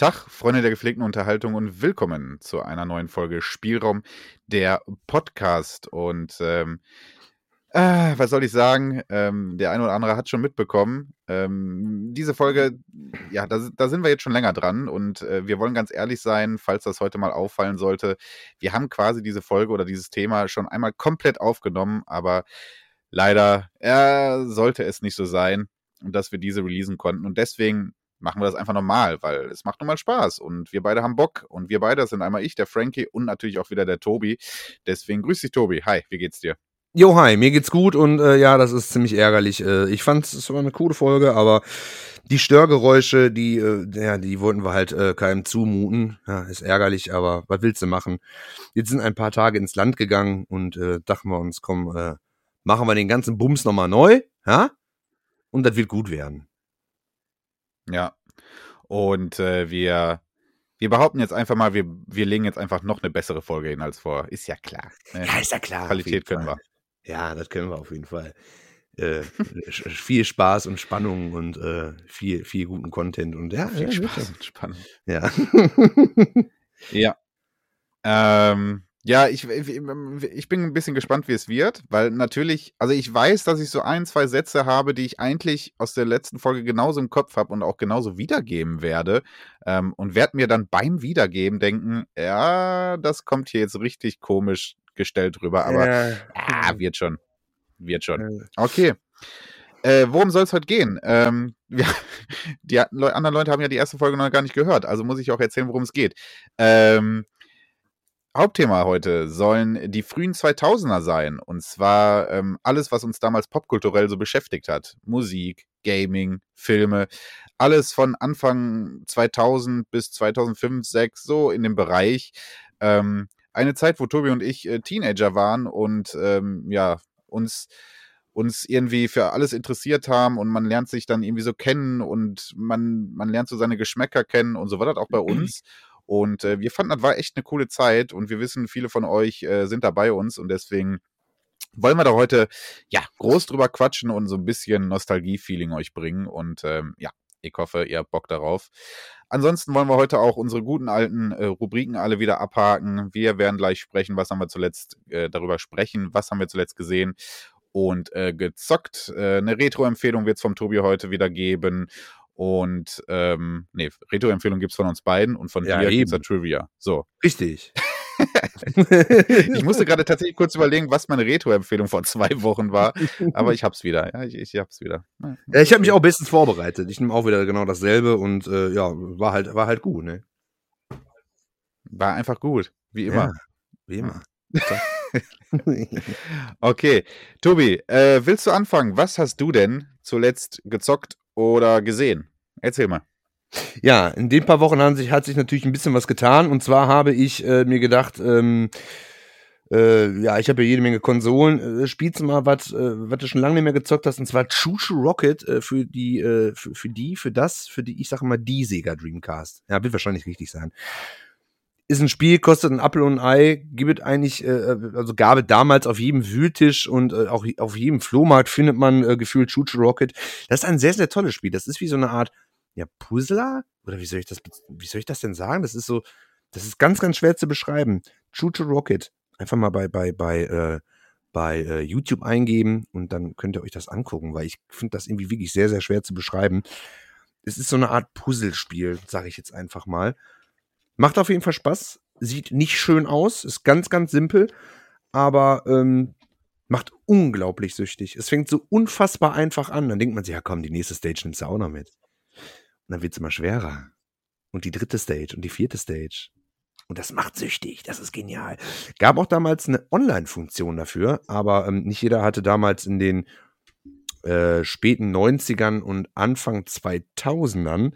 Tag, Freunde der gepflegten Unterhaltung und willkommen zu einer neuen Folge Spielraum, der Podcast. Und ähm, äh, was soll ich sagen? Ähm, der eine oder andere hat schon mitbekommen. Ähm, diese Folge, ja, da, da, sind wir jetzt schon länger dran und äh, wir wollen ganz ehrlich sein, falls das heute mal auffallen sollte. Wir haben quasi diese Folge oder dieses Thema schon einmal komplett aufgenommen, aber leider äh, sollte es nicht so sein, dass wir diese releasen konnten. Und deswegen machen wir das einfach normal, weil es macht nun mal Spaß und wir beide haben Bock und wir beide sind einmal ich, der Frankie und natürlich auch wieder der Tobi. Deswegen grüß dich, Tobi. Hi, wie geht's dir? Jo, hi, mir geht's gut und äh, ja, das ist ziemlich ärgerlich. Äh, ich fand es war eine coole Folge, aber die Störgeräusche, die, äh, ja, die wollten wir halt äh, keinem zumuten. Ja, ist ärgerlich, aber was willst du machen? Jetzt sind ein paar Tage ins Land gegangen und äh, dachten wir uns, komm, äh, machen wir den ganzen Bums nochmal neu, ja? Und das wird gut werden. Ja. Und äh, wir, wir behaupten jetzt einfach mal, wir, wir legen jetzt einfach noch eine bessere Folge hin als vor. Ist ja klar. Ne? Ja, ist ja klar. Qualität können Fall. wir. Ja, das können wir auf jeden Fall. Äh, viel Spaß und Spannung und äh, viel, viel guten Content und ja, viel ja, Spaß und Spannung. Ja. ja. Ähm, ja, ich, ich bin ein bisschen gespannt, wie es wird, weil natürlich, also ich weiß, dass ich so ein, zwei Sätze habe, die ich eigentlich aus der letzten Folge genauso im Kopf habe und auch genauso wiedergeben werde ähm, und werde mir dann beim Wiedergeben denken, ja, das kommt hier jetzt richtig komisch gestellt rüber, aber ja, ah, wird schon, wird schon. Okay. Äh, worum soll es heute gehen? Ähm, wir, die anderen Leute haben ja die erste Folge noch gar nicht gehört, also muss ich auch erzählen, worum es geht. Ähm, Hauptthema heute sollen die frühen 2000er sein. Und zwar ähm, alles, was uns damals popkulturell so beschäftigt hat. Musik, Gaming, Filme. Alles von Anfang 2000 bis 2005, 2006, so in dem Bereich. Ähm, eine Zeit, wo Tobi und ich äh, Teenager waren und ähm, ja, uns uns irgendwie für alles interessiert haben und man lernt sich dann irgendwie so kennen und man, man lernt so seine Geschmäcker kennen und so war das auch bei uns. Und äh, wir fanden, das war echt eine coole Zeit und wir wissen, viele von euch äh, sind da bei uns und deswegen wollen wir da heute ja groß drüber quatschen und so ein bisschen Nostalgie-Feeling euch bringen. Und ähm, ja, ich hoffe, ihr habt Bock darauf. Ansonsten wollen wir heute auch unsere guten alten äh, Rubriken alle wieder abhaken. Wir werden gleich sprechen, was haben wir zuletzt äh, darüber sprechen, was haben wir zuletzt gesehen und äh, gezockt. Äh, eine Retro-Empfehlung wird es vom Tobi heute wieder geben. Und ähm, nee, Retro-Empfehlung gibt es von uns beiden und von ja, dir gibt es Trivia. So. Richtig. ich musste gerade tatsächlich kurz überlegen, was meine Retro-Empfehlung vor zwei Wochen war, aber ich hab's wieder. Ja, ich, ich hab's wieder. Ja, ich habe mich auch bestens vorbereitet. Ich nehme auch wieder genau dasselbe und äh, ja, war halt, war halt gut, ne? War einfach gut, wie immer. Ja, wie immer. okay, Tobi, äh, willst du anfangen? Was hast du denn zuletzt gezockt oder gesehen? Erzähl mal. Ja, in den paar Wochen hat sich, hat sich natürlich ein bisschen was getan. Und zwar habe ich äh, mir gedacht, ähm, äh, ja, ich habe ja jede Menge Konsolen. Äh, spielst du mal was, äh, was du schon lange nicht mehr gezockt hast, und zwar Choo Rocket äh, für die, äh, für, für die, für das, für die, ich sage mal, die Sega Dreamcast. Ja, wird wahrscheinlich richtig sein. Ist ein Spiel, kostet ein Apfel und ein Ei, gibt eigentlich, äh, also gab es damals auf jedem Wühltisch und äh, auch auf jedem Flohmarkt findet man äh, gefühlt Choo Rocket. Das ist ein sehr, sehr tolles Spiel. Das ist wie so eine Art ja, Puzzler? Oder wie soll ich das, wie soll ich das denn sagen? Das ist so, das ist ganz, ganz schwer zu beschreiben. Choo Rocket. Einfach mal bei, bei, bei, äh, bei äh, YouTube eingeben und dann könnt ihr euch das angucken, weil ich finde das irgendwie wirklich sehr, sehr schwer zu beschreiben. Es ist so eine Art Puzzlespiel, sage ich jetzt einfach mal. Macht auf jeden Fall Spaß. Sieht nicht schön aus, ist ganz, ganz simpel, aber ähm, macht unglaublich süchtig. Es fängt so unfassbar einfach an. Dann denkt man sich, ja komm, die nächste Stage nimmst du auch noch mit. Und dann wird es immer schwerer. Und die dritte Stage und die vierte Stage. Und das macht süchtig, das ist genial. Gab auch damals eine Online-Funktion dafür, aber ähm, nicht jeder hatte damals in den äh, späten 90ern und Anfang 2000ern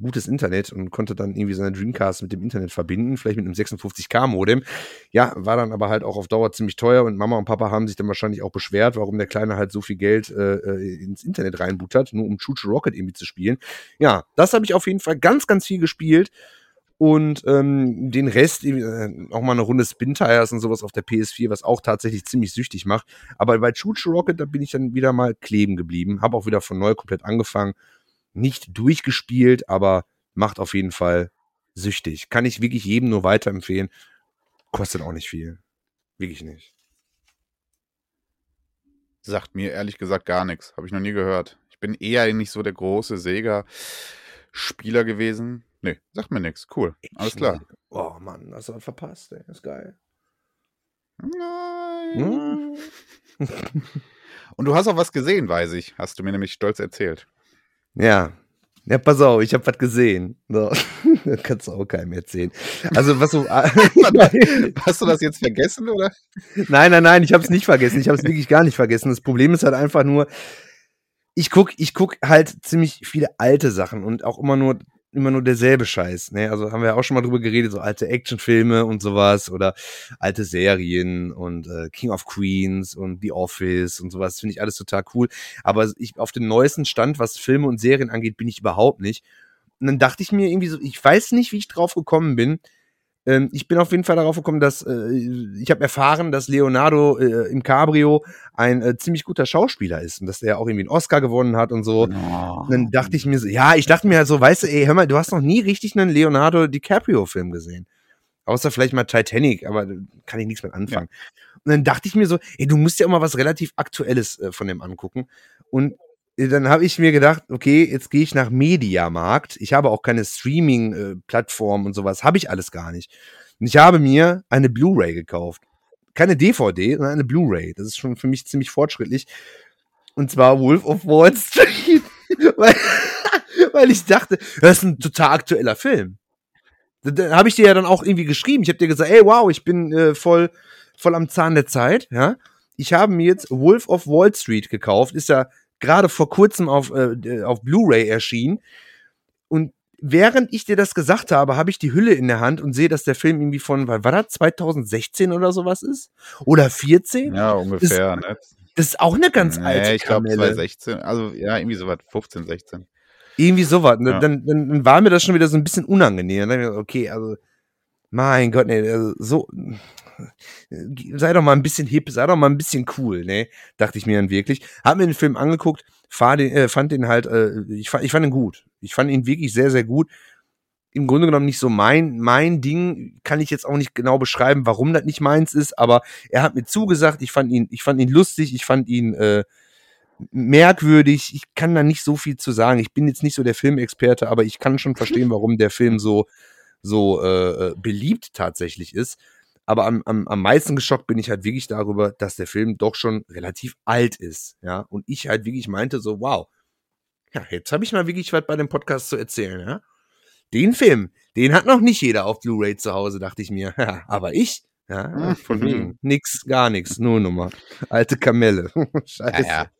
gutes Internet und konnte dann irgendwie seine Dreamcast mit dem Internet verbinden, vielleicht mit einem 56K-Modem. Ja, war dann aber halt auch auf Dauer ziemlich teuer und Mama und Papa haben sich dann wahrscheinlich auch beschwert, warum der Kleine halt so viel Geld äh, äh ins Internet reinbuttert, nur um Choo Rocket irgendwie zu spielen. Ja, das habe ich auf jeden Fall ganz, ganz viel gespielt. Und ähm, den Rest, äh, auch mal eine Runde Spin Tires und sowas auf der PS4, was auch tatsächlich ziemlich süchtig macht. Aber bei Choo Rocket, da bin ich dann wieder mal kleben geblieben. Habe auch wieder von neu komplett angefangen. Nicht durchgespielt, aber macht auf jeden Fall süchtig. Kann ich wirklich jedem nur weiterempfehlen. Kostet auch nicht viel. Wirklich nicht. Sagt mir ehrlich gesagt gar nichts. Habe ich noch nie gehört. Ich bin eher nicht so der große Sega-Spieler gewesen. Nee, sagt mir nichts. Cool. Alles klar. Oh Mann, hast du was verpasst, ey. Ist geil. Nein. Hm? Und du hast auch was gesehen, weiß ich. Hast du mir nämlich stolz erzählt. Ja. Ja, pass auf, ich habe was gesehen. So. das kannst du auch keinem erzählen. Also, was so. hast du das jetzt vergessen, oder? Nein, nein, nein, ich habe es nicht vergessen. Ich habe es wirklich gar nicht vergessen. Das Problem ist halt einfach nur, ich guck, ich guck halt ziemlich viele alte Sachen und auch immer nur immer nur derselbe Scheiß. Ne? Also haben wir auch schon mal drüber geredet, so alte Actionfilme und sowas oder alte Serien und äh, King of Queens und The Office und sowas. Finde ich alles total cool. Aber ich auf dem neuesten Stand, was Filme und Serien angeht, bin ich überhaupt nicht. Und dann dachte ich mir irgendwie so, ich weiß nicht, wie ich drauf gekommen bin. Ähm, ich bin auf jeden Fall darauf gekommen, dass äh, ich habe erfahren, dass Leonardo äh, im Cabrio ein äh, ziemlich guter Schauspieler ist und dass er auch irgendwie einen Oscar gewonnen hat und so. Oh. Und dann dachte ich mir so, ja, ich dachte mir halt so, weißt du, ey, hör mal, du hast noch nie richtig einen Leonardo DiCaprio-Film gesehen. Außer vielleicht mal Titanic, aber kann ich nichts mit anfangen. Ja. Und dann dachte ich mir so, ey, du musst ja immer was relativ Aktuelles äh, von dem angucken. Und dann habe ich mir gedacht, okay, jetzt gehe ich nach Mediamarkt. Ich habe auch keine Streaming-Plattform und sowas, habe ich alles gar nicht. Und ich habe mir eine Blu-ray gekauft. Keine DVD, sondern eine Blu-ray. Das ist schon für mich ziemlich fortschrittlich. Und zwar Wolf of Wall Street. weil, weil ich dachte, das ist ein total aktueller Film. Da habe ich dir ja dann auch irgendwie geschrieben. Ich habe dir gesagt, ey, wow, ich bin äh, voll, voll am Zahn der Zeit. Ja, ich habe mir jetzt Wolf of Wall Street gekauft. Ist ja gerade vor kurzem auf, äh, auf Blu-ray erschienen. Und während ich dir das gesagt habe, habe ich die Hülle in der Hand und sehe, dass der Film irgendwie von, war das 2016 oder sowas ist? Oder 14? Ja, ungefähr, das, ne? Das ist auch eine ganz alte nee, ich glaube 2016, also ja, irgendwie sowas, 15, 16. Irgendwie sowas. Ja. Dann, dann, dann war mir das schon wieder so ein bisschen unangenehm. Dann ich, okay, also, mein Gott, also so, sei doch mal ein bisschen hip, sei doch mal ein bisschen cool, ne? Dachte ich mir dann wirklich. Hab mir den Film angeguckt, den, äh, fand den halt, äh, ich, fand, ich fand ihn gut. Ich fand ihn wirklich sehr, sehr gut. Im Grunde genommen nicht so mein, mein Ding, kann ich jetzt auch nicht genau beschreiben, warum das nicht meins ist, aber er hat mir zugesagt, ich fand ihn, ich fand ihn lustig, ich fand ihn äh, merkwürdig. Ich kann da nicht so viel zu sagen. Ich bin jetzt nicht so der Filmexperte, aber ich kann schon verstehen, warum der Film so, so äh, äh beliebt tatsächlich ist. Aber am, am, am meisten geschockt bin ich halt wirklich darüber, dass der Film doch schon relativ alt ist. Ja, und ich halt wirklich meinte so, wow, ja, jetzt habe ich mal wirklich was bei dem Podcast zu erzählen. Ja, den Film, den hat noch nicht jeder auf Blu-ray zu Hause, dachte ich mir. Ja, aber ich, ja, von wegen, nix, gar nichts, nur Nummer. Alte Kamelle. Scheiße. Ja, ja.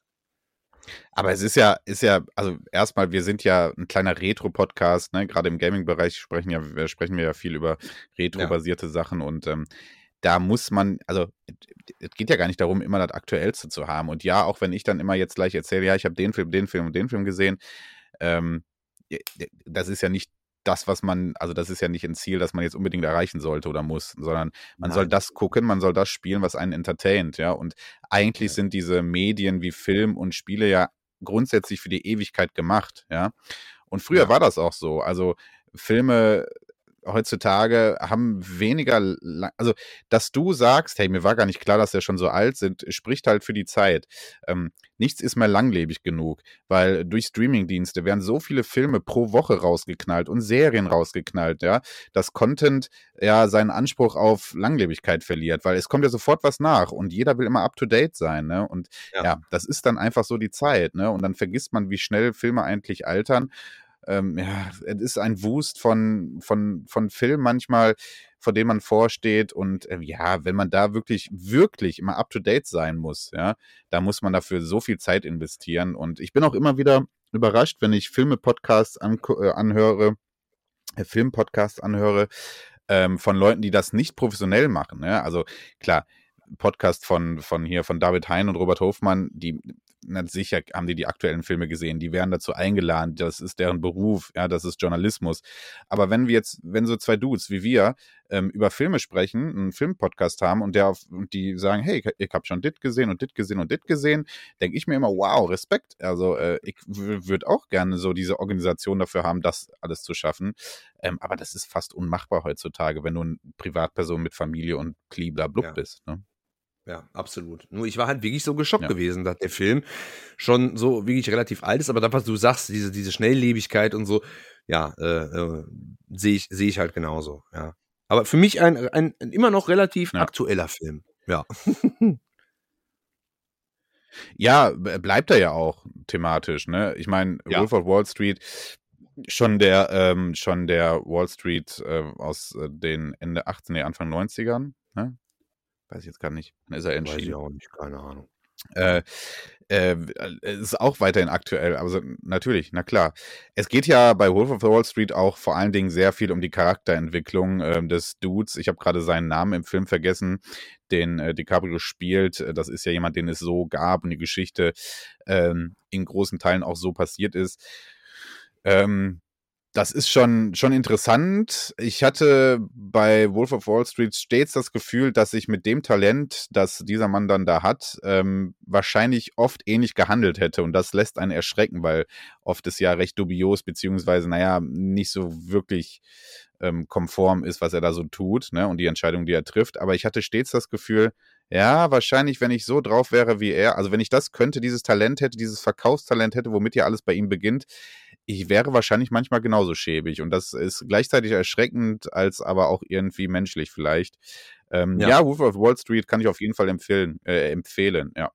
Aber es ist ja, ist ja, also erstmal, wir sind ja ein kleiner Retro-Podcast, ne? Gerade im Gaming-Bereich sprechen ja, wir sprechen wir ja viel über retro-basierte ja. Sachen und ähm, da muss man, also es geht ja gar nicht darum, immer das Aktuellste zu haben. Und ja, auch wenn ich dann immer jetzt gleich erzähle, ja, ich habe den Film, den Film und den Film gesehen, ähm, das ist ja nicht das, was man, also das ist ja nicht ein Ziel, das man jetzt unbedingt erreichen sollte oder muss, sondern man Nein. soll das gucken, man soll das spielen, was einen entertaint, ja. Und eigentlich ja. sind diese Medien wie Film und Spiele ja grundsätzlich für die Ewigkeit gemacht, ja. Und früher ja. war das auch so. Also Filme heutzutage haben weniger, also dass du sagst, hey, mir war gar nicht klar, dass wir schon so alt sind, spricht halt für die Zeit. Ähm, nichts ist mehr langlebig genug, weil durch Streamingdienste werden so viele Filme pro Woche rausgeknallt und Serien rausgeknallt, ja, dass Content ja seinen Anspruch auf Langlebigkeit verliert, weil es kommt ja sofort was nach und jeder will immer up to date sein, ne? Und ja, ja das ist dann einfach so die Zeit, ne? Und dann vergisst man, wie schnell Filme eigentlich altern ähm, ja, es ist ein Wust von, von, von Filmen manchmal, vor dem man vorsteht. Und äh, ja, wenn man da wirklich, wirklich immer up to date sein muss, ja, da muss man dafür so viel Zeit investieren. Und ich bin auch immer wieder überrascht, wenn ich Filme-Podcasts an, äh, anhöre, äh, Film-Podcasts anhöre, ähm, von Leuten, die das nicht professionell machen. Ja? Also klar, Podcast von, von hier, von David Hein und Robert Hofmann, die na sicher haben die die aktuellen Filme gesehen, die werden dazu eingeladen, das ist deren Beruf, ja, das ist Journalismus. Aber wenn wir jetzt, wenn so zwei Dudes wie wir ähm, über Filme sprechen, einen Filmpodcast haben und der auf, und die sagen, hey, ich, ich habe schon dit gesehen und dit gesehen und dit gesehen, denke ich mir immer, wow, Respekt. Also äh, ich würde auch gerne so diese Organisation dafür haben, das alles zu schaffen. Ähm, aber das ist fast unmachbar heutzutage, wenn du eine Privatperson mit Familie und blub ja. bist. Ne? Ja, absolut. Nur ich war halt wirklich so geschockt ja. gewesen, dass der Film schon so wirklich relativ alt ist, aber das, was du sagst, diese, diese Schnelllebigkeit und so, ja, äh, äh, sehe ich, sehe ich halt genauso, ja. Aber für mich ein, ein, ein immer noch relativ ja. aktueller Film, ja. ja, bleibt er ja auch thematisch, ne? Ich meine, ja. Wolf of Wall Street, schon der, ähm, schon der Wall Street äh, aus äh, den Ende 18, nee, Anfang 90ern, ne? Weiß ich jetzt gar nicht. Dann ist er entschieden. Weiß ich auch nicht, keine Ahnung. Äh, äh, ist auch weiterhin aktuell, also natürlich, na klar. Es geht ja bei Wolf of Wall Street auch vor allen Dingen sehr viel um die Charakterentwicklung äh, des Dudes. Ich habe gerade seinen Namen im Film vergessen, den äh, DiCaprio spielt. Das ist ja jemand, den es so gab und die Geschichte ähm, in großen Teilen auch so passiert ist. Ähm, das ist schon, schon interessant. Ich hatte bei Wolf of Wall Street stets das Gefühl, dass ich mit dem Talent, das dieser Mann dann da hat, ähm, wahrscheinlich oft ähnlich gehandelt hätte. Und das lässt einen erschrecken, weil oft ist ja recht dubios, beziehungsweise, naja, nicht so wirklich ähm, konform ist, was er da so tut, ne, und die Entscheidung, die er trifft. Aber ich hatte stets das Gefühl, ja, wahrscheinlich, wenn ich so drauf wäre wie er, also wenn ich das könnte, dieses Talent hätte, dieses Verkaufstalent hätte, womit ja alles bei ihm beginnt, ich wäre wahrscheinlich manchmal genauso schäbig. Und das ist gleichzeitig erschreckend, als aber auch irgendwie menschlich vielleicht. Ähm, ja. ja, Wolf of Wall Street kann ich auf jeden Fall empfehlen, äh, empfehlen, ja.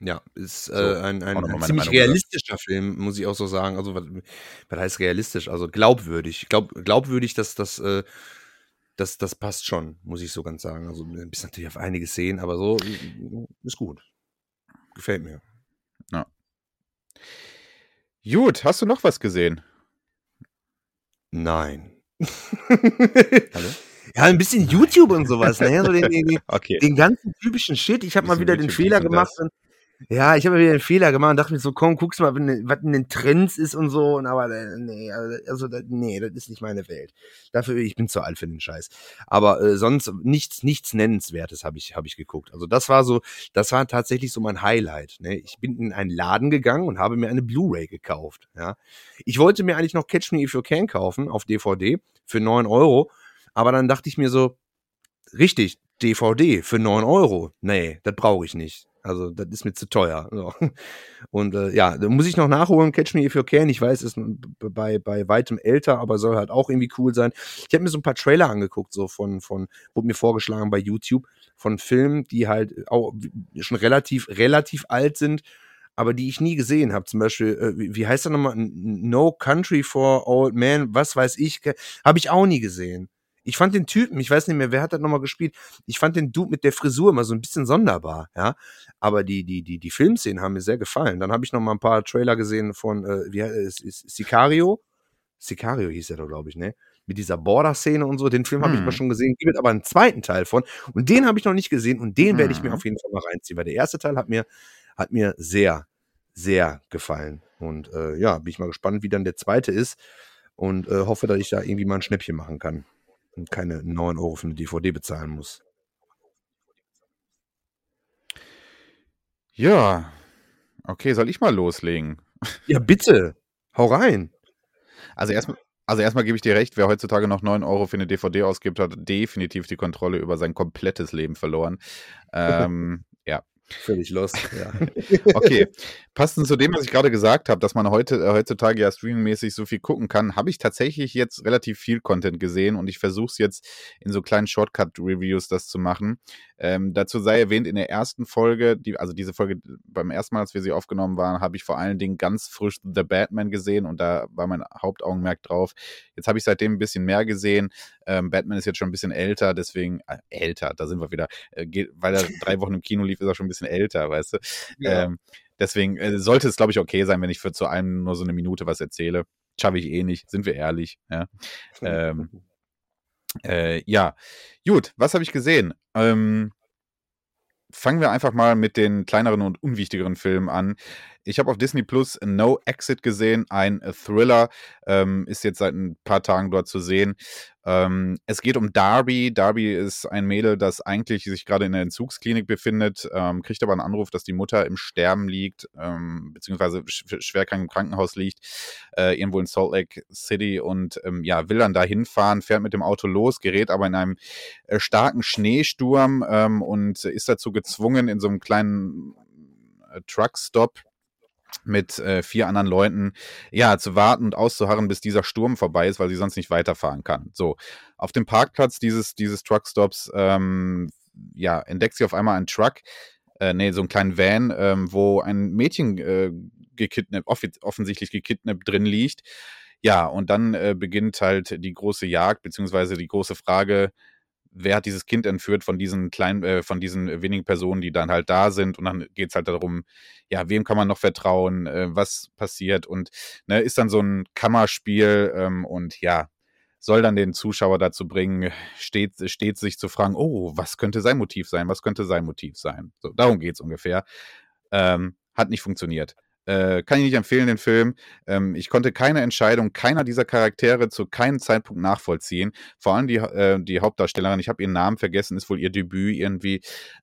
Ja, ist äh, so, ein, ein, ein ziemlich realistischer Film, muss ich auch so sagen. Also, was, was heißt realistisch? Also glaubwürdig. Glaub, glaubwürdig, dass das, äh, das, das passt schon, muss ich so ganz sagen. Also, bisschen natürlich auf einiges sehen, aber so ist gut. Gefällt mir. Ja. Gut, hast du noch was gesehen? Nein. Hallo? Ja, ein bisschen YouTube und sowas, ne? So den, den, okay. den ganzen typischen Shit. Ich habe mal wieder den Fehler gemacht und ja, ich habe wieder einen Fehler gemacht und dachte mir so, komm, guck's mal, was in den Trends ist und so. Und aber äh, nee, also nee, das ist nicht meine Welt. Dafür, ich bin zu alt für den Scheiß. Aber äh, sonst nichts, nichts Nennenswertes habe ich, habe ich geguckt. Also das war so, das war tatsächlich so mein Highlight. Ne? Ich bin in einen Laden gegangen und habe mir eine Blu-ray gekauft. Ja, ich wollte mir eigentlich noch Catch Me If You Can kaufen auf DVD für neun Euro, aber dann dachte ich mir so, richtig, DVD für neun Euro. Nee, das brauche ich nicht. Also, das ist mir zu teuer. So. Und äh, ja, da muss ich noch nachholen. Catch Me If You Can. Ich weiß, ist bei, bei weitem älter, aber soll halt auch irgendwie cool sein. Ich habe mir so ein paar Trailer angeguckt, so von, von, wurde mir vorgeschlagen bei YouTube, von Filmen, die halt auch schon relativ, relativ alt sind, aber die ich nie gesehen habe. Zum Beispiel, äh, wie, wie heißt der nochmal? No Country for Old Men, was weiß ich, habe ich auch nie gesehen. Ich fand den Typen, ich weiß nicht mehr, wer hat das nochmal gespielt, ich fand den Dude mit der Frisur immer so ein bisschen sonderbar, ja. Aber die, die, die, die Filmszenen haben mir sehr gefallen. Dann habe ich noch mal ein paar Trailer gesehen von, äh, wie heißt es, Sicario? Sicario hieß er doch, glaube ich, ne? Mit dieser Border-Szene und so. Den Film hm. habe ich mal schon gesehen. Gibt aber einen zweiten Teil von. Und den habe ich noch nicht gesehen und den hm. werde ich mir hm. auf jeden Fall mal reinziehen, weil der erste Teil hat mir, hat mir sehr, sehr gefallen. Und äh, ja, bin ich mal gespannt, wie dann der zweite ist. Und äh, hoffe, dass ich da irgendwie mal ein Schnäppchen machen kann und keine 9 Euro für eine DVD bezahlen muss. Ja, okay, soll ich mal loslegen? Ja, bitte, hau rein. Also erstmal, also erstmal gebe ich dir recht, wer heutzutage noch 9 Euro für eine DVD ausgibt, hat definitiv die Kontrolle über sein komplettes Leben verloren. ähm, Völlig lost, ja. okay. Passend zu dem, was ich gerade gesagt habe, dass man heute, äh, heutzutage ja streamingmäßig so viel gucken kann, habe ich tatsächlich jetzt relativ viel Content gesehen und ich versuche es jetzt in so kleinen Shortcut-Reviews das zu machen. Ähm, dazu sei erwähnt, in der ersten Folge, die, also diese Folge beim ersten Mal, als wir sie aufgenommen waren, habe ich vor allen Dingen ganz frisch The Batman gesehen und da war mein Hauptaugenmerk drauf. Jetzt habe ich seitdem ein bisschen mehr gesehen. Ähm, Batman ist jetzt schon ein bisschen älter, deswegen, äh, älter, da sind wir wieder, äh, geht, weil er drei Wochen im Kino lief, ist er schon ein bisschen älter, weißt du. Ja. Ähm, deswegen äh, sollte es, glaube ich, okay sein, wenn ich für zu einem nur so eine Minute was erzähle. Schaffe ich eh nicht, sind wir ehrlich. Ja. ähm, äh, ja, gut, was habe ich gesehen? Ähm, fangen wir einfach mal mit den kleineren und unwichtigeren Filmen an. Ich habe auf Disney Plus No Exit gesehen, ein Thriller, ähm, ist jetzt seit ein paar Tagen dort zu sehen. Ähm, es geht um Darby. Darby ist ein Mädel, das eigentlich sich gerade in der Entzugsklinik befindet, ähm, kriegt aber einen Anruf, dass die Mutter im Sterben liegt, ähm, beziehungsweise schwerkrank im Krankenhaus liegt, äh, irgendwo in Salt Lake City und ähm, ja, will dann da hinfahren, fährt mit dem Auto los, gerät aber in einem äh, starken Schneesturm ähm, und ist dazu gezwungen, in so einem kleinen äh, Truckstop mit äh, vier anderen Leuten ja zu warten und auszuharren, bis dieser Sturm vorbei ist, weil sie sonst nicht weiterfahren kann. So auf dem Parkplatz dieses dieses Truckstops ähm, ja entdeckt sie auf einmal einen Truck, äh, nee so einen kleinen Van, ähm, wo ein Mädchen äh, gekidnappt, off offensichtlich gekidnappt drin liegt. Ja, und dann äh, beginnt halt die große Jagd, beziehungsweise die große Frage, wer hat dieses Kind entführt von diesen kleinen, äh, von diesen wenigen Personen, die dann halt da sind. Und dann geht es halt darum, ja, wem kann man noch vertrauen, äh, was passiert und ne, ist dann so ein Kammerspiel ähm, und ja, soll dann den Zuschauer dazu bringen, stets, stets sich zu fragen, oh, was könnte sein Motiv sein, was könnte sein Motiv sein. So, darum geht es ungefähr. Ähm, hat nicht funktioniert. Äh, kann ich nicht empfehlen, den Film. Ähm, ich konnte keine Entscheidung keiner dieser Charaktere zu keinem Zeitpunkt nachvollziehen. Vor allem die, äh, die Hauptdarstellerin, ich habe ihren Namen vergessen, ist wohl ihr Debüt irgendwie.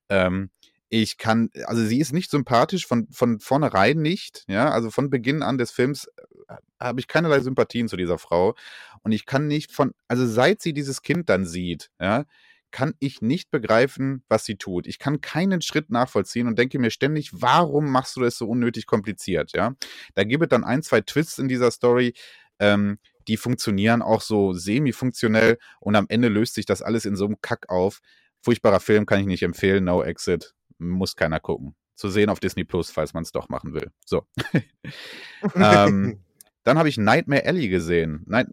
Ähm, ich kann, also sie ist nicht sympathisch, von, von vornherein nicht, ja, also von Beginn an des Films äh, habe ich keinerlei Sympathien zu dieser Frau und ich kann nicht von, also seit sie dieses Kind dann sieht, ja, kann ich nicht begreifen, was sie tut. Ich kann keinen Schritt nachvollziehen und denke mir ständig, warum machst du das so unnötig kompliziert, ja? Da gibt es dann ein, zwei Twists in dieser Story, ähm, die funktionieren auch so semi-funktionell und am Ende löst sich das alles in so einem Kack auf. Furchtbarer Film kann ich nicht empfehlen, No Exit, muss keiner gucken. Zu sehen auf Disney Plus, falls man es doch machen will. So. ähm, dann habe ich Nightmare Alley gesehen. Night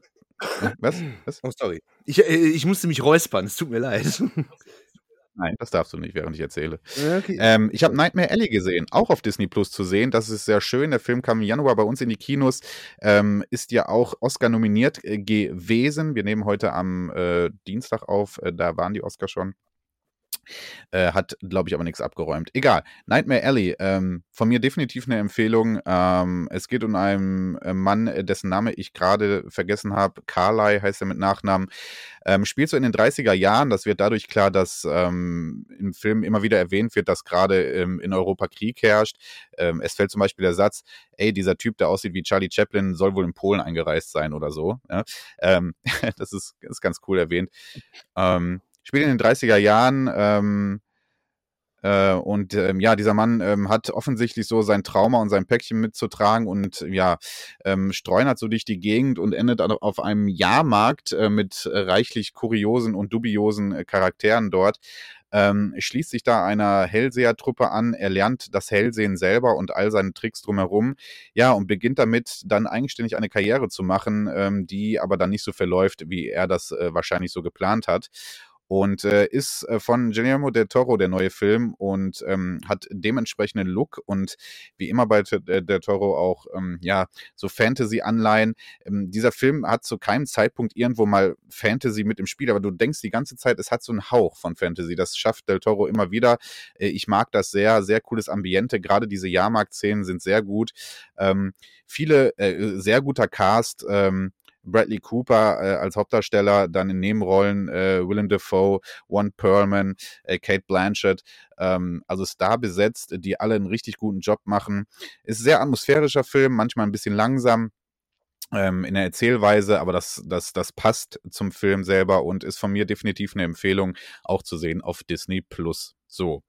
was? Was? Oh, sorry. Ich, äh, ich musste mich räuspern, es tut mir leid. Nein, das darfst du nicht, während ich erzähle. Okay. Ähm, ich habe Nightmare Alley gesehen, auch auf Disney Plus zu sehen. Das ist sehr schön. Der Film kam im Januar bei uns in die Kinos. Ähm, ist ja auch Oscar nominiert äh, gewesen. Wir nehmen heute am äh, Dienstag auf. Äh, da waren die Oscar schon. Äh, hat, glaube ich, aber nichts abgeräumt. Egal. Nightmare Alley, ähm, von mir definitiv eine Empfehlung. Ähm, es geht um einen äh, Mann, äh, dessen Name ich gerade vergessen habe. Carly heißt er mit Nachnamen. Ähm, spielt so in den 30er Jahren. Das wird dadurch klar, dass ähm, im Film immer wieder erwähnt wird, dass gerade ähm, in Europa Krieg herrscht. Ähm, es fällt zum Beispiel der Satz, ey, dieser Typ, der aussieht wie Charlie Chaplin, soll wohl in Polen eingereist sein oder so. Ja? Das ist, ist ganz cool erwähnt. Ähm, spielt in den 30er Jahren. Ähm, äh, und ähm, ja, dieser Mann ähm, hat offensichtlich so sein Trauma und sein Päckchen mitzutragen und ja, ähm, streunert so durch die Gegend und endet auf einem Jahrmarkt äh, mit reichlich kuriosen und dubiosen äh, Charakteren dort. Ähm, schließt sich da einer Hellseher-Truppe an, er lernt das Hellsehen selber und all seine Tricks drumherum, ja, und beginnt damit dann eigenständig eine Karriere zu machen, ähm, die aber dann nicht so verläuft, wie er das äh, wahrscheinlich so geplant hat und äh, ist äh, von Guillermo del Toro der neue Film und ähm, hat dementsprechenden Look und wie immer bei äh, del Toro auch ähm, ja so Fantasy-Anleihen. Ähm, dieser Film hat zu keinem Zeitpunkt irgendwo mal Fantasy mit im Spiel, aber du denkst die ganze Zeit, es hat so einen Hauch von Fantasy. Das schafft del Toro immer wieder. Äh, ich mag das sehr, sehr cooles Ambiente. Gerade diese Jahrmarkt-Szenen sind sehr gut. Ähm, viele äh, sehr guter Cast. Ähm, Bradley Cooper äh, als Hauptdarsteller, dann in Nebenrollen äh, Willem Dafoe, One Perlman, äh, Kate Blanchett, ähm, also Star besetzt, die alle einen richtig guten Job machen. Ist sehr atmosphärischer Film, manchmal ein bisschen langsam. Ähm, in der Erzählweise, aber das, das, das passt zum Film selber und ist von mir definitiv eine Empfehlung, auch zu sehen auf Disney Plus. So.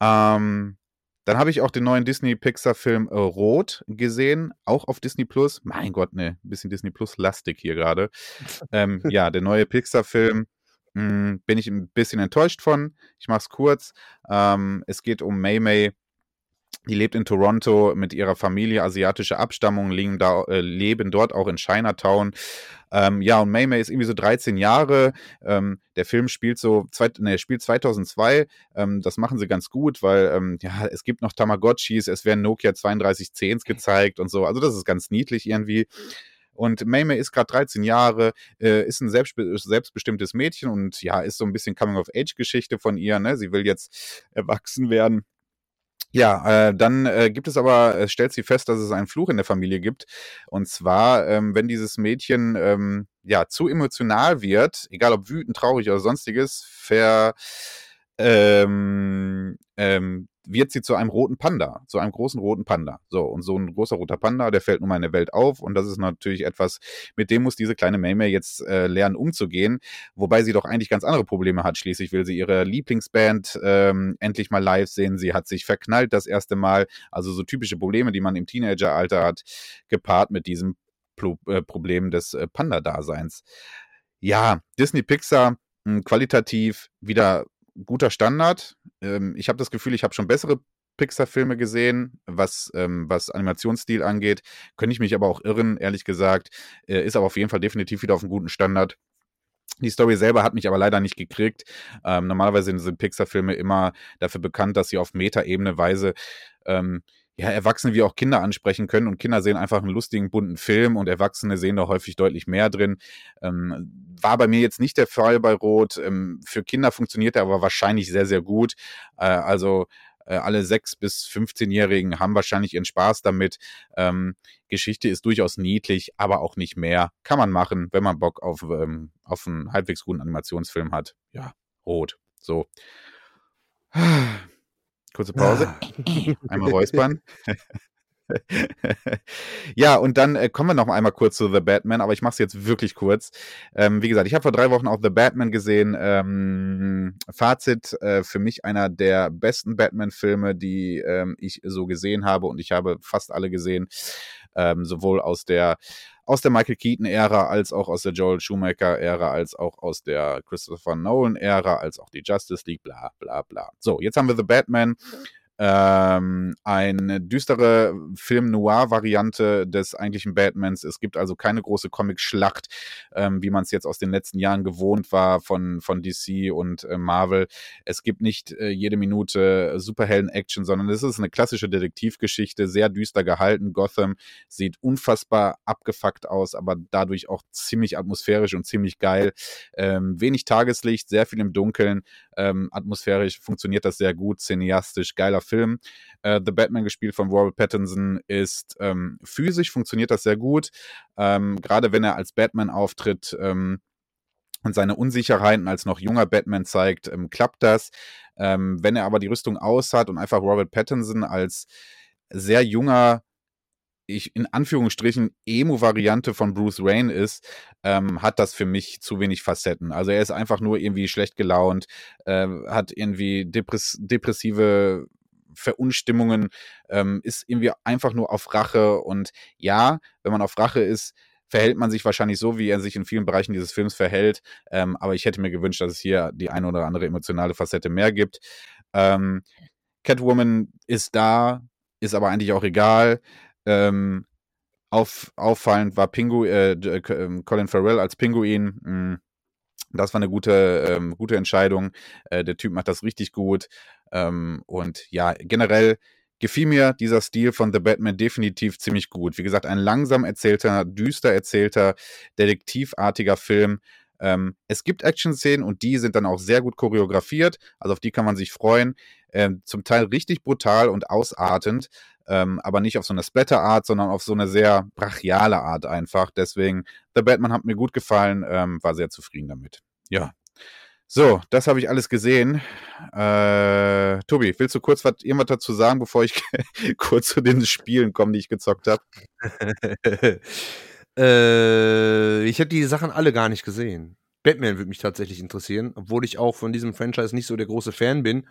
Ähm, dann habe ich auch den neuen Disney-Pixar-Film äh, Rot gesehen, auch auf Disney Plus. Mein Gott, ne, ein bisschen Disney Plus-lastig hier gerade. ähm, ja, der neue Pixar-Film. Hm, bin ich ein bisschen enttäuscht von. Ich mache es kurz. Ähm, es geht um May May, die lebt in Toronto mit ihrer Familie, asiatische Abstammung, leben, da, äh, leben dort auch in Chinatown. Ähm, ja, und May May ist irgendwie so 13 Jahre. Ähm, der Film spielt so, ne, spielt 2002. Ähm, das machen sie ganz gut, weil ähm, ja, es gibt noch Tamagotchis, es werden Nokia 3210s gezeigt und so. Also das ist ganz niedlich irgendwie. Und Maymay ist gerade 13 Jahre, äh, ist ein selbstbe selbstbestimmtes Mädchen und ja, ist so ein bisschen Coming-of-Age-Geschichte von ihr. Ne? Sie will jetzt erwachsen werden. Ja, äh, dann äh, gibt es aber, äh, stellt sie fest, dass es einen Fluch in der Familie gibt. Und zwar, ähm, wenn dieses Mädchen ähm, ja zu emotional wird, egal ob wütend, traurig oder sonstiges, ver, ähm, ähm, wird sie zu einem roten Panda, zu einem großen roten Panda. So, und so ein großer roter Panda, der fällt nun mal in der Welt auf und das ist natürlich etwas, mit dem muss diese kleine Maymay jetzt äh, lernen umzugehen, wobei sie doch eigentlich ganz andere Probleme hat. Schließlich will sie ihre Lieblingsband ähm, endlich mal live sehen. Sie hat sich verknallt das erste Mal, also so typische Probleme, die man im Teenageralter hat, gepaart mit diesem Pro äh, Problem des äh, Panda-Daseins. Ja, Disney Pixar hm, qualitativ wieder guter Standard. Ähm, ich habe das Gefühl, ich habe schon bessere Pixar-Filme gesehen, was, ähm, was Animationsstil angeht. Könnte ich mich aber auch irren, ehrlich gesagt. Äh, ist aber auf jeden Fall definitiv wieder auf einem guten Standard. Die Story selber hat mich aber leider nicht gekriegt. Ähm, normalerweise sind Pixar-Filme immer dafür bekannt, dass sie auf Meta-Ebene Weise ähm, ja, Erwachsene wie auch Kinder ansprechen können und Kinder sehen einfach einen lustigen, bunten Film und Erwachsene sehen da häufig deutlich mehr drin. Ähm, war bei mir jetzt nicht der Fall bei Rot. Ähm, für Kinder funktioniert er aber wahrscheinlich sehr, sehr gut. Äh, also äh, alle sechs bis 15-Jährigen haben wahrscheinlich ihren Spaß damit. Ähm, Geschichte ist durchaus niedlich, aber auch nicht mehr. Kann man machen, wenn man Bock auf, ähm, auf einen halbwegs guten Animationsfilm hat. Ja, Rot. So. Kurze Pause. Einmal räuspern. ja, und dann äh, kommen wir noch einmal kurz zu The Batman, aber ich mache es jetzt wirklich kurz. Ähm, wie gesagt, ich habe vor drei Wochen auch The Batman gesehen. Ähm, Fazit, äh, für mich einer der besten Batman-Filme, die ähm, ich so gesehen habe und ich habe fast alle gesehen, ähm, sowohl aus der aus der Michael Keaton-Ära, als auch aus der Joel Schumacher-Ära, als auch aus der Christopher Nolan-Ära, als auch die Justice League, bla bla bla. So, jetzt haben wir The Batman ähm, eine düstere Film-Noir-Variante des eigentlichen Batmans. Es gibt also keine große Comic-Schlacht, ähm, wie man es jetzt aus den letzten Jahren gewohnt war von, von DC und äh, Marvel. Es gibt nicht äh, jede Minute Superhelden-Action, sondern es ist eine klassische Detektivgeschichte, sehr düster gehalten. Gotham sieht unfassbar abgefuckt aus, aber dadurch auch ziemlich atmosphärisch und ziemlich geil. Ähm, wenig Tageslicht, sehr viel im Dunkeln. Ähm, atmosphärisch funktioniert das sehr gut, cineastisch, geiler Film. Äh, The Batman, gespielt von Robert Pattinson, ist ähm, physisch, funktioniert das sehr gut. Ähm, Gerade wenn er als Batman auftritt ähm, und seine Unsicherheiten als noch junger Batman zeigt, ähm, klappt das. Ähm, wenn er aber die Rüstung aus hat und einfach Robert Pattinson als sehr junger ich in Anführungsstrichen Emo-Variante von Bruce Wayne ist, ähm, hat das für mich zu wenig Facetten. Also er ist einfach nur irgendwie schlecht gelaunt, äh, hat irgendwie depress depressive Verunstimmungen, ähm, ist irgendwie einfach nur auf Rache. Und ja, wenn man auf Rache ist, verhält man sich wahrscheinlich so, wie er sich in vielen Bereichen dieses Films verhält. Ähm, aber ich hätte mir gewünscht, dass es hier die eine oder andere emotionale Facette mehr gibt. Ähm, Catwoman ist da, ist aber eigentlich auch egal. Ähm, auf, auffallend war Pingu, äh, ähm, Colin Farrell als Pinguin. Mh, hm, das war eine gute, ähm, gute Entscheidung. Äh, der Typ macht das richtig gut. Ähm, und ja, generell gefiel mir dieser Stil von The Batman definitiv ziemlich gut. Wie gesagt, ein langsam erzählter, düster erzählter, detektivartiger Film. Ähm, es gibt Action-Szenen und die sind dann auch sehr gut choreografiert. Also auf die kann man sich freuen. Ähm, zum Teil richtig brutal und ausartend ähm, aber nicht auf so eine Splatter-Art, sondern auf so eine sehr brachiale Art einfach. Deswegen, The Batman hat mir gut gefallen, ähm, war sehr zufrieden damit. Ja. So, das habe ich alles gesehen. Äh, Tobi, willst du kurz was, irgendwas dazu sagen, bevor ich kurz zu den Spielen komme, die ich gezockt habe? äh, ich habe die Sachen alle gar nicht gesehen. Batman würde mich tatsächlich interessieren, obwohl ich auch von diesem Franchise nicht so der große Fan bin.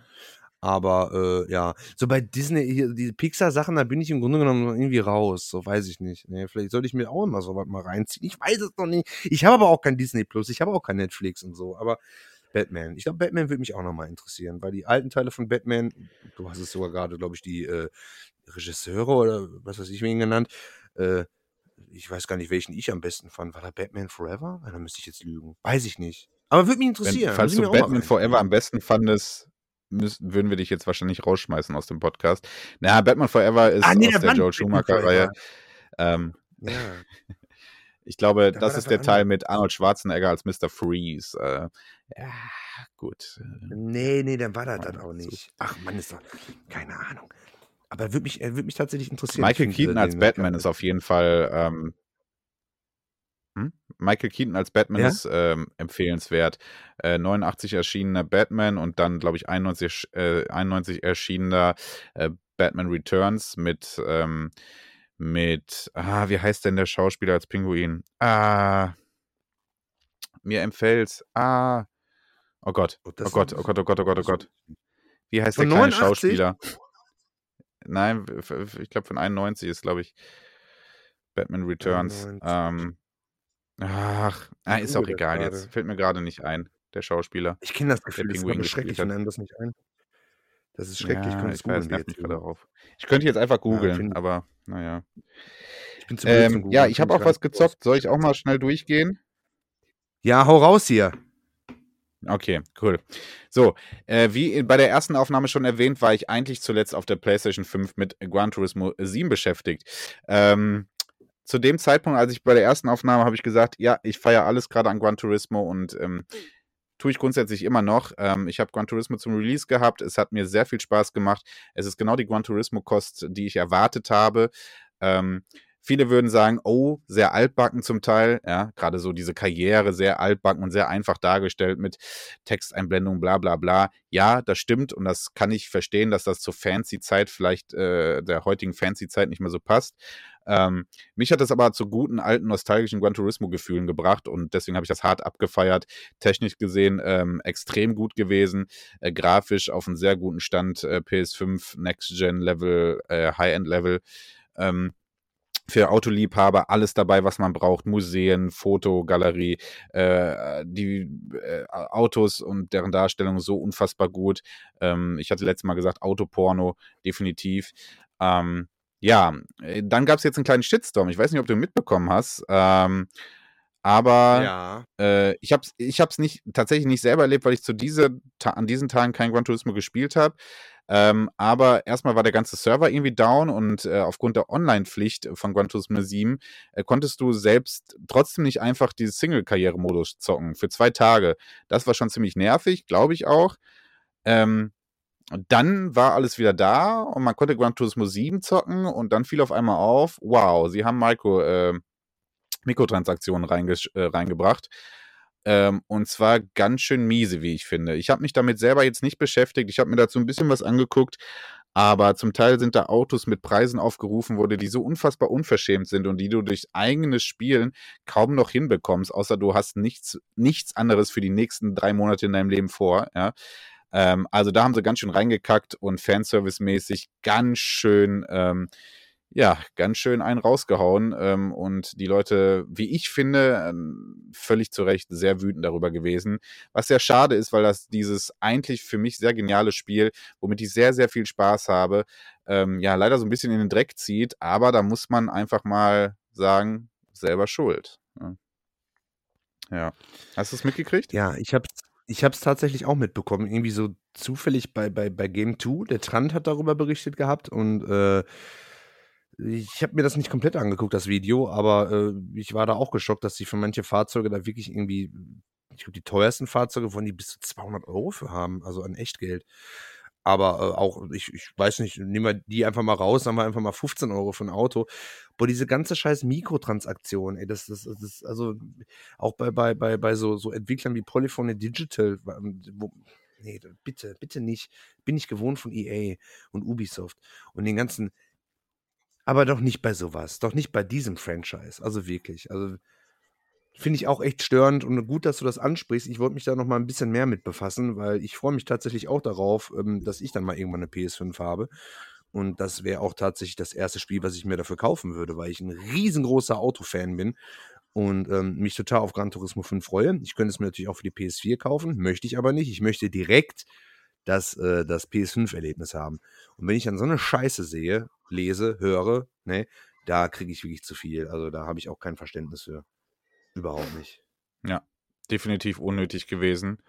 Aber äh, ja, so bei Disney, hier, die Pixar-Sachen, da bin ich im Grunde genommen irgendwie raus. So weiß ich nicht. Nee, vielleicht sollte ich mir auch immer so was mal reinziehen. Ich weiß es noch nicht. Ich habe aber auch kein Disney Plus, ich habe auch kein Netflix und so. Aber Batman. Ich glaube, Batman würde mich auch nochmal interessieren, weil die alten Teile von Batman, du hast es sogar gerade, glaube ich, die äh, Regisseure oder was weiß ich, wen genannt, äh, ich weiß gar nicht, welchen ich am besten fand. War da Batman Forever? Da müsste ich jetzt lügen. Weiß ich nicht. Aber würde mich interessieren. Wenn, falls du Batman Forever am besten fandest, müssen, würden wir dich jetzt wahrscheinlich rausschmeißen aus dem Podcast. Naja, Batman Forever ist ah, nee, aus der Joel Schumacher-Reihe. Ähm, ja. Ich glaube, Da das ist der Teil mit Arnold Schwarzenegger als Mr. Freeze. Äh, ja, gut. äh, Nee, nee, dann war das dann auch nicht. Ach Mann, ist doch. Keine Ahnung. Aber würde mich, er würde mich tatsächlich interessieren. Michael Ich find, Keaton äh, als Batman ist auf jeden Fall. Ähm, hm? Michael Keaton als Batman Ja? ist ähm, empfehlenswert. Äh, 89 erschienener Batman und dann, glaube ich, 91, äh, 91 erschienener äh, Batman Returns mit, ähm, mit, ah, wie heißt denn der Schauspieler als Pinguin? Ah, mir empfällt's. Ah, oh Gott, Oh, oh Gott, oh Gott, oh Gott, oh Gott, oh Gott. Wie heißt Von der kleine 89? Schauspieler? Nein, ich glaube von 91 ist, glaube ich, Batman Returns. 91. Ähm, ach, ah, ist auch egal jetzt. Fällt mir gerade nicht ein, der Schauspieler. Ich kenne das Gefühl, das ist schrecklich, einem das nicht ein. Das ist schrecklich, ich ja, könnte ich weiß, jetzt gerade auf. Ich könnte jetzt einfach googeln, find- aber naja. Ich bin zu blöd zum Ähm, ja, ich habe auch was nicht gezockt. Soll ich auch mal schnell durchgehen? Ja, hau raus hier. Okay, cool. So, äh, wie bei der ersten Aufnahme schon erwähnt, war ich eigentlich zuletzt auf der PlayStation 5 mit Gran Turismo 7 beschäftigt. Ähm, zu dem Zeitpunkt, als ich bei der ersten Aufnahme habe ich gesagt, ja, ich feiere alles gerade an Gran Turismo und ähm, tue ich grundsätzlich immer noch. Ähm, ich habe Gran Turismo zum Release gehabt. Es hat mir sehr viel Spaß gemacht. Es ist genau die Gran Turismo-Kost, die ich erwartet habe. Ähm, viele würden sagen, oh, sehr altbacken zum Teil. Ja, gerade so diese Karriere sehr altbacken und sehr einfach dargestellt mit Texteinblendung, bla bla bla. Ja, das stimmt und das kann ich verstehen, dass das zur Fancy-Zeit vielleicht äh, der heutigen Fancy-Zeit nicht mehr so passt. Ähm, mich hat das aber zu guten, alten, nostalgischen Gran Turismo-Gefühlen gebracht und deswegen habe ich das hart abgefeiert. Technisch gesehen ähm, extrem gut gewesen, äh, grafisch auf einem sehr guten Stand, äh, PS5, Next-Gen-Level, äh, High-End-Level. Ähm, für Autoliebhaber alles dabei, was man braucht. Museen, Fotogalerie, äh, die äh, Autos und deren Darstellung so unfassbar gut. Ähm, ich hatte letztes Mal gesagt, Autoporno, definitiv. Ähm, ja, äh, dann gab es jetzt einen kleinen Shitstorm. Ich weiß nicht, ob du mitbekommen hast. Ähm, aber Ja. äh, ich habe es ich hab's nicht, tatsächlich nicht selber erlebt, weil ich zu dieser, Ta- an diesen Tagen kein Gran Turismo gespielt habe. Ähm, aber erstmal war der ganze Server irgendwie down und äh, aufgrund der Online-Pflicht von Gran Turismo 7 äh, konntest du selbst trotzdem nicht einfach dieses Single-Karriere-Modus zocken für zwei Tage. Das war schon ziemlich nervig, glaube ich auch. Ähm, dann war alles wieder da und man konnte Gran Turismo 7 zocken und dann fiel auf einmal auf, wow, sie haben Micro, äh, Mikrotransaktionen reingesch- äh, reingebracht. Ähm, und zwar ganz schön miese, wie ich finde. Ich habe mich damit selber jetzt nicht beschäftigt. Ich habe mir dazu ein bisschen was angeguckt. Aber zum Teil sind da Autos mit Preisen aufgerufen worden, die so unfassbar unverschämt sind und die du durch eigenes Spielen kaum noch hinbekommst, außer du hast nichts, nichts anderes für die nächsten drei Monate in deinem Leben vor. Ja? Ähm, also da haben sie ganz schön reingekackt und Fanservice-mäßig ganz schön ähm, ja, ganz schön einen rausgehauen ähm, und die Leute, wie ich finde, ähm, völlig zu Recht sehr wütend darüber gewesen. Was sehr schade ist, weil das dieses eigentlich für mich sehr geniale Spiel, womit ich sehr, sehr viel Spaß habe, ähm, ja, leider so ein bisschen in den Dreck zieht, aber da muss man einfach mal sagen, selber schuld. Ja. ja. Hast du es mitgekriegt? Ja, ich habe ich habe es tatsächlich auch mitbekommen. Irgendwie so zufällig bei, bei, bei Game 2. Der Trant hat darüber berichtet gehabt und äh, ich habe mir das nicht komplett angeguckt, das Video, aber äh, ich war da auch geschockt, dass sie für manche Fahrzeuge da wirklich irgendwie, ich glaube, die teuersten Fahrzeuge, wollen die bis zu 200 Euro für haben, also an Echtgeld. Aber äh, auch, ich, ich weiß nicht, nehmen wir die einfach mal raus, haben wir einfach mal 15 Euro für ein Auto. Boah, diese ganze scheiß Mikrotransaktion, ey, das, das, das ist, also auch bei, bei, bei, bei so, so Entwicklern wie Polyphony Digital, wo, nee, bitte, bitte nicht. Bin ich gewohnt von EA und Ubisoft und den ganzen, aber doch nicht bei sowas, doch nicht bei diesem Franchise, also wirklich, also finde ich auch echt störend und gut, dass du das ansprichst. Ich wollte mich da noch mal ein bisschen mehr mit befassen, weil ich freue mich tatsächlich auch darauf, ähm, dass ich dann mal irgendwann eine PS5 habe. Und das wäre auch tatsächlich das erste Spiel, was ich mir dafür kaufen würde, weil ich ein riesengroßer Autofan bin und ähm, mich total auf Gran Turismo 5 freue. Ich könnte es mir natürlich auch für die PS4 kaufen, möchte ich aber nicht. Ich möchte direkt das, äh, das PS5-Erlebnis haben. Und wenn ich dann so eine Scheiße sehe, lese, höre, ne, da kriege ich wirklich zu viel. Also da habe ich auch kein Verständnis für. Überhaupt nicht. Ja, definitiv unnötig gewesen.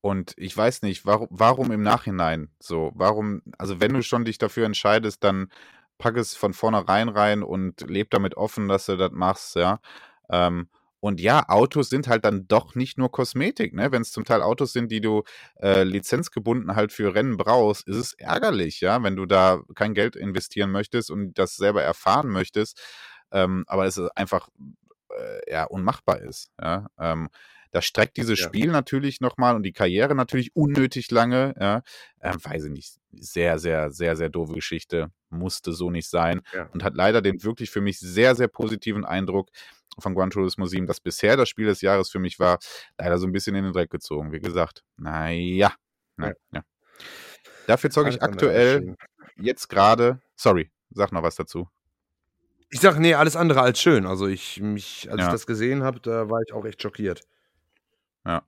Und ich weiß nicht, warum, warum im Nachhinein so? Warum, also wenn du schon dich dafür entscheidest, dann pack es von vornherein rein und leb damit offen, dass du das machst, ja. Ähm, und ja, Autos sind halt dann doch nicht nur Kosmetik, ne? Wenn es zum Teil Autos sind, die du äh, lizenzgebunden halt für Rennen brauchst, ist es ärgerlich, ja, wenn du da kein Geld investieren möchtest und das selber erfahren möchtest, ähm, aber es ist einfach äh, ja unmachbar ist, ja. Ähm, das streckt dieses ja. Spiel natürlich nochmal und die Karriere natürlich unnötig lange. Ja. Ähm, weiß ich nicht. Sehr, sehr, sehr, sehr doofe Geschichte. Musste so nicht sein. Ja. Und hat leider den wirklich für mich sehr, sehr positiven Eindruck von Gran Turismo 7, das bisher das Spiel des Jahres für mich war, leider so ein bisschen in den Dreck gezogen. Wie gesagt, naja. Na, ja. Dafür zocke ich aktuell jetzt gerade. Sorry, sag noch was dazu. Ich sag, nee, alles andere als schön. Also ich mich, als ja. ich das gesehen habe, da war ich auch echt schockiert. Ja.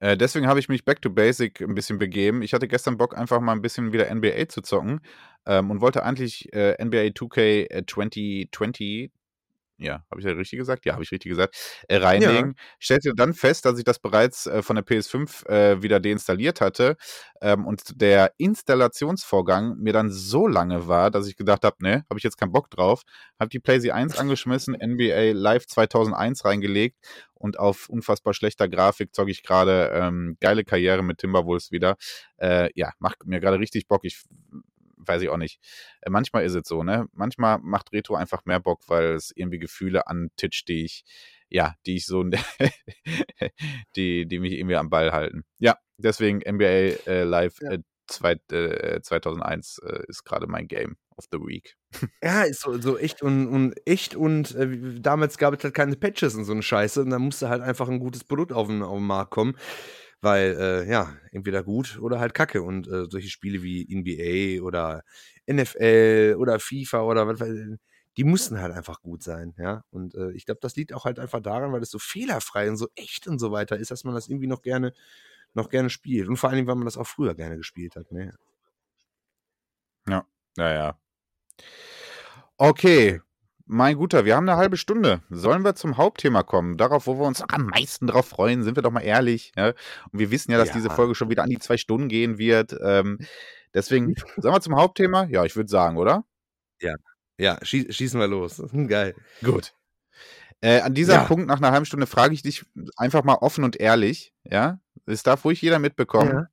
Äh, deswegen habe ich mich back to basic ein bisschen begeben. Ich hatte gestern Bock, einfach mal ein bisschen wieder NBA zu zocken ähm, und wollte eigentlich äh, NBA 2K 2020 ja, habe ich ja richtig gesagt? Ja, habe ich richtig gesagt, äh, reinlegen. Ja. Stellte dann fest, dass ich das bereits äh, von der PS5 äh, wieder deinstalliert hatte ähm, und der Installationsvorgang mir dann so lange war, dass ich gedacht habe, ne, habe ich jetzt keinen Bock drauf, habe die PlayStation 1 angeschmissen, NBA Live 2001 reingelegt und auf unfassbar schlechter Grafik zocke ich gerade ähm, geile Karriere mit Timberwolves wieder. Äh, ja, macht mir gerade richtig Bock. Ich weiß ich auch nicht. Äh, manchmal ist es so, ne? Manchmal macht Retro einfach mehr Bock, weil es irgendwie Gefühle antitscht, die ich, ja, die ich so, die, die mich irgendwie am Ball halten. Ja, deswegen NBA äh, Live ja. äh, zwei, äh, 2001 äh, ist gerade mein Game of the Week. Ja, ist so, so echt und, und echt und äh, damals gab es halt keine Patches und so eine Scheiße und dann musste halt einfach ein gutes Produkt auf den, auf den Markt kommen. Weil, äh, ja, entweder gut oder halt kacke. Und äh, solche Spiele wie NBA oder NFL oder FIFA oder was weiß die mussten halt einfach gut sein, ja. Und äh, ich glaube, das liegt auch halt einfach daran, weil es so fehlerfrei und so echt und so weiter ist, dass man das irgendwie noch gerne, noch gerne spielt. Und vor allen Dingen, weil man das auch früher gerne gespielt hat, ne? Ja, naja. Okay, mein Guter, wir haben eine halbe Stunde. Sollen wir zum Hauptthema kommen? Darauf, wo wir uns am meisten drauf freuen, sind wir doch mal ehrlich. Ja? Und wir wissen ja, dass ja. diese Folge schon wieder an die zwei Stunden gehen wird. Ähm, deswegen, sollen wir zum Hauptthema? Ja, ich würde sagen, oder? Ja, ja, schieß, schießen wir los. Geil. Gut. Äh, an dieser ja. Punkt nach einer halben Stunde frage ich dich einfach mal offen und ehrlich. Ja, es darf ruhig jeder mitbekommen.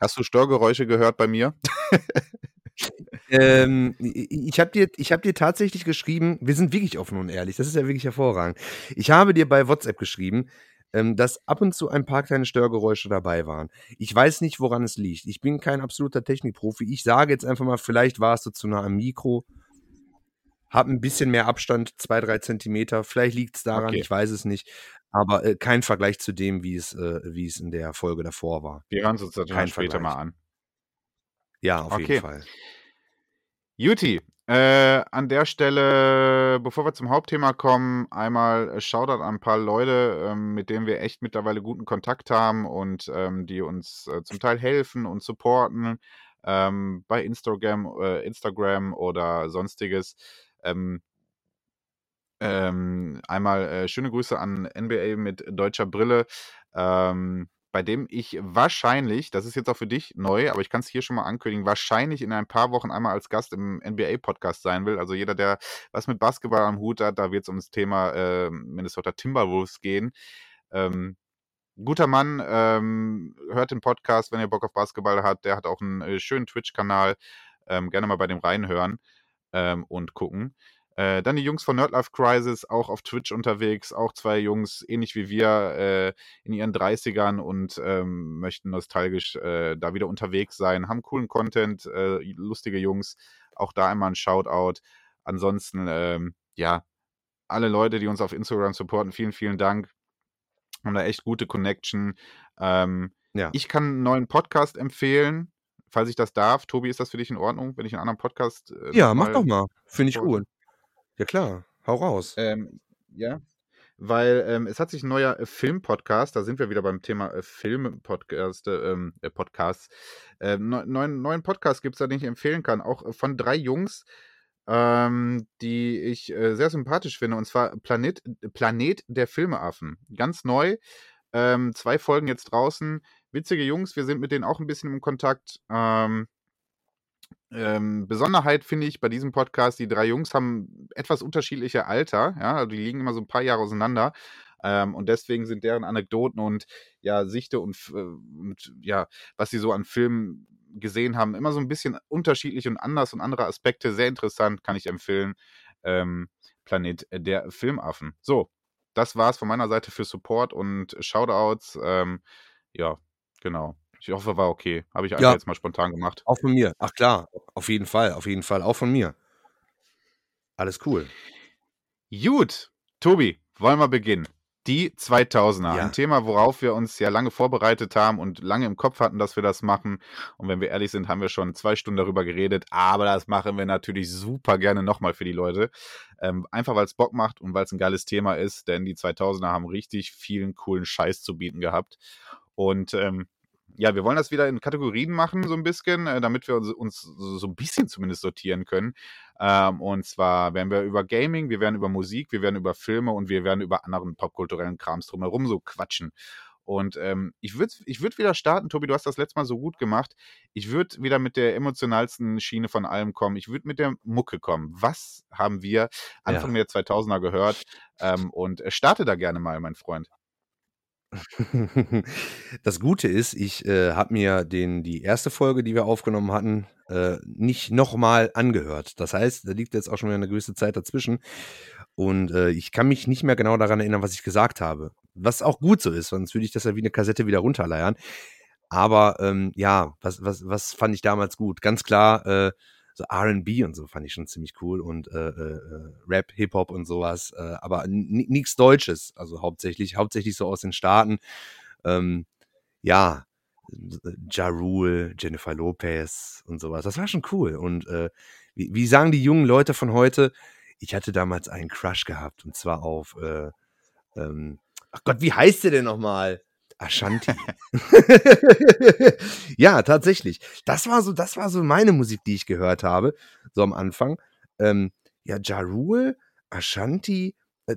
Hast du Störgeräusche gehört bei mir? ähm, ich habe dir, hab dir tatsächlich geschrieben, wir sind wirklich offen und ehrlich, das ist ja wirklich hervorragend. Ich habe dir bei WhatsApp geschrieben, ähm, dass ab und zu ein paar kleine Störgeräusche dabei waren. Ich weiß nicht, woran es liegt. Ich bin kein absoluter Technikprofi. Ich sage jetzt einfach mal, vielleicht warst du zu nah am Mikro, hab ein bisschen mehr Abstand, zwei, drei Zentimeter. Vielleicht liegt es daran, okay. ich weiß es nicht. Aber äh, kein Vergleich zu dem, wie es, äh, wie es in der Folge davor war. Wir hören uns dann später mal an. Ja, auf okay. jeden Fall. Juti, äh, an der Stelle, bevor wir zum Hauptthema kommen, einmal äh, Shoutout an ein paar Leute, ähm, mit denen wir echt mittlerweile guten Kontakt haben und ähm, die uns äh, zum Teil helfen und supporten ähm, bei Instagram, äh, Instagram oder sonstiges. Ähm, ähm, einmal äh, schöne Grüße an NBA mit deutscher Brille. Ähm, bei dem ich wahrscheinlich, das ist jetzt auch für dich neu, aber ich kann es hier schon mal ankündigen, wahrscheinlich in ein paar Wochen einmal als Gast im NBA-Podcast sein will. Also jeder, der was mit Basketball am Hut hat, da wird es ums Thema äh, Minnesota Timberwolves gehen. Ähm, guter Mann, ähm, hört den Podcast, wenn ihr Bock auf Basketball habt. Der hat auch einen äh, schönen Twitch-Kanal. Ähm, gerne mal bei dem reinhören ähm, und gucken. Äh, dann die Jungs von Nerdlife Crisis, auch auf Twitch unterwegs, auch zwei Jungs, ähnlich wie wir, äh, in ihren 30ern und ähm, möchten nostalgisch äh, da wieder unterwegs sein, haben coolen Content, äh, lustige Jungs, auch da einmal ein Shoutout. Ansonsten, ähm, ja, alle Leute, die uns auf Instagram supporten, vielen, vielen Dank. Haben da echt gute Connection. Ähm, ja. Ich kann einen neuen Podcast empfehlen, falls ich das darf. Tobi, ist das für dich in Ordnung, wenn ich einen anderen Podcast. Äh, ja, mach doch mal. Finde ich gut. Ja klar, hau raus. Ähm, ja, weil ähm, es hat sich ein neuer äh, Film-Podcast, da sind wir wieder beim Thema äh, Film-Podcast, ähm, äh, Podcasts. Äh, neuen, neuen Podcast gibt es da, den ich empfehlen kann, auch äh, von drei Jungs, ähm, die ich äh, sehr sympathisch finde, und zwar Planet, Planet der Filmeaffen. Ganz neu, ähm, zwei Folgen jetzt draußen. Witzige Jungs, wir sind mit denen auch ein bisschen im Kontakt. Ähm, ähm, Besonderheit finde ich bei diesem Podcast, die drei Jungs haben etwas unterschiedliche Alter, ja, also die liegen immer so ein paar Jahre auseinander. Ähm, und deswegen sind deren Anekdoten und ja, Sichte und, äh, und ja, was sie so an Filmen gesehen haben, immer so ein bisschen unterschiedlich und anders und andere Aspekte. Sehr interessant, kann ich empfehlen. Ähm, Planet der Filmaffen. So, das war's von meiner Seite für Support und Shoutouts. Ähm, ja, genau. Ich hoffe, war okay. Habe ich einfach Ja. jetzt mal spontan gemacht. Auch von mir. Ach klar, auf jeden Fall, auf jeden Fall. Auch von mir. Alles cool. Gut, Tobi, wollen wir beginnen? Die 2000er, Ja. ein Thema, worauf wir uns ja lange vorbereitet haben und lange im Kopf hatten, dass wir das machen. Und wenn wir ehrlich sind, haben wir schon zwei Stunden darüber geredet, aber das machen wir natürlich super gerne nochmal für die Leute. Ähm, einfach weil es Bock macht und weil es ein geiles Thema ist, denn die 2000er haben richtig vielen coolen Scheiß zu bieten gehabt. Und ähm, ja, wir wollen das wieder in Kategorien machen, so ein bisschen, äh, damit wir uns, uns so, so ein bisschen zumindest sortieren können. Ähm, und zwar werden wir über Gaming, wir werden über Musik, wir werden über Filme und wir werden über anderen popkulturellen Krams drumherum so quatschen. Und ähm, ich würde ich würd wieder starten, Tobi, du hast das letzte Mal so gut gemacht. Ich würde wieder mit der emotionalsten Schiene von allem kommen. Ich würde mit der Mucke kommen. Was haben wir Anfang der 2000er gehört? Ähm, und äh, starte da gerne mal, mein Freund. Das Gute ist, ich äh, habe mir den, die erste Folge, die wir aufgenommen hatten, äh, nicht nochmal angehört. Das heißt, da liegt jetzt auch schon wieder eine gewisse Zeit dazwischen. Und äh, ich kann mich nicht mehr genau daran erinnern, was ich gesagt habe. Was auch gut so ist, sonst würde ich das ja wie eine Kassette wieder runterleiern. Aber ähm, ja, was, was, was fand ich damals gut? Ganz klar, äh, so RB und so fand ich schon ziemlich cool und äh, äh, äh, Rap, Hip-Hop und sowas, äh, aber nichts Deutsches, also hauptsächlich, hauptsächlich so aus den Staaten. Ähm, ja, Ja Rule, Jennifer Lopez und sowas. Das war schon cool. Und äh, wie, wie sagen die jungen Leute von heute, ich hatte damals einen Crush gehabt und zwar auf, äh, ähm, ach Gott, wie heißt der denn nochmal? Ashanti. ja, tatsächlich. Das war so, das war so meine Musik, die ich gehört habe, so am Anfang. Ähm, ja, Ja Rule, Ashanti, äh,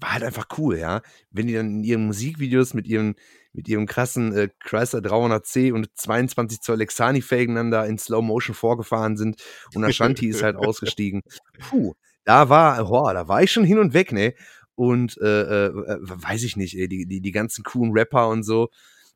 war halt einfach cool, ja. Wenn die dann in ihren Musikvideos mit ihrem, mit ihrem krassen äh, Chrysler 300C und 22 Zoll Lexani-Felgen dann da in Slow Motion vorgefahren sind und Ashanti ist halt ausgestiegen. Puh, da war, boah, da war ich schon hin und weg, ne? Und äh, äh, weiß ich nicht, die, die, die ganzen coolen Rapper und so.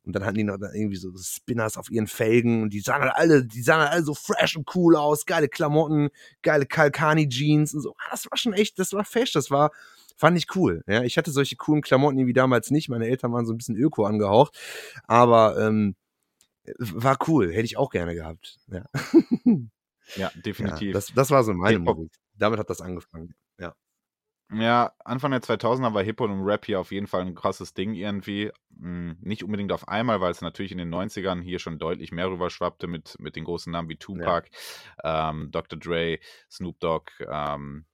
Und dann hatten die noch irgendwie so Spinners auf ihren Felgen und die sahen halt alle, die sahen halt alle so fresh und cool aus, geile Klamotten, geile Kalkani-Jeans und so. Ah, Das war schon echt, das war fesch, das war, fand ich cool. Ja, ich hatte solche coolen Klamotten wie damals nicht. Meine Eltern waren so ein bisschen öko angehaucht, aber ähm, war cool, hätte ich auch gerne gehabt. Ja, Ja, definitiv. ja das, das war so meine. Musik. Damit hat das angefangen. Ja. Ja, Anfang der 2000er war Hip-Hop und Rap hier auf jeden Fall ein krasses Ding irgendwie. Hm, nicht unbedingt auf einmal, weil es natürlich in den 90ern hier schon deutlich mehr rüberschwappte mit, mit den großen Namen wie Tupac, ähm, Dr. Dre, Snoop Dogg, ähm,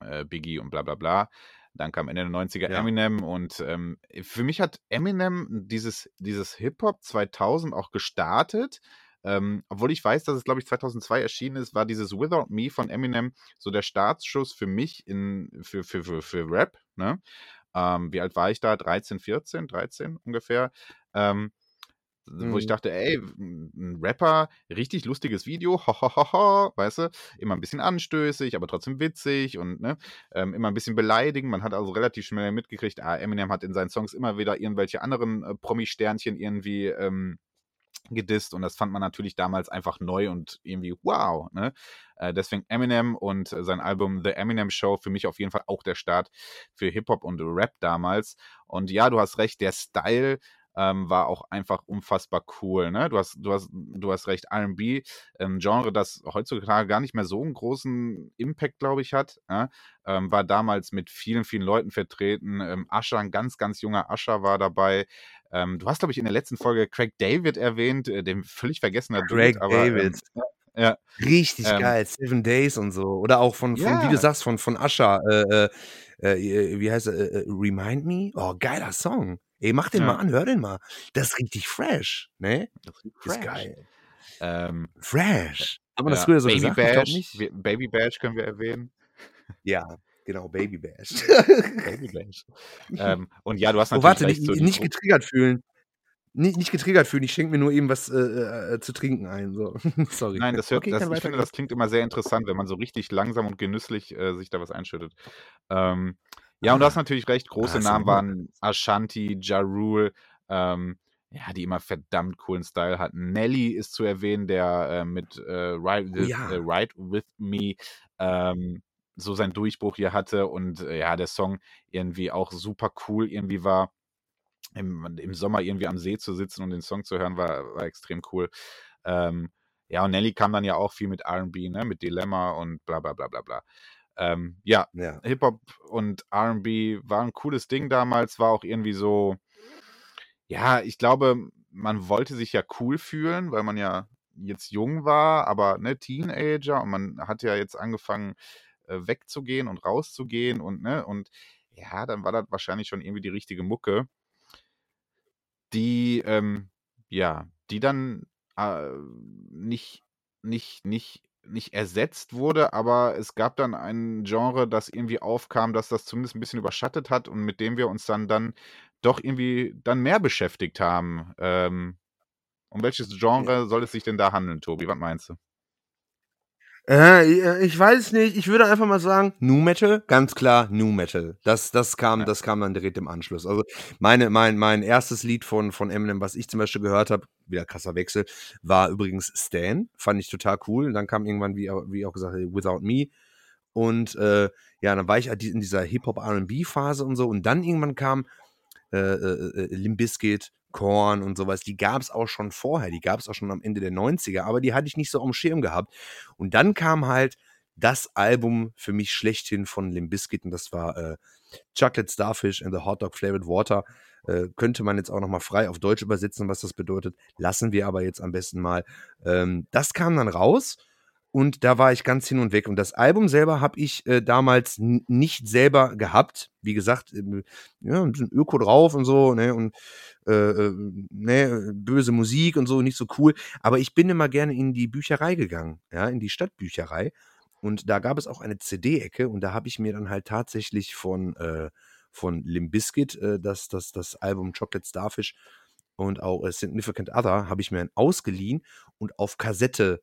äh, Biggie und bla bla bla. Dann kam Ende der 90er Ja. Eminem und ähm, für mich hat Eminem dieses, dieses Hip-Hop 2000 auch gestartet. Ähm, obwohl ich weiß, dass es, glaube ich, 2002 erschienen ist, war dieses Without Me von Eminem so der Startschuss für mich in, für, für, für, für Rap. Ne? Ähm, wie alt war ich da? 13, 14, 13 ungefähr. Ähm, Wo ich Mhm. dachte, ey, ein Rapper, richtig lustiges Video, ho, ho, ho, ho, weißt du, immer ein bisschen anstößig, aber trotzdem witzig und ne, ähm, immer ein bisschen beleidigend. Man hat also relativ schnell mitgekriegt, ah, Eminem hat in seinen Songs immer wieder irgendwelche anderen äh, Promi-Sternchen irgendwie ähm, gedisst und das fand man natürlich damals einfach neu und irgendwie wow. Ne? Äh, deswegen Eminem und äh, sein Album The Eminem Show für mich auf jeden Fall auch der Start für Hip-Hop und Rap damals. Und ja, du hast recht, der Style ähm, war auch einfach unfassbar cool. Ne? Du, hast, du, hast, du hast recht, RB, ähm, Genre, das heutzutage gar nicht mehr so einen großen Impact, glaube ich, hat, ja? ähm, war damals mit vielen, vielen Leuten vertreten. Ähm, Asher, ein ganz, ganz junger Asher war dabei. Ähm, du hast, glaube ich, in der letzten Folge Craig David erwähnt, äh, dem völlig vergessener Craig Dude, aber, David. Ähm, ja, Richtig Ähm, geil, Seven Days und so. Oder auch von, von wie Ja. du sagst, von, von Ascha, äh, äh, äh, wie heißt er, äh, äh, Remind Me? Oh, geiler Song. Ey, mach den Ja. mal an, hör den mal. Das ist richtig fresh, ne? das ist geil. Ähm, Fresh. Man das ja, früher so Baby gesagt? Bash, wir- Baby Bash können wir erwähnen. Ja, genau, Baby Bash. Baby Bash. ähm, und ja, du hast oh, natürlich warte, recht. nicht, so nicht getriggert fühlen. nicht, nicht getriggert fühlen. Ich schenke mir nur eben was äh, äh, zu trinken ein. So. Sorry. Nein, das hört, okay, das, ich finde, das klingt immer sehr interessant, wenn man so richtig langsam und genüsslich äh, sich da was einschüttet. Ähm, ja, und du hast ah. natürlich recht, große ah, Namen waren Ashanti, Ja Rule, ähm, ja, die immer verdammt coolen Style hatten. Nelly ist zu erwähnen, der äh, mit äh, Ride, with, oh ja. äh, Ride With Me ähm, so seinen Durchbruch hier hatte und äh, ja, der Song irgendwie auch super cool irgendwie war. Im, Im, Sommer irgendwie am See zu sitzen und den Song zu hören, war, war extrem cool. Ähm, ja, und Nelly kam dann ja auch viel mit RB, ne, mit Dilemma und bla bla bla bla bla. Ähm, ja, ja. Hip-Hop und RB war ein cooles Ding damals, war auch irgendwie so, ja, ich glaube, man wollte sich ja cool fühlen, weil man ja jetzt jung war, aber ne, Teenager und man hat ja jetzt angefangen, wegzugehen und rauszugehen und, ne, und ja, dann war das wahrscheinlich schon irgendwie die richtige Mucke, die, ähm, ja, die dann äh, nicht, nicht, nicht, nicht ersetzt wurde, aber es gab dann ein Genre, das irgendwie aufkam, das das zumindest ein bisschen überschattet hat und mit dem wir uns dann dann doch irgendwie dann mehr beschäftigt haben. Ähm, um welches Genre soll es sich denn da handeln, Tobi? Was meinst du? Ich weiß nicht, ich würde einfach mal sagen, Nu Metal, ganz klar Nu Metal. Das, das kam, das kam dann direkt im Anschluss. Also meine, mein, mein erstes Lied von, von Eminem, was ich zum Beispiel gehört habe, wieder krasser Wechsel, war übrigens Stan. Fand ich total cool. Und dann kam irgendwann, wie, wie auch gesagt, Without Me. Und äh, ja, dann war ich halt in dieser Hip-Hop-RB-Phase und so. Und dann irgendwann kam äh, äh, äh Limbiskit, Korn und sowas, die gab es auch schon vorher, die gab es auch schon am Ende der 90er, aber die hatte ich nicht so am Schirm gehabt. Und dann kam halt das Album für mich schlechthin von Limbiskit und das war äh, Chocolate Starfish and the Hot Dog Flavored Water. Äh, könnte man jetzt auch nochmal frei auf Deutsch übersetzen, was das bedeutet. Lassen wir aber jetzt am besten mal. Ähm, das kam dann raus und da war ich ganz hin und weg. Und das Album selber habe ich äh, damals nicht selber gehabt. Wie gesagt, äh, ja, ein bisschen Öko drauf und so, ne, und äh, äh, ne, böse Musik und so, nicht so cool. Aber ich bin immer gerne in die Bücherei gegangen, ja, in die Stadtbücherei. Und da gab es auch eine CD-Ecke und da habe ich mir dann halt tatsächlich von, äh, von Limbiskit äh, das, das, das Album Chocolate Starfish und auch äh, Significant Other habe ich mir ausgeliehen und auf Kassette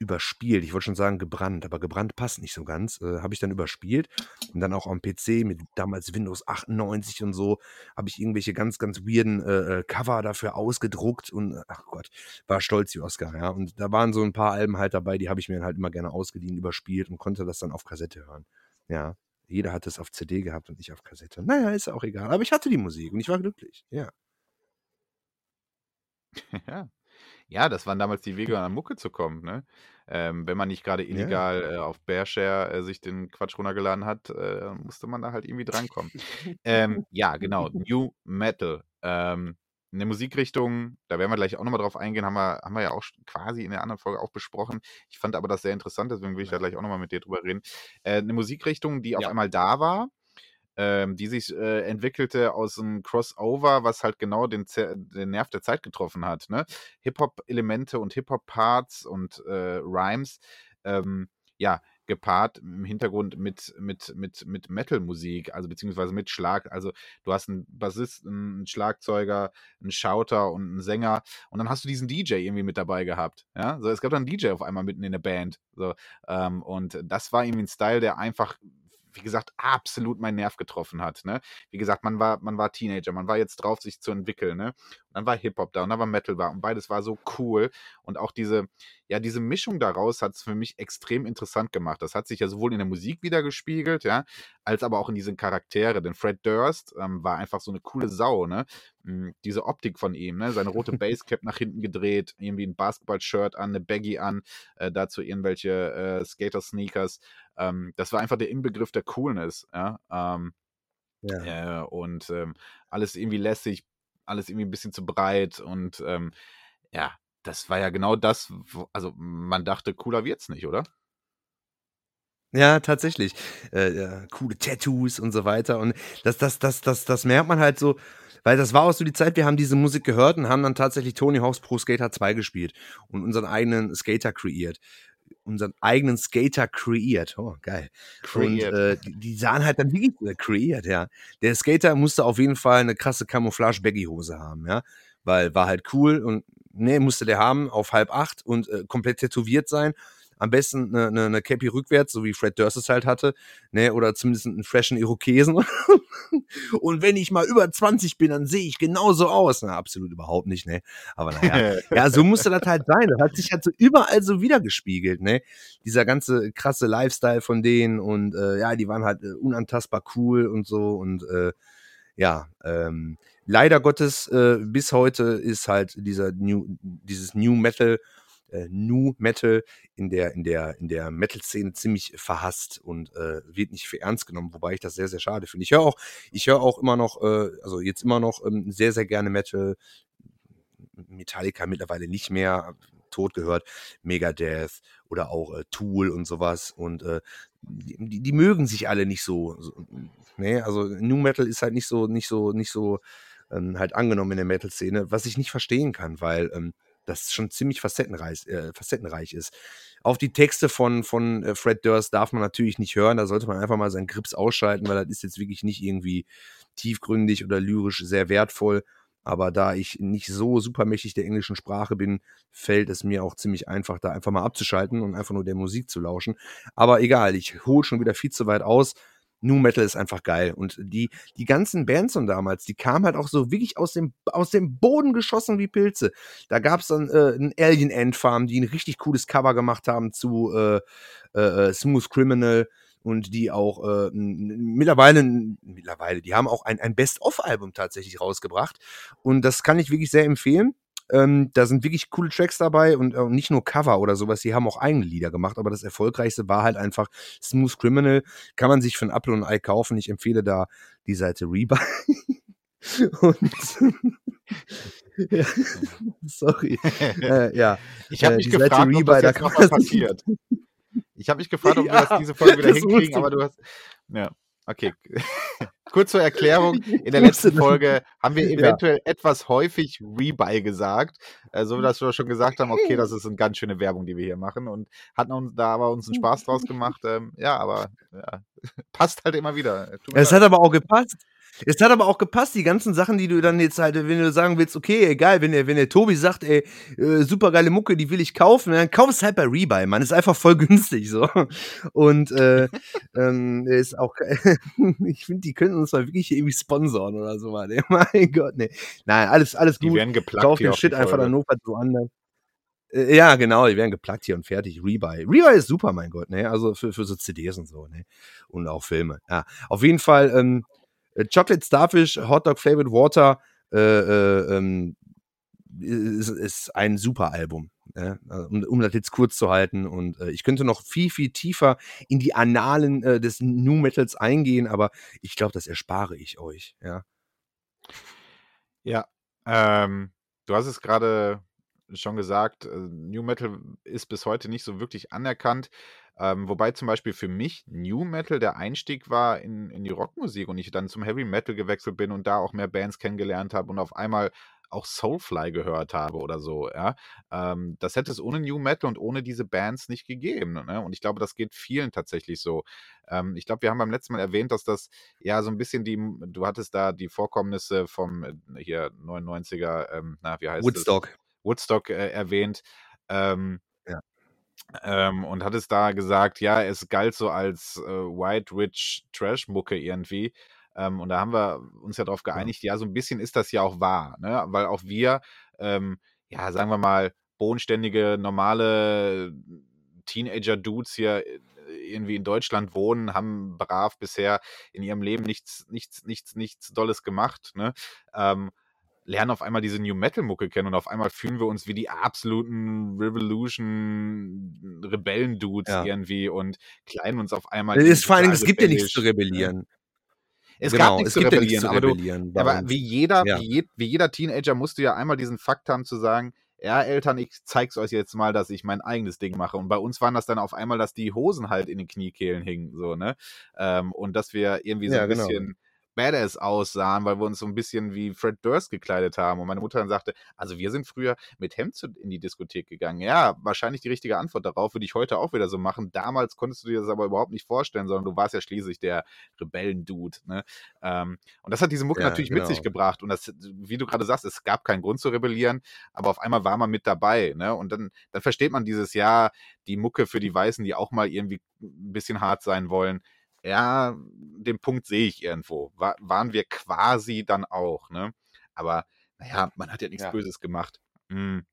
überspielt. Ich wollte schon sagen gebrannt, aber gebrannt passt nicht so ganz. Äh, habe ich dann überspielt und dann auch am PC mit damals Windows 98 und so habe ich irgendwelche ganz, ganz weirden äh, äh, Cover dafür ausgedruckt und äh, ach Gott, war stolz wie Oscar, ja. Und da waren so ein paar Alben halt dabei, die habe ich mir halt immer gerne ausgeliehen, überspielt und konnte das dann auf Kassette hören. Ja. Jeder hat es auf CD gehabt und ich auf Kassette. Naja, ist auch egal. Aber ich hatte die Musik und ich war glücklich. Ja. Ja. Ja, das waren damals die Wege, an Mucke zu kommen, ne? Ähm, wenn man nicht gerade illegal äh, auf Bearshare äh, sich den Quatsch runtergeladen hat, äh, musste man da halt irgendwie drankommen. ähm, ja, genau, New Metal. Ähm, eine Musikrichtung, da werden wir gleich auch nochmal drauf eingehen, haben wir, haben wir ja auch quasi in der anderen Folge auch besprochen. Ich fand aber das sehr interessant, deswegen will ich da gleich auch nochmal mit dir drüber reden. Äh, eine Musikrichtung, die auf einmal da war, ähm, die sich äh, entwickelte aus einem Crossover, was halt genau den, den Nerv der Zeit getroffen hat. Ne? Hip-Hop-Elemente und Hip-Hop-Parts und äh, Rhymes, ähm, ja, gepaart im Hintergrund mit, mit, mit, mit Metal-Musik, also beziehungsweise mit Schlag. Also du hast einen Bassisten, einen Schlagzeuger, einen Schauter und einen Sänger und dann hast du diesen DJ irgendwie mit dabei gehabt. Ja, so es gab dann einen DJ auf einmal mitten in der Band. So, ähm, und das war irgendwie ein Style, der einfach wie gesagt, absolut meinen Nerv getroffen hat. Ne? Wie gesagt, man war, man war Teenager, man war jetzt drauf, sich zu entwickeln. Ne? Und dann war Hip-Hop da und dann war Metal da und beides war so cool. Und auch diese, ja, diese Mischung daraus hat es für mich extrem interessant gemacht. Das hat sich ja sowohl in der Musik wieder gespiegelt, ja, als aber auch in diesen Charaktere. Denn Fred Durst ähm, war einfach so eine coole Sau, ne? Hm, diese Optik von ihm, ne? Seine rote Basecap nach hinten gedreht, irgendwie ein Basketball-Shirt an, eine Baggy an, äh, dazu irgendwelche äh, Skater-Sneakers. Ähm, das war einfach der Inbegriff der Coolness, ja. Ähm, ja. Äh, und ähm, alles irgendwie lässig, alles irgendwie ein bisschen zu breit und ähm, ja, das war ja genau das, wo, also man dachte, cooler wird's nicht, oder? Ja, tatsächlich. Äh, ja, coole Tattoos und so weiter. Und das, das, das, das, das merkt man halt so, weil das war auch so die Zeit, wir haben diese Musik gehört und haben dann tatsächlich Tony Hawk's Pro Skater 2 gespielt und unseren eigenen Skater kreiert. Unseren eigenen Skater kreiert. Oh, geil. Kreiert. Und äh, die, sahen halt dann wie äh, kreiert, ja. Der Skater musste auf jeden Fall eine krasse Camouflage-Baggy-Hose haben, ja weil war halt cool und ne, musste der haben auf halb acht und äh, komplett tätowiert sein am besten eine, eine, eine Cappy rückwärts, so wie Fred Durst es halt hatte, ne, oder zumindest einen freshen Irokesen. und wenn ich mal über 20 bin, dann sehe ich genauso aus. Na, absolut überhaupt nicht, ne. Aber naja, ja, so musste das halt sein. Das hat sich halt so überall so wiedergespiegelt, ne. Dieser ganze krasse Lifestyle von denen und äh, ja, die waren halt äh, unantastbar cool und so und äh, ja, ähm, leider Gottes äh, bis heute ist halt dieser New, dieses New Metal äh, New Metal in der, in der, in der Metal-Szene ziemlich verhasst und äh, wird nicht für ernst genommen, wobei ich das sehr, sehr schade finde. Ich höre auch, ich höre auch immer noch, äh, also jetzt immer noch ähm, sehr, sehr gerne Metal. Metallica mittlerweile nicht mehr tot gehört, Megadeth oder auch äh, Tool und sowas und äh, die, die, mögen sich alle nicht so, so ne, also New Metal ist halt nicht so, nicht so, nicht so ähm, halt angenommen in der Metal-Szene, was ich nicht verstehen kann, weil ähm, das schon ziemlich facettenreich, äh, facettenreich ist. Auf die Texte von, von äh, Fred Durst darf man natürlich nicht hören. Da sollte man einfach mal seinen Grips ausschalten, weil das ist jetzt wirklich nicht irgendwie tiefgründig oder lyrisch sehr wertvoll. Aber da ich nicht so supermächtig der englischen Sprache bin, fällt es mir auch ziemlich einfach, da einfach mal abzuschalten und einfach nur der Musik zu lauschen. Aber egal, ich hole schon wieder viel zu weit aus. New Metal ist einfach geil. Und die, die ganzen Bands von damals, die kamen halt auch so wirklich aus dem, aus dem Boden geschossen wie Pilze. Da gab es dann äh, ein Alien End Farm, die ein richtig cooles Cover gemacht haben zu äh, äh, äh Smooth Criminal und die auch äh, mittlerweile, mittlerweile, die haben auch ein, ein Best-of-Album tatsächlich rausgebracht. Und das kann ich wirklich sehr empfehlen. Ähm, da sind wirklich coole Tracks dabei und äh, nicht nur Cover oder sowas, die haben auch eigene Lieder gemacht, aber das erfolgreichste war halt einfach Smooth Criminal. Kann man sich für ein Apple und ein Ei kaufen. Ich empfehle da die Seite Rebuy. und ja, sorry. äh, ja. Ich habe äh, mich gefragt, Rebuy, ob das jetzt passiert. Ich habe mich gefragt, ob ja, wir das diese Folge wieder hinkriegen, aber du hast. Ja. Okay. Kurz zur Erklärung. In der letzten Folge haben wir eventuell ja. etwas häufig Rebuy gesagt. Äh, so dass wir schon gesagt haben, okay, das ist eine ganz schöne Werbung, die wir hier machen. Und hatten uns da aber uns einen Spaß draus gemacht. Ähm, ja, aber ja, passt halt immer wieder. Es hat aber auch gepasst. Es hat aber auch gepasst, die ganzen Sachen, die du dann jetzt halt, wenn du sagen willst, okay, egal, wenn der, wenn der Tobi sagt, ey, äh, super geile Mucke, die will ich kaufen, dann kaufst halt bei Rebuy, man. Ist einfach voll günstig so. Und äh, ähm, ist auch, ich finde, die könnten uns mal wirklich irgendwie sponsoren oder so, Mann. mein Gott, ne. Nein, alles, alles gut. Die werden geplagt. Kauf den Shit einfach dann nur woanders. Ja, genau, die werden geplagt hier und fertig. Rebuy. Rebuy ist super, mein Gott, ne? Also für, für so CDs und so, ne? Und auch Filme. Ja, auf jeden Fall, ähm, äh, Chocolate Starfish, Hot Dog Flavored Water äh, äh, ähm, ist, ist, ein super Album. Ja, um, um, das jetzt kurz zu halten. Und äh, ich könnte noch viel, viel tiefer in die Annalen äh, des New Metals eingehen, aber ich glaube, das erspare ich euch. Ja, ja ähm, du hast es gerade schon gesagt, äh, New Metal ist bis heute nicht so wirklich anerkannt. Ähm, wobei zum Beispiel für mich New Metal der Einstieg war in, in die Rockmusik und ich dann zum Heavy Metal gewechselt bin und da auch mehr Bands kennengelernt habe und auf einmal auch Soulfly gehört habe oder so, ja. Ähm, das hätte es ohne New Metal und ohne diese Bands nicht gegeben. Ne? Und ich glaube, das geht vielen tatsächlich so. Ähm, ich glaube, wir haben beim letzten Mal erwähnt, dass das ja so ein bisschen die, du hattest da die Vorkommnisse vom äh, hier 99er, ähm, na, wie heißt Woodstock. Es? Woodstock äh, erwähnt. Ähm, ähm, und hat es da gesagt, ja, es galt so als äh, White Rich Trash Mucke irgendwie. Ähm, und da haben wir uns ja darauf geeinigt, ja. ja, so ein bisschen ist das ja auch wahr, ne? weil auch wir, ähm, ja, sagen wir mal, bodenständige, normale Teenager-Dudes hier äh, irgendwie in Deutschland wohnen, haben brav bisher in ihrem Leben nichts, nichts, nichts, nichts Dolles gemacht. Ne? Ähm, lernen auf einmal diese New Metal Mucke kennen und auf einmal fühlen wir uns wie die absoluten Revolution Rebellen Dudes ja. irgendwie und kleiden uns auf einmal. Es ist vor allem, es gibt ja nichts zu rebellieren. Es genau, gab nichts zu rebellieren, ja nichts aber, rebellieren, du, aber wie jeder, ja. wie, je, wie, jeder Teenager musst du ja einmal diesen Fakt haben zu sagen, ja, Eltern, ich zeig's euch jetzt mal, dass ich mein eigenes Ding mache. Und bei uns waren das dann auf einmal, dass die Hosen halt in den Kniekehlen hingen, so, ne? Ähm, und dass wir irgendwie so ein genau. bisschen badass aussahen, weil wir uns so ein bisschen wie Fred Durst gekleidet haben. Und meine Mutter dann sagte, also wir sind früher mit Hemd in die Diskothek gegangen. Ja, wahrscheinlich die richtige Antwort darauf würde ich heute auch wieder so machen. Damals konntest du dir das aber überhaupt nicht vorstellen, sondern du warst ja schließlich der Rebellendude. Ne? Ähm, und das hat diese Mucke ja, natürlich genau. mit sich genau. gebracht. Und das, wie du gerade sagst, es gab keinen Grund zu rebellieren, aber auf einmal war man mit dabei. Ne? Und dann, dann versteht man dieses Jahr, die Mucke für die Weißen, die auch mal irgendwie ein bisschen hart sein wollen. Ja, den Punkt sehe ich irgendwo. War, waren wir quasi dann auch, ne? Aber naja, man hat ja nichts ja. Böses gemacht. Hm.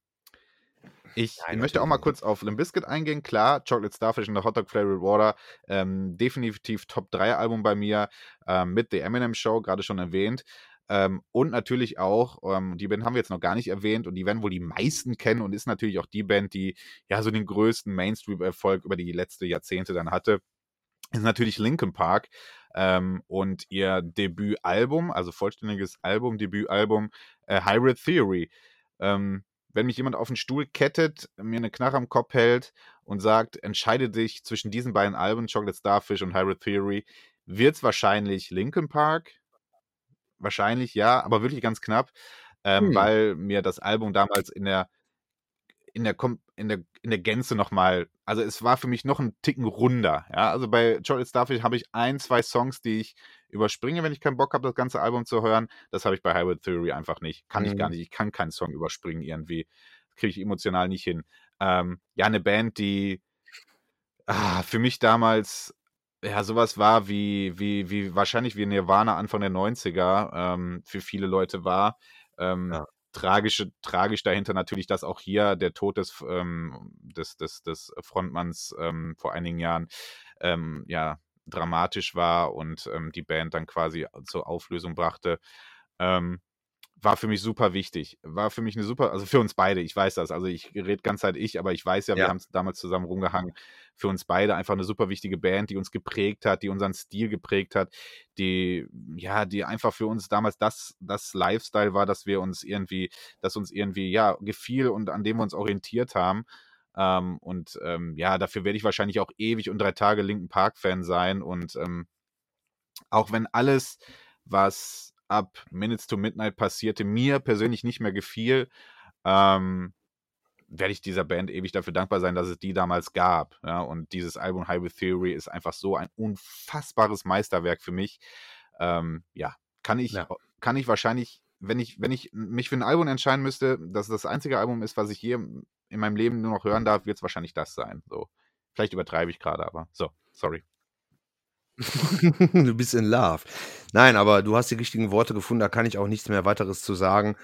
Ich Nein, möchte auch mal kurz auf Limp Bizkit eingehen. Klar, Chocolate Starfish und the Hot Dog Flavored Water. Ähm, definitiv Top 3 Album bei mir. Ähm, mit The Eminem Show, gerade schon erwähnt. Ähm, und natürlich auch, ähm, die Band haben wir jetzt noch gar nicht erwähnt und die werden wohl die meisten kennen und ist natürlich auch die Band, die ja so den größten Mainstream-Erfolg über die letzten Jahrzehnte dann hatte. Ist natürlich Linkin Park. Ähm, und ihr Debütalbum, also vollständiges Album, Debütalbum, äh, Hybrid Theory. Ähm, wenn mich jemand auf den Stuhl kettet, mir eine Knarre am Kopf hält und sagt, entscheide dich zwischen diesen beiden Alben, Chocolate Starfish und Hybrid Theory, wird es wahrscheinlich Linkin Park, wahrscheinlich ja, aber wirklich ganz knapp, ähm, hm. weil mir das Album damals in der in der, in der, in der Gänze nochmal, also es war für mich noch ein Ticken runder. Ja? Also bei Chocolate Starfish habe ich ein, zwei Songs, die ich überspringe, wenn ich keinen Bock habe, das ganze Album zu hören. Das habe ich bei Hybrid Theory einfach nicht. Kann mhm. ich gar mhm. nicht. Ich kann keinen Song überspringen irgendwie. Kriege ich emotional nicht hin. Ähm, ja, eine Band, die ah, für mich damals ja, sowas war wie, wie, wie wahrscheinlich wie Nirvana Anfang der 90er ähm, für viele Leute war. Ähm, ja. Tragische, tragisch dahinter natürlich, dass auch hier der Tod des, ähm, des, des, des Frontmanns ähm, vor einigen Jahren ähm, ja, dramatisch war und ähm, die Band dann quasi zur Auflösung brachte. Ähm, war für mich super wichtig. War für mich eine super, also für uns beide, ich weiß das. Also ich rede ganz halt ich, aber ich weiß ja, ja. wir haben es damals zusammen rumgehangen. Für uns beide einfach eine super wichtige Band, die uns geprägt hat, die unseren Stil geprägt hat, die, ja, die einfach für uns damals das, das Lifestyle war, dass wir uns irgendwie, dass uns irgendwie, ja, gefiel und an dem wir uns orientiert haben. Ähm, und ähm, ja, dafür werde ich wahrscheinlich auch ewig und drei Tage Linken Park-Fan sein. Und ähm, auch wenn alles, was ab Minutes to Midnight passierte, mir persönlich nicht mehr gefiel, ähm, werde ich dieser Band ewig dafür dankbar sein, dass es die damals gab. Ja? Und dieses Album Hybrid Theory ist einfach so ein unfassbares Meisterwerk für mich. Ähm, ja, kann ich, ja. kann ich wahrscheinlich, wenn ich, wenn ich mich für ein Album entscheiden müsste, dass es das einzige Album ist, was ich hier in meinem Leben nur noch hören darf, wird es wahrscheinlich das sein. So. Vielleicht übertreibe ich gerade, aber so, sorry. du bist in Love. Nein, aber du hast die richtigen Worte gefunden, da kann ich auch nichts mehr weiteres zu sagen.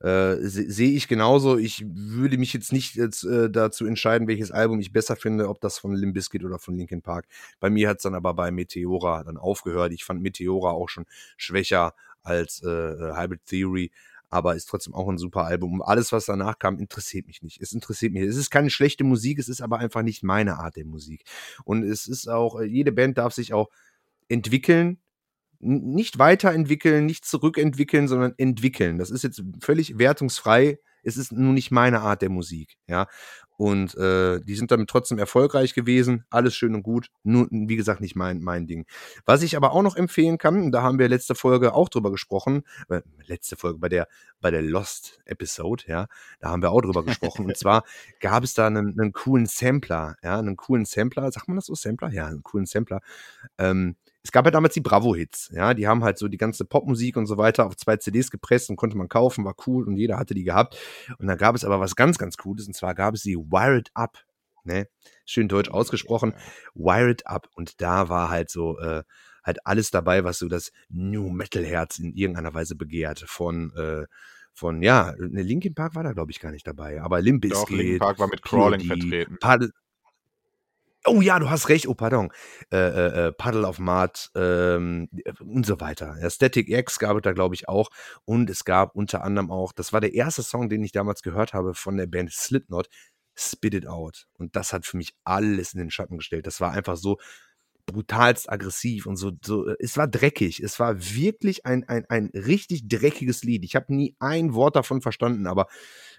Äh, Sehe ich genauso. Ich würde mich jetzt nicht jetzt, äh, dazu entscheiden, welches Album ich besser finde, ob das von Limp Bizkit oder von Linkin Park. Bei mir hat es dann aber bei Meteora dann aufgehört. Ich fand Meteora auch schon schwächer als äh, äh Hybrid Theory aber ist trotzdem auch ein super Album. Alles, was danach kam, interessiert mich nicht. Es interessiert mich. Es ist keine schlechte Musik, es ist aber einfach nicht meine Art der Musik. Und es ist auch, jede Band darf sich auch entwickeln, nicht weiterentwickeln, nicht zurückentwickeln, sondern entwickeln. Das ist jetzt völlig wertungsfrei. Es ist nur nicht meine Art der Musik, ja. Und äh, die sind damit trotzdem erfolgreich gewesen. Alles schön und gut. Nur, wie gesagt, nicht mein, mein Ding. Was ich aber auch noch empfehlen kann, da haben wir letzte Folge auch drüber gesprochen, äh, letzte Folge bei der, bei der Lost Episode, ja, da haben wir auch drüber gesprochen. und zwar gab es da einen, einen coolen Sampler, ja, einen coolen Sampler. Sagt man das so, Sampler? Ja, einen coolen Sampler. Ähm, es gab ja damals die Bravo-Hits, ja, die haben halt so die ganze Popmusik und so weiter auf zwei CDs gepresst und konnte man kaufen, war cool und jeder hatte die gehabt. Und dann gab es aber was ganz, ganz Cooles und zwar gab es die Wired Up, ne, schön deutsch ausgesprochen, Wired Up und da war halt so, äh, halt alles dabei, was so das New Metal Herz in irgendeiner Weise begehrt von, äh, von, ja, ne, Linkin Park war da, glaube ich, gar nicht dabei, aber Limp Bizkit. Doch, Linkin Park war mit Crawling POD, vertreten. Paddle, Oh ja, du hast recht. Oh, pardon. Äh, äh, äh Puddle of Mud ähm, und so weiter. Ja, Static X gab es da, glaube ich, auch. Und es gab unter anderem auch, das war der erste Song, den ich damals gehört habe von der Band Slipknot, Spit It Out. Und das hat für mich alles in den Schatten gestellt. Das war einfach so brutalst aggressiv und so, so. Es war dreckig. Es war wirklich ein, ein, ein richtig dreckiges Lied. Ich habe nie ein Wort davon verstanden, aber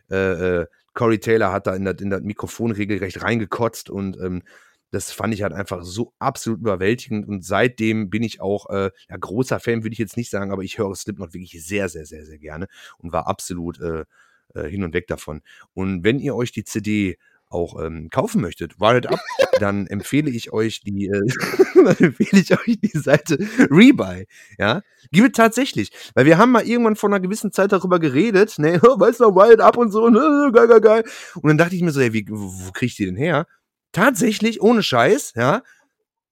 äh, äh, Corey Taylor hat da in das, in das Mikrofon regelrecht reingekotzt und ähm, das fand ich halt einfach so absolut überwältigend und seitdem bin ich auch, äh, ja, großer Fan würde ich jetzt nicht sagen, aber ich höre Slipknot wirklich sehr, sehr, sehr, sehr gerne und war absolut äh, äh, hin und weg davon. Und wenn ihr euch die CD auch ähm, kaufen möchtet, wartet ab, dann empfehle ich euch die, äh, empfehle ich euch die Seite Rebuy. Ja, gibt tatsächlich, weil wir haben mal irgendwann vor einer gewissen Zeit darüber geredet, ne, weißt du, Wild Up und so, ne, geil, geil, geil. Und dann dachte ich mir so, ey, wie, wo krieg ich die denn her? Tatsächlich, ohne Scheiß, ja.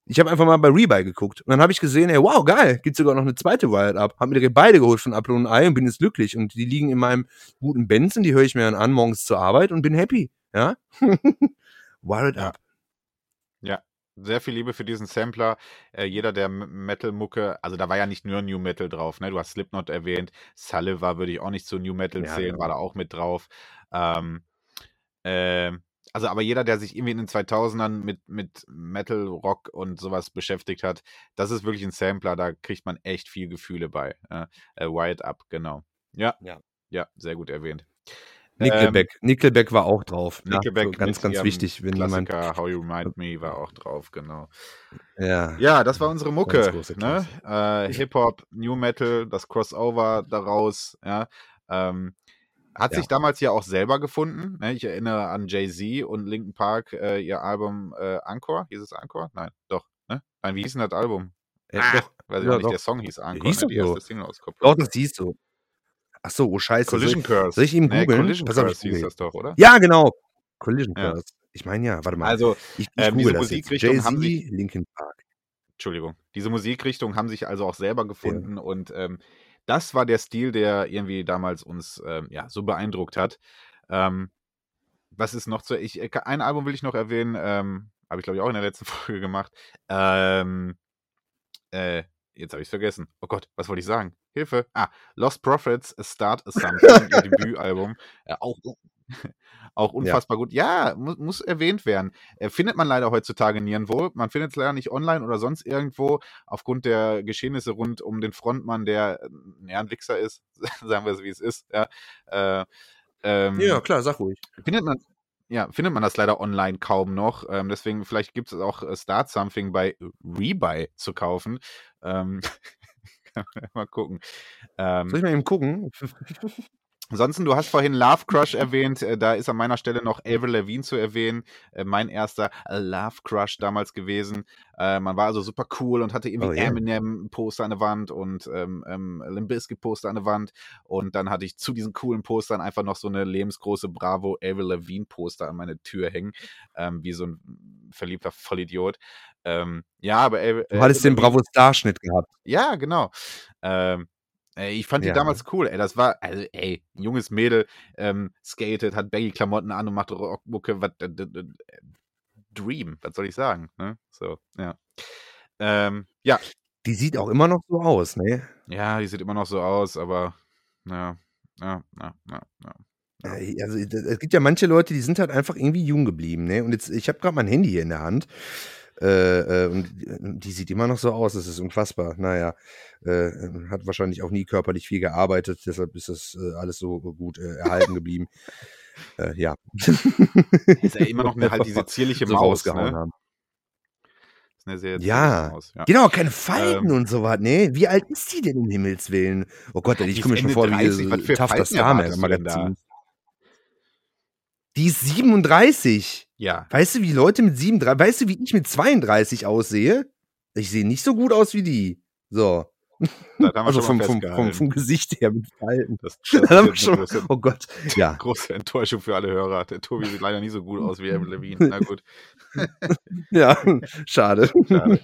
Ich habe einfach mal bei Rebuy geguckt und dann habe ich gesehen, ey, wow, geil, gibt sogar noch eine zweite Wild Up. Hab mir beide geholt von Apple und Ei und bin jetzt glücklich und die liegen in meinem guten Benz und die höre ich mir dann an morgens zur Arbeit und bin happy. Ja? Wired Ja. Up. Ja, sehr viel Liebe für diesen Sampler. Äh, jeder, der Metal-Mucke, also da war ja nicht nur New Metal drauf, ne? Du hast Slipknot erwähnt. Sullivan würde ich auch nicht zu New Metal Ja, zählen, genau. war da auch mit drauf. Ähm, ähm, also aber jeder, der sich irgendwie in den 2000ern mit, mit Metal, Rock und sowas beschäftigt hat, das ist wirklich ein Sampler, da kriegt man echt viel Gefühle bei. Äh, äh, Wired Up, genau. Ja, Ja. ja, sehr gut erwähnt. Nickelback. Nickelback war auch drauf. Ja, Ähm, Nickelback so ganz, ganz wichtig, wenn jemand. Klassiker How You Remind Me war auch drauf, genau. Ja. Ja, das war unsere Mucke. Ne? Äh, Hip-Hop, New Metal, das Crossover daraus. Ja? Ähm, hat Ja. sich damals ja auch selber gefunden. Ne? Ich erinnere an Jay-Z und Linkin Park, äh, ihr Album äh, Encore. Hieß es Encore? Nein, doch. Ne? Nein, wie hieß denn das Album? Äh, Ah, doch, Weiß ich ja, nicht, doch. der Song hieß Encore, Hieß ne? die so. Single-Auskopplung. Doch, das siehst du. Ach so, oh Scheiße. Soll Collision ich, Curse. soll ich ihm Nee, googeln? Collision Pass auf, Curse hieß das doch, oder? Ja, genau. Collision Ja. Curse. Ich meine ja, warte mal. Also, ich, ich ähm, diese. Musikrichtung haben sich Linkin Park. Entschuldigung, diese Musikrichtung haben sich also auch selber gefunden und ähm, das war der Stil, der irgendwie damals uns ähm, ja so beeindruckt hat. Ähm, was ist noch zu? Ich, äh, ein Album will ich noch erwähnen, ähm, habe ich glaube ich auch in der letzten Folge gemacht. Ähm, äh, jetzt habe ich es vergessen. Oh Gott, was wollte ich sagen? Hilfe. Ah, Lost Prophets, A Start Something, ihr Debütalbum. Äh, auch, auch unfassbar gut. Ja, muss, muss erwähnt werden. Äh, findet man leider heutzutage nirgendwo. Man findet es leider nicht online oder sonst irgendwo aufgrund der Geschehnisse rund um den Frontmann, der äh, ja, ein Wichser ist, sagen wir es wie es ist. Ja, äh, ähm, Ja, klar, sag ruhig. findet man ja, findet man das leider online kaum noch. Ähm, deswegen, vielleicht gibt es auch äh, Start Something bei Rebuy zu kaufen. Ähm, kann man mal gucken. Ähm, Soll ich mal eben gucken? Ansonsten, du hast vorhin Love Crush erwähnt, äh, da ist an meiner Stelle noch Avril Lavigne zu erwähnen, äh, mein erster äh, Love Crush damals gewesen. Äh, man war also super cool und hatte irgendwie Oh, ja. Eminem Poster an der Wand und ähm, ähm, Limp Bizkit Poster an der Wand und dann hatte ich zu diesen coolen Postern einfach noch so eine lebensgroße Bravo Avril Lavigne Poster an meine Tür hängen, ähm, wie so ein verliebter Vollidiot. Ähm, ja, aber Avril, Du hattest den Bravo Starschnitt gehabt. ja, genau. Ähm, ey, ich fand die Ja. damals cool, ey. Das war, also, ey, ein junges Mädel, ähm, skatet, hat Baggy-Klamotten an und macht Rockmucke, was, äh, Dream, was soll ich sagen, ne? So, ja. Ähm, ja, Die sieht auch immer noch so aus, ne? ja, die sieht immer noch so aus, aber, ja, ja, ja, ja, ja. Also es gibt ja manche Leute, die sind halt einfach irgendwie jung geblieben, ne? Und jetzt, ich habe gerade mein Handy hier in der Hand. Äh, äh, und die- die sieht immer noch so aus, das ist unfassbar. Naja, äh, hat wahrscheinlich auch nie körperlich viel gearbeitet, deshalb ist das äh, alles so gut äh, erhalten geblieben. äh, ja. Ist ja immer noch eine, halt diese zierliche so Maus, rausgehauen ne? haben. Ist eine sehr Ja. Maus, ja. Genau, keine Falten Ähm. und so was, ne? Wie alt ist die denn um Himmels Willen? Oh Gott, ich komme mir schon vor 30, wie so Tough das Falten erwartest du denn Magazin. Die ist 37. Ja, Weißt du, wie Leute mit 37, weißt du, wie ich mit 32 aussehe? Ich sehe nicht so gut aus wie die. So. Also schon vom, vom, vom, vom Gesicht her mit Falten. Das, Das das haben wir schon, große, oh Gott. Ja. große Enttäuschung für alle Hörer. Der Tobi sieht leider nicht so gut aus wie Evan Levine. Na gut. Ja, schade. Schade.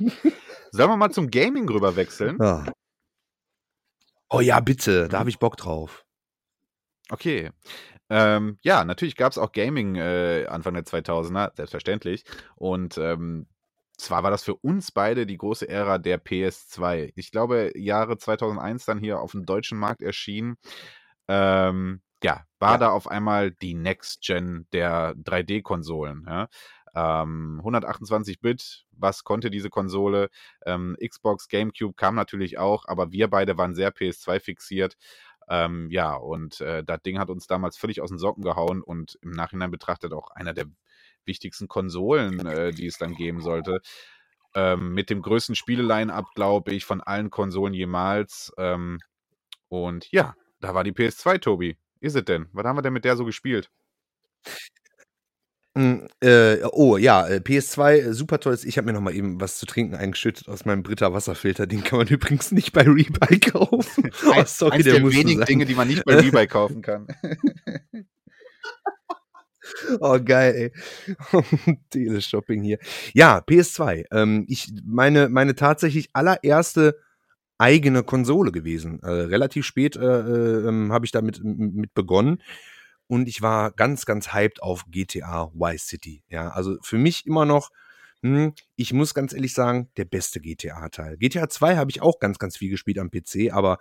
Sollen wir mal zum Gaming rüber wechseln? Ja. Oh ja, bitte, da habe ich Bock drauf. Okay. Ähm, ja, natürlich gab es auch Gaming äh, Anfang der 2000er, selbstverständlich. Und ähm, zwar war das für uns beide die große Ära der PS2. Ich glaube, Jahre 2001 dann hier auf dem deutschen Markt erschienen. Ähm, ja, war Ja. da auf einmal die Next Gen der 3D-Konsolen. Ja? Ähm, 128 Bit, was konnte diese Konsole? Ähm, Xbox, GameCube kam natürlich auch, aber wir beide waren sehr PS2 fixiert. Ähm, ja, und äh, das Ding hat uns damals völlig aus den Socken gehauen und im Nachhinein betrachtet auch einer der wichtigsten Konsolen, äh, die es dann geben sollte. Ähm, mit dem größten Spieleline-Up, glaube ich, von allen Konsolen jemals. Ähm, und ja, da war die PS2, Tobi. Ist es denn? Was haben wir denn mit der so gespielt? Mm, äh, oh ja, äh, PS2, äh, super tolles. Ich habe mir noch mal eben was zu trinken eingeschüttet aus meinem Britta Wasserfilter. Den kann man übrigens nicht bei Rebuy kaufen. oh, sorry, Eins der, der wenigen Dinge, die man nicht bei Rebuy kaufen kann. oh, geil, ey. Teleshopping hier. Ja, PS2. Ähm, ich, meine, meine tatsächlich allererste eigene Konsole gewesen. Äh, relativ spät äh, äh, ähm, habe ich damit mit begonnen und ich war ganz, ganz hyped auf GTA Vice City. Ja, also für mich immer noch, hm, ich muss ganz ehrlich sagen, der beste GTA-Teil. GTA 2 habe ich auch ganz, ganz viel gespielt am PC, aber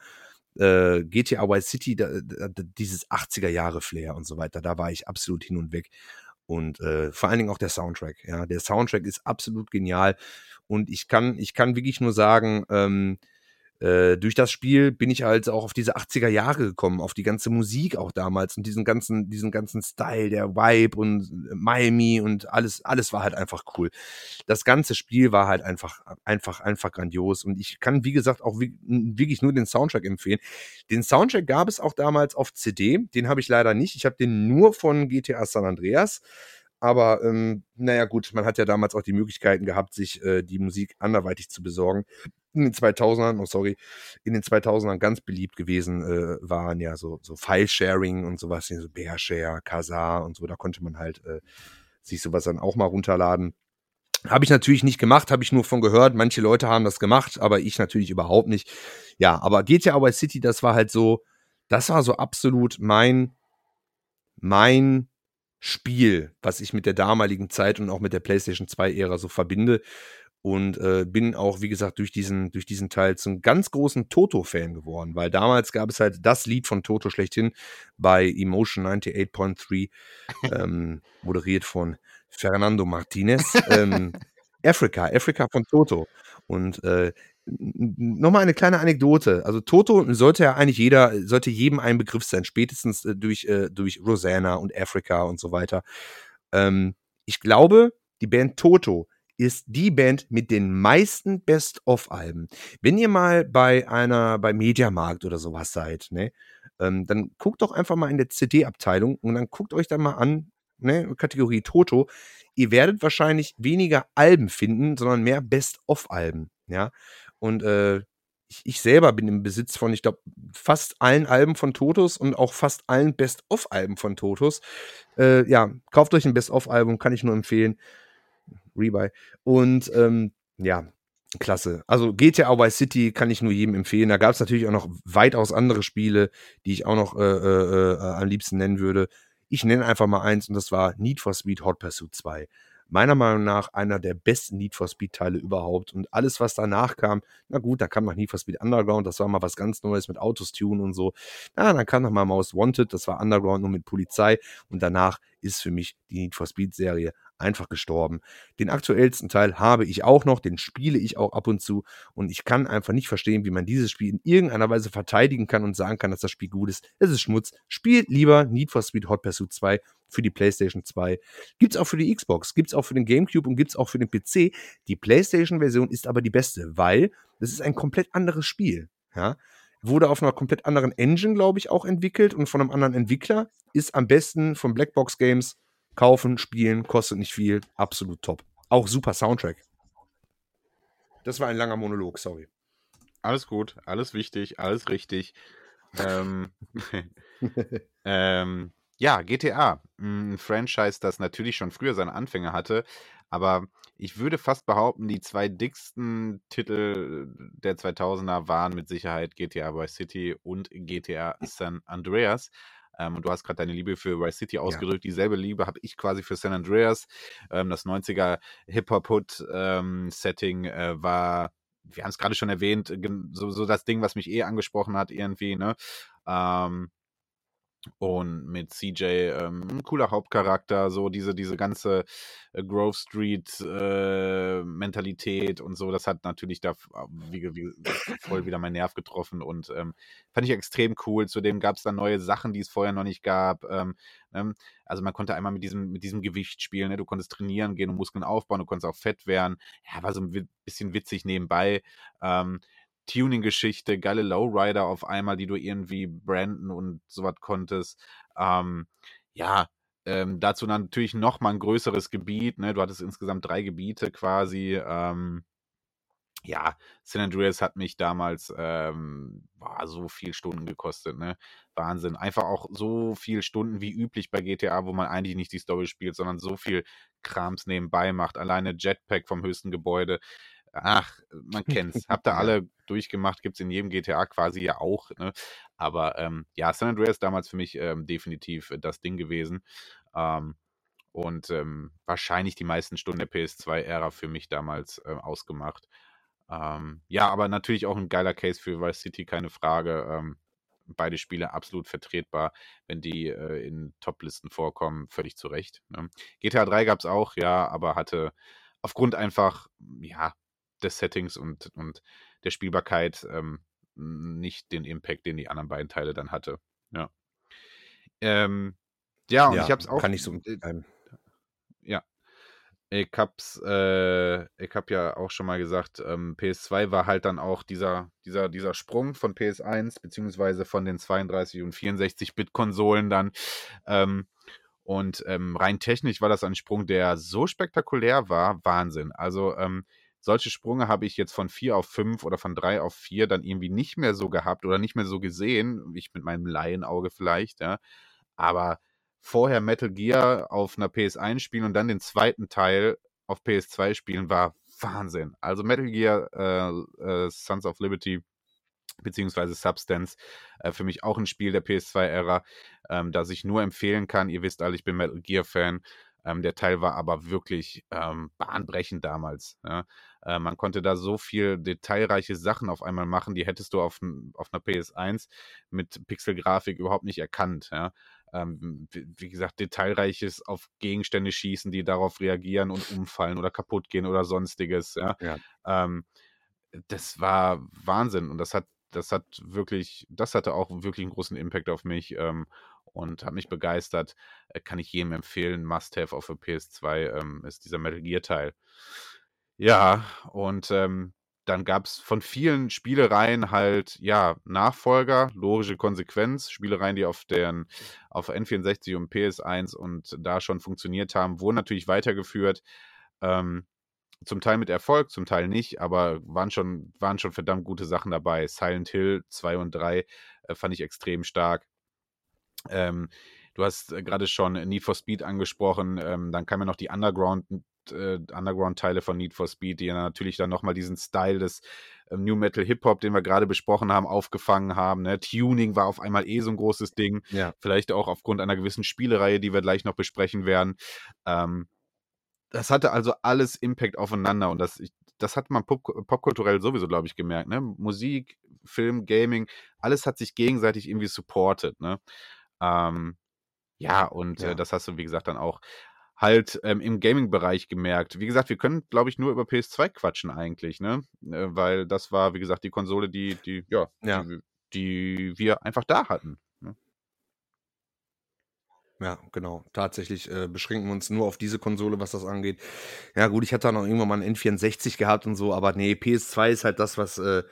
äh, GTA Vice City, da, da, dieses 80er-Jahre-Flair und so weiter, da war ich absolut hin und weg. Und äh, vor allen Dingen auch der Soundtrack. Ja, der Soundtrack ist absolut genial. Und ich kann, ich kann wirklich nur sagen, ähm, äh, durch das Spiel bin ich halt auch auf diese 80er Jahre gekommen, auf die ganze Musik auch damals und diesen ganzen, diesen ganzen Style, der Vibe und äh, Miami und alles, alles war halt einfach cool. Das ganze Spiel war halt einfach, einfach, einfach grandios und ich kann, wie gesagt, auch wirklich nur den Soundtrack empfehlen. Den Soundtrack gab es auch damals auf CD, den habe ich leider nicht. Ich habe den nur von GTA San Andreas. Aber ähm, naja gut, man hat ja damals auch die Möglichkeiten gehabt, sich äh, die Musik anderweitig zu besorgen in den 2000ern, oh sorry, in den 2000ern ganz beliebt gewesen äh, waren ja so, so File-Sharing und sowas, so Bearshare, Kazaa und so, da konnte man halt äh, sich sowas dann auch mal runterladen. Habe ich natürlich nicht gemacht, habe ich nur von gehört. Manche Leute haben das gemacht, aber ich natürlich überhaupt nicht. Ja, aber GTA Vice City, das war halt so, das war so absolut mein, mein Spiel, was ich mit der damaligen Zeit und auch mit der PlayStation 2-Ära so verbinde und äh, bin auch, wie gesagt, durch diesen, durch diesen Teil zum ganz großen Toto-Fan geworden, weil damals gab es halt das Lied von Toto schlechthin bei Emotion 98.3, ähm, moderiert von Fernando Martinez. ähm, Africa, Africa von Toto. Und äh, nochmal eine kleine Anekdote. Also Toto sollte ja eigentlich jeder, sollte jedem ein Begriff sein, spätestens äh, durch, äh, durch Rosanna und Africa und so weiter. Ähm, ich glaube, die Band Toto ist die Band mit den meisten Best-of-Alben. Wenn ihr mal bei einer, bei Mediamarkt oder sowas seid, ne, ähm, dann guckt doch einfach mal in der CD-Abteilung und dann guckt euch da mal an, ne, Kategorie Toto. Ihr werdet wahrscheinlich weniger Alben finden, sondern mehr Best-of-Alben, ja. Und äh, ich, ich, selber bin im Besitz von, ich glaube, fast allen Alben von Totos und auch fast allen Best-of-Alben von Totos. Äh, ja, kauft euch ein Best-of-Album, kann ich nur empfehlen. Rebuy. Und ähm, ja, klasse. Also GTA Vice City kann ich nur jedem empfehlen. Da gab es natürlich auch noch weitaus andere Spiele, die ich auch noch äh, äh, äh, am liebsten nennen würde. Ich nenne einfach mal eins und das war Need for Speed Hot Pursuit 2 meiner Meinung nach einer der besten Need for Speed Teile überhaupt. Und alles, was danach kam, na gut, da kam noch Need for Speed Underground, das war mal was ganz Neues mit Autos tune und so. Ja, dann kam noch mal Most Wanted, das war Underground nur mit Polizei. Und danach ist für mich die Need for Speed Serie einfach gestorben. Den aktuellsten Teil habe ich auch noch, den spiele ich auch ab und zu und ich kann einfach nicht verstehen, wie man dieses Spiel in irgendeiner Weise verteidigen kann und sagen kann, dass das Spiel gut ist. Es ist Schmutz. Spielt lieber Need for Speed Hot Pursuit 2 für die PlayStation 2. Gibt's auch für die Xbox, gibt's auch für den GameCube und gibt's auch für den PC. Die PlayStation-Version ist aber die beste, weil das ist ein komplett anderes Spiel. Ja, wurde auf einer komplett anderen Engine, glaube ich, auch entwickelt und von einem anderen Entwickler. Ist am besten von Blackbox Games Kaufen, spielen, kostet nicht viel, absolut top. Auch super Soundtrack. Das war ein langer Monolog, sorry. Alles gut, alles wichtig, alles richtig. ähm, ähm, ja, GTA, ein Franchise, das natürlich schon früher seine Anfänge hatte, aber ich würde fast behaupten, die zwei dicksten Titel der 2000er waren mit Sicherheit GTA Vice City und GTA San Andreas. Ähm, und du hast gerade deine Liebe für Vice City ausgedrückt. Ja. Dieselbe Liebe habe ich quasi für San Andreas. Ähm, das 90er Hip-Hop-Hood-Setting ähm, äh, war, wir haben es gerade schon erwähnt, so, so, das Ding, was mich eh angesprochen hat irgendwie. Ne? Ähm, und mit CJ ähm, ein cooler Hauptcharakter, so diese, diese ganze äh, Grove Street äh, Mentalität und so, das hat natürlich da wie, wie, voll wieder meinen Nerv getroffen und ähm, fand ich extrem cool. Zudem gab es dann neue Sachen, die es vorher noch nicht gab. Ähm, ähm, also man konnte einmal mit diesem, mit diesem Gewicht spielen, ne? du konntest trainieren gehen und Muskeln aufbauen, du konntest auch fett werden. Ja, war so ein bisschen witzig nebenbei. Ähm, Tuning-Geschichte, geile Lowrider auf einmal, die du irgendwie branden und sowas konntest. Ähm, ja, ähm, dazu natürlich noch mal ein größeres Gebiet. Ne? Du hattest insgesamt drei Gebiete quasi. Ähm, ja, San Andreas hat mich damals ähm, boah, so viel Stunden gekostet, ne? Wahnsinn. Einfach auch so viel Stunden wie üblich bei GTA, wo man eigentlich nicht die Story spielt, sondern so viel Krams nebenbei macht. Alleine Jetpack vom höchsten Gebäude. Ach, man kennt's. Habt ihr alle durchgemacht, gibt's in jedem GTA quasi ja auch. Ne? Aber ähm, ja, San Andreas damals für mich ähm, definitiv das Ding gewesen. Ähm, und ähm, wahrscheinlich die meisten Stunden der PS2-Ära für mich damals äh, ausgemacht. Ähm, ja, aber natürlich auch ein geiler Case für Vice City, keine Frage. Ähm, beide Spiele absolut vertretbar, wenn die äh, in Top-Listen vorkommen, völlig zu Recht. Ne? GTA 3 gab es auch, ja, aber hatte aufgrund einfach, ja, des Settings und, und der Spielbarkeit ähm, nicht den Impact, den die anderen beiden Teile dann hatte. Ja. Ähm, ja, und ja, ich habe es auch. Kann ich so. Äh, ja. Ich hab's, äh, ich hab ja auch schon mal gesagt, ähm, PS2 war halt dann auch dieser, dieser, dieser Sprung von PS1, beziehungsweise von den 32 und 64-Bit-Konsolen dann. Ähm, und ähm, rein technisch war das ein Sprung, der so spektakulär war, Wahnsinn. Also ähm, solche Sprünge habe ich jetzt von 4 auf 5 oder von 3 auf 4 dann irgendwie nicht mehr so gehabt oder nicht mehr so gesehen, ich mit meinem Laienauge vielleicht, ja. Aber vorher Metal Gear auf einer PS1 spielen und dann den zweiten Teil auf PS2 spielen war Wahnsinn. Also Metal Gear äh, äh, Sons of Liberty beziehungsweise Substance, äh, für mich auch ein Spiel der PS2-Ära, ähm, das ich nur empfehlen kann. Ihr wisst alle, ich bin Metal Gear-Fan. Ähm, der Teil war aber wirklich ähm, bahnbrechend damals. Ja. Äh, man konnte da so viel detailreiche Sachen auf einmal machen, die hättest du auf, auf einer PS1 mit Pixelgrafik überhaupt nicht erkannt. Ja. Ähm, wie gesagt, detailreiches auf Gegenstände schießen, die darauf reagieren und umfallen oder kaputt gehen oder sonstiges. Ja. ja. Ähm, das war Wahnsinn und das hat das hat wirklich, das hatte auch wirklich einen großen Impact auf mich. Ähm, und hat mich begeistert. Äh, kann ich jedem empfehlen. Must-have auf der PS2 ähm, ist dieser Metal Gear Teil. Ja, und ähm, dann gab es von vielen Spielereien halt, ja, Nachfolger, logische Konsequenz. Spielereien, die auf, deren, auf N64 und PS1 und da schon funktioniert haben, wurden natürlich weitergeführt. Ähm, zum Teil mit Erfolg, zum Teil nicht, aber waren schon, waren schon verdammt gute Sachen dabei. Silent Hill 2 und 3 äh, fand ich extrem stark. Ähm, du hast äh, gerade schon Need for Speed angesprochen, ähm, dann kamen ja noch die Underground, äh, Underground-Teile von Need for Speed, die ja natürlich dann nochmal diesen Style des äh, New Metal Hip-Hop, den wir gerade besprochen haben, aufgefangen haben. Ne? Tuning war auf einmal eh so ein großes Ding. Ja. Vielleicht auch aufgrund einer gewissen Spielereihe, die wir gleich noch besprechen werden. Ähm, das hatte also alles Impact aufeinander und das, das hat man pop popkulturell sowieso, glaube ich, gemerkt. Ne? Musik, Film, Gaming, alles hat sich gegenseitig irgendwie supported. Ne? Ähm, ja, und äh, ja. Äh, das hast du, wie gesagt, dann auch halt ähm, im Gaming-Bereich gemerkt. Wie gesagt, wir können, glaube ich, nur über PS2 quatschen eigentlich, ne? Äh, weil das war, wie gesagt, die Konsole, die, die, ja, ja. Die, die, wir einfach da hatten. Ne? Ja, genau. Tatsächlich äh, beschränken wir uns nur auf diese Konsole, was das angeht. Ja, gut, ich hatte da noch irgendwann mal einen N64 gehabt und so, aber nee, PS2 ist halt das, was, äh,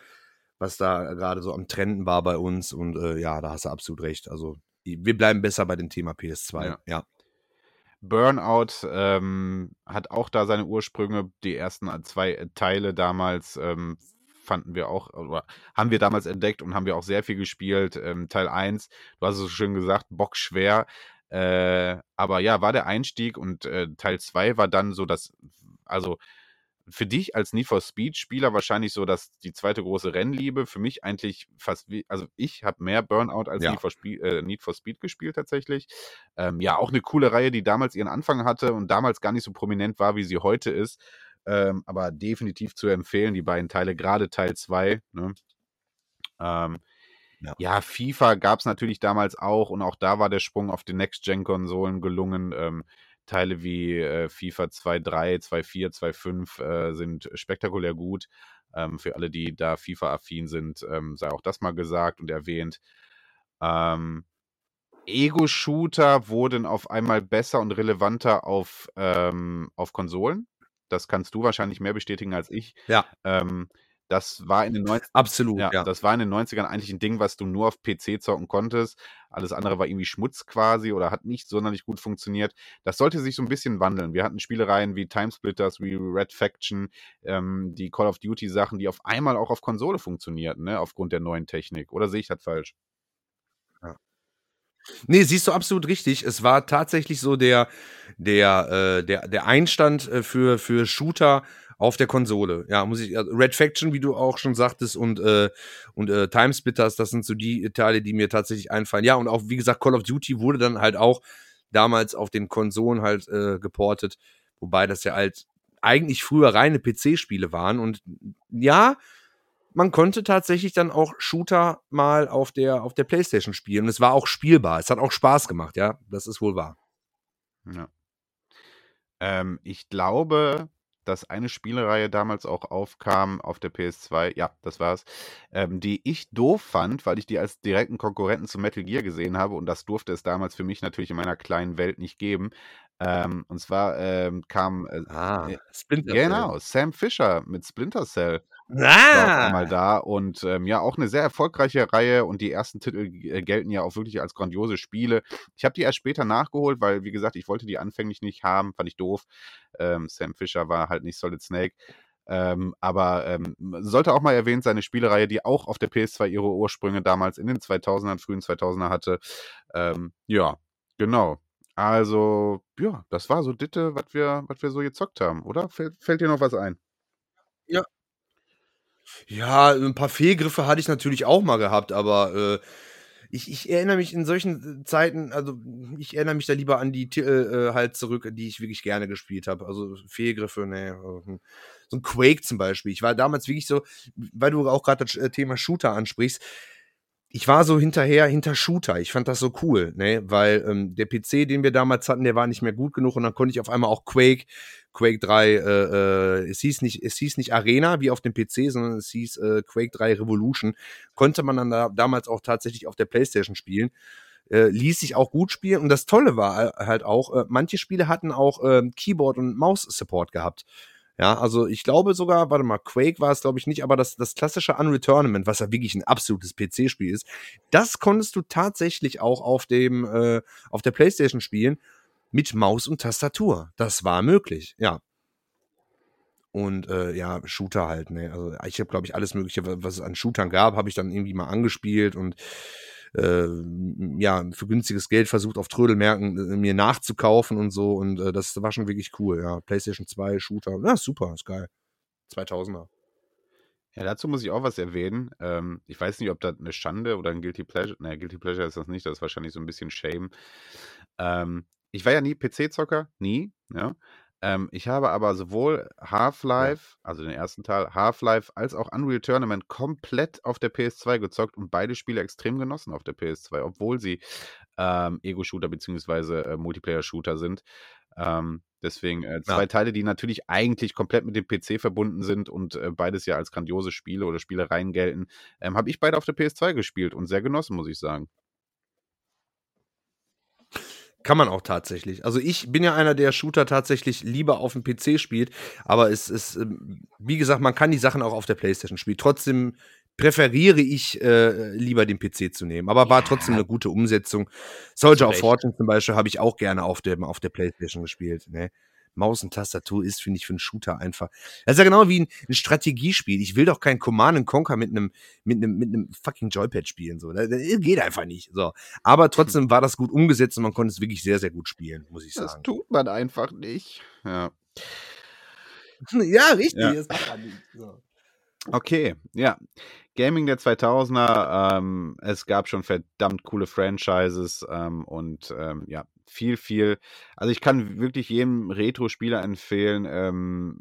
was da gerade so am Trenden war bei uns und äh, ja, da hast du absolut recht. Also wir bleiben besser bei dem Thema PS2. Ja. ja. Burnout ähm, hat auch da seine Ursprünge. Die ersten zwei Teile damals ähm, fanden wir auch, oder haben wir damals entdeckt und haben wir auch sehr viel gespielt. Ähm, Teil 1, du hast es so schön gesagt, bockschwer. Äh, aber ja, war der Einstieg und äh, Teil 2 war dann so das, also für dich als Need for Speed-Spieler wahrscheinlich so, dass die zweite große Rennliebe. Für mich eigentlich fast wie, also ich habe mehr Burnout als ja. Need, for Speed, äh, Need, for Speed, gespielt tatsächlich. Ähm, ja, auch eine coole Reihe, die damals ihren Anfang hatte und damals gar nicht so prominent war, wie sie heute ist. Ähm, aber definitiv zu empfehlen, die beiden Teile, gerade Teil 2. Ne? Ähm, Ja, ja FIFA gab es natürlich damals auch und auch da war der Sprung auf die Next-Gen-Konsolen gelungen. Ähm, Teile wie äh, FIFA 2.3, 2.4, 2.5 äh, sind spektakulär gut. Ähm, für alle, die da FIFA-affin sind, ähm, sei auch das mal gesagt und erwähnt. Ähm, Ego-Shooter wurden auf einmal besser und relevanter auf, ähm, auf Konsolen. Das kannst du wahrscheinlich mehr bestätigen als ich. Ja. Ähm, das war in den 90 Absolut, ja, ja. Das war in den 90ern eigentlich ein Ding, was du nur auf PC zocken konntest. Alles andere war irgendwie Schmutz quasi oder hat nicht sonderlich gut funktioniert. Das sollte sich so ein bisschen wandeln. Wir hatten Spielereien wie Timesplitters, wie Red Faction, ähm, die Call of Duty Sachen, die auf einmal auch auf Konsole funktionierten, ne, aufgrund der neuen Technik. Oder sehe ich das falsch? Nee, siehst du absolut richtig. Es war tatsächlich so der, der, äh, der, der Einstand äh, für, für Shooter auf der Konsole. Ja, muss ich, also Red Faction, wie du auch schon sagtest, und, äh, und äh, Timesplitters, das sind so die Teile, die mir tatsächlich einfallen. Ja, und auch, wie gesagt, Call of Duty wurde dann halt auch damals auf den Konsolen halt äh, geportet, wobei das ja halt eigentlich früher reine PC-Spiele waren. Und ja, man konnte tatsächlich dann auch Shooter mal auf der, auf der Playstation spielen. Und es war auch spielbar. Es hat auch Spaß gemacht, ja. Das ist wohl wahr. Ja. Ähm, ich glaube, dass eine Spielereihe damals auch aufkam auf der PS2, ja, das war's, ähm, die ich doof fand, weil ich die als direkten Konkurrenten zu Metal Gear gesehen habe und das durfte es damals für mich natürlich in meiner kleinen Welt nicht geben. Ähm, und zwar ähm, kam äh, ah, Splinter genau, Sam Fisher mit Splinter Cell ah. einmal da und ähm, ja, auch eine sehr erfolgreiche Reihe und die ersten Titel äh, gelten ja auch wirklich als grandiose Spiele. Ich habe die erst später nachgeholt, weil, wie gesagt, ich wollte die anfänglich nicht haben, fand ich doof. Ähm, Sam Fisher war halt nicht Solid Snake. Ähm, aber ähm, sollte auch mal erwähnt sein, eine Spielereihe, die auch auf der PS2 ihre Ursprünge damals in den 2000ern, frühen 2000er hatte. Ähm, ja, genau. Also, ja, das war so Ditte, was wir, wir so gezockt haben, oder? Fällt, fällt dir noch was ein? Ja. Ja, ein paar Fehlgriffe hatte ich natürlich auch mal gehabt, aber äh, ich, ich erinnere mich in solchen äh, Zeiten, also ich erinnere mich da lieber an die Titel äh, halt zurück, die ich wirklich gerne gespielt habe. Also Fehlgriffe, ne. Hm. So ein Quake zum Beispiel. Ich war damals wirklich so, weil du auch gerade das äh, Thema Shooter ansprichst, ich war so hinterher hinter Shooter. Ich fand das so cool, ne, weil ähm, der PC, den wir damals hatten, der war nicht mehr gut genug und dann konnte ich auf einmal auch Quake, Quake 3, äh, äh, es hieß nicht, es hieß nicht Arena wie auf dem PC, sondern es hieß äh, Quake 3 Revolution. Konnte man dann da, damals auch tatsächlich auf der PlayStation spielen. Äh, ließ sich auch gut spielen und das Tolle war halt auch, äh, manche Spiele hatten auch äh, Keyboard und Maus Support gehabt. Ja, also ich glaube sogar, warte mal, Quake war es, glaube ich, nicht, aber das, das klassische Unreal Tournament, was ja wirklich ein absolutes PC-Spiel ist, das konntest du tatsächlich auch auf dem, äh, auf der Playstation spielen mit Maus und Tastatur. Das war möglich, ja. Und äh, ja, Shooter halt, ne? Also ich habe, glaube ich, alles Mögliche, was es an Shootern gab, habe ich dann irgendwie mal angespielt und äh, ja, für günstiges Geld versucht, auf Trödelmärkten äh, mir nachzukaufen und so. Und äh, das war schon wirklich cool, ja. PlayStation 2, Shooter, ja, super, ist geil. 2000er. Ja, dazu muss ich auch was erwähnen. Ähm, ich weiß nicht, ob das eine Schande oder ein Guilty Pleasure, naja, Guilty Pleasure ist das nicht, das ist wahrscheinlich so ein bisschen Shame. Ähm, ich war ja nie PC-Zocker, nie, ja. Ähm, ich habe aber sowohl Half-Life, ja. also den ersten Teil, Half-Life, als auch Unreal Tournament komplett auf der PS2 gezockt und beide Spiele extrem genossen auf der PS2, obwohl sie ähm, Ego-Shooter bzw. Äh, Multiplayer-Shooter sind. Ähm, deswegen äh, zwei ja. Teile, die natürlich eigentlich komplett mit dem PC verbunden sind und äh, beides ja als grandiose Spiele oder Spielereien gelten, ähm, habe ich beide auf der PS2 gespielt und sehr genossen, muss ich sagen. Kann man auch tatsächlich. Also ich bin ja einer, der Shooter tatsächlich lieber auf dem PC spielt, aber es ist, ähm, wie gesagt, man kann die Sachen auch auf der Playstation spielen. Trotzdem präferiere ich äh, lieber den PC zu nehmen. Aber war trotzdem eine gute Umsetzung. Soldier of Fortune zum Beispiel habe ich auch gerne auf, dem, auf der Playstation gespielt. Ne? Maus und Tastatur ist, finde ich, für einen Shooter einfach. Das ist ja genau wie ein, ein Strategiespiel. Ich will doch kein Command Conquer mit einem mit einem mit einem fucking Joypad spielen so. Das, das geht einfach nicht. So, aber trotzdem war das gut umgesetzt und man konnte es wirklich sehr sehr gut spielen, muss ich sagen. Das tut man einfach nicht. Ja. ja, richtig. Ja. Das macht man nicht. So. Okay, ja. Gaming der 2000er, ähm, es gab schon verdammt coole Franchises ähm, und ähm, ja, viel, viel. Also ich kann wirklich jedem Retro-Spieler empfehlen, ähm,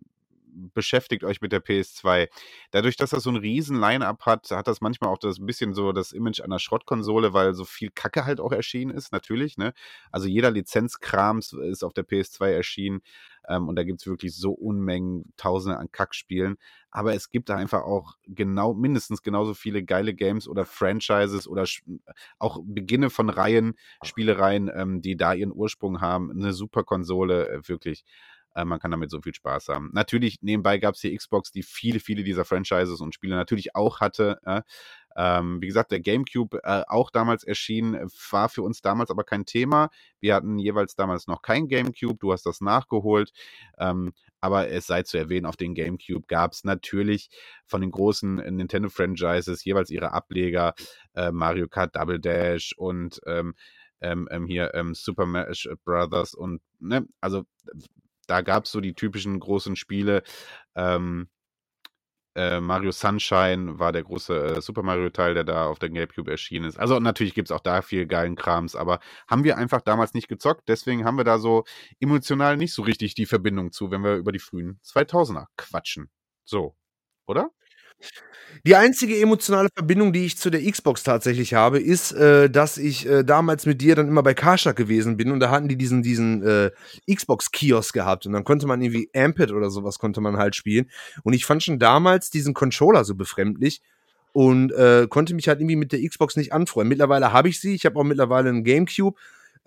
beschäftigt euch mit der PS2. Dadurch, dass das so ein riesen Line-Up hat, hat das manchmal auch das ein bisschen so das Image einer Schrottkonsole, weil so viel Kacke halt auch erschienen ist, natürlich. Ne? Also jeder Lizenzkrams ist auf der PS2 erschienen. Ähm, und da gibt es wirklich so Unmengen, Tausende an Kackspielen. Aber es gibt da einfach auch genau, mindestens genauso viele geile Games oder Franchises oder auch Beginne von Reihen, Spielereien, ähm, die da ihren Ursprung haben. Eine super Konsole, äh, wirklich äh, man kann damit so viel Spaß haben. Natürlich, nebenbei gab es die Xbox, die viele, viele dieser Franchises und Spiele natürlich auch hatte. Äh, ähm, wie gesagt, der GameCube äh, auch damals erschienen, war für uns damals aber kein Thema. Wir hatten jeweils damals noch kein GameCube, du hast das nachgeholt. Ähm, aber es sei zu erwähnen, auf den GameCube gab es natürlich von den großen Nintendo-Franchises jeweils ihre Ableger, äh, Mario Kart Double Dash und ähm, ähm, ähm hier ähm, Super Smash Brothers und ne, also da gab es so die typischen großen Spiele. Ähm, äh, Mario Sunshine war der große äh, Super Mario-Teil, der da auf der GameCube erschienen ist. Also natürlich gibt es auch da viel geilen Krams, aber haben wir einfach damals nicht gezockt. Deswegen haben wir da so emotional nicht so richtig die Verbindung zu, wenn wir über die frühen 2000er quatschen. So, oder? Die einzige emotionale Verbindung, die ich zu der Xbox tatsächlich habe, ist, äh, dass ich äh, damals mit dir dann immer bei Karstadt gewesen bin und da hatten die diesen, diesen äh, Xbox-Kiosk gehabt und dann konnte man irgendwie Amped oder sowas konnte man halt spielen. Und ich fand schon damals diesen Controller so befremdlich und äh, konnte mich halt irgendwie mit der Xbox nicht anfreuen. Mittlerweile habe ich sie, ich habe auch mittlerweile einen Gamecube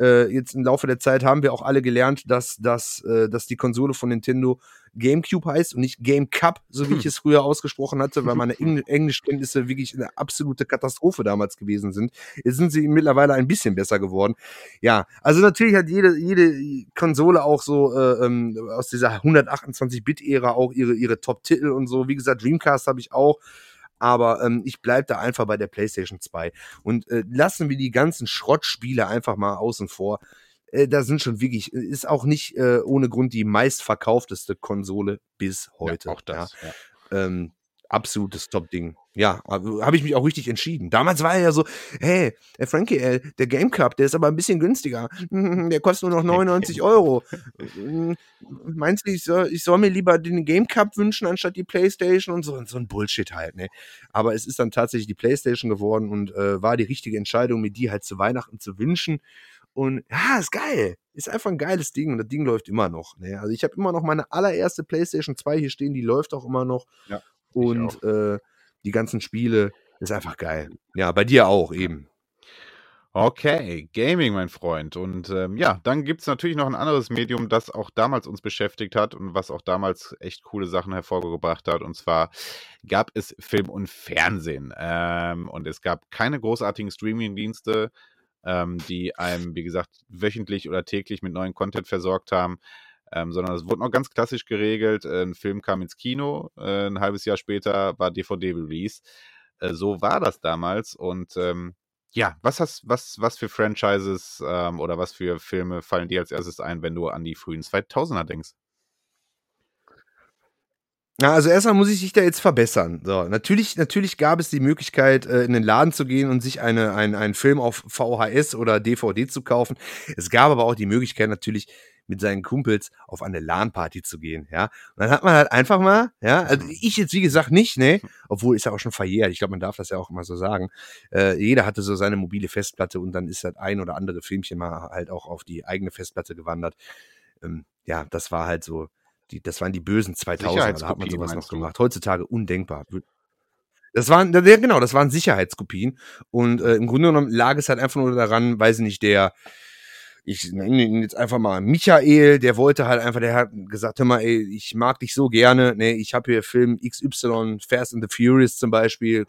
äh, jetzt im Laufe der Zeit haben wir auch alle gelernt, dass, dass, äh, dass die Konsole von Nintendo GameCube heißt und nicht Game Cup, so wie ich es früher ausgesprochen hatte, weil meine Engl Englischkenntnisse wirklich eine absolute Katastrophe damals gewesen sind. Jetzt sind sie mittlerweile ein bisschen besser geworden. Ja, also natürlich hat jede, jede Konsole auch so äh, ähm, aus dieser 128-Bit-Ära auch ihre, ihre Top-Titel und so. Wie gesagt, Dreamcast habe ich auch aber ähm, ich bleibe da einfach bei der PlayStation 2. Und äh, lassen wir die ganzen Schrottspiele einfach mal außen vor. Äh, da sind schon wirklich, äh, ist auch nicht äh, ohne Grund die meistverkaufteste Konsole bis heute. Ja, auch das. Ja. Ja. Ähm, absolutes Top-Ding. Ja, habe ich mich auch richtig entschieden. Damals war er ja so, hey, der Frankie, ey, der Game Club, der ist aber ein bisschen günstiger. Der kostet nur noch 99 Euro. Meinst du, ich soll, ich soll mir lieber den Game Cup wünschen, anstatt die Playstation und so, so ein Bullshit halt, ne? Aber es ist dann tatsächlich die Playstation geworden und äh, war die richtige Entscheidung, mir die halt zu Weihnachten zu wünschen. Und ja, ist geil. Ist einfach ein geiles Ding und das Ding läuft immer noch. Ne? Also ich habe immer noch meine allererste PlayStation 2 hier stehen, die läuft auch immer noch. Ja. Und äh, die ganzen Spiele ist einfach geil. Ja, bei dir auch eben. Okay, Gaming, mein Freund. Und ähm, ja, dann gibt es natürlich noch ein anderes Medium, das auch damals uns beschäftigt hat und was auch damals echt coole Sachen hervorgebracht hat. Und zwar gab es Film und Fernsehen. Ähm, und es gab keine großartigen Streaming-Dienste, ähm, die einem, wie gesagt, wöchentlich oder täglich mit neuen Content versorgt haben ähm, sondern es wurde noch ganz klassisch geregelt. Äh, ein Film kam ins Kino, äh, ein halbes Jahr später war DVD-Release. Äh, so war das damals und ähm, ja, was hast, was, was für Franchises ähm, oder was für Filme fallen dir als erstes ein, wenn du an die frühen 2000er denkst? Ja, also erstmal muss ich dich da jetzt verbessern. So, natürlich, natürlich gab es die Möglichkeit, äh, in den Laden zu gehen und sich eine, ein, einen Film auf VHS oder DVD zu kaufen. Es gab aber auch die Möglichkeit, natürlich mit seinen Kumpels auf eine LAN-Party zu gehen, ja. Und dann hat man halt einfach mal, ja, also mhm. ich jetzt wie gesagt nicht, ne, obwohl ist ja auch schon verjährt, ich glaube, man darf das ja auch immer so sagen. Äh, jeder hatte so seine mobile Festplatte und dann ist das ein oder andere Filmchen mal halt auch auf die eigene Festplatte gewandert. Ähm, ja, das war halt so, die, das waren die bösen 2000er, da hat man sowas noch gemacht. Heutzutage undenkbar. Das waren, ja genau, das waren Sicherheitskopien. Und äh, im Grunde genommen lag es halt einfach nur daran, weiß ich nicht, der, ich nenne ihn jetzt einfach mal Michael, der wollte halt einfach, der hat gesagt, hör mal, ey, ich mag dich so gerne, ne, ich habe hier Film XY, Fast and the Furious zum Beispiel,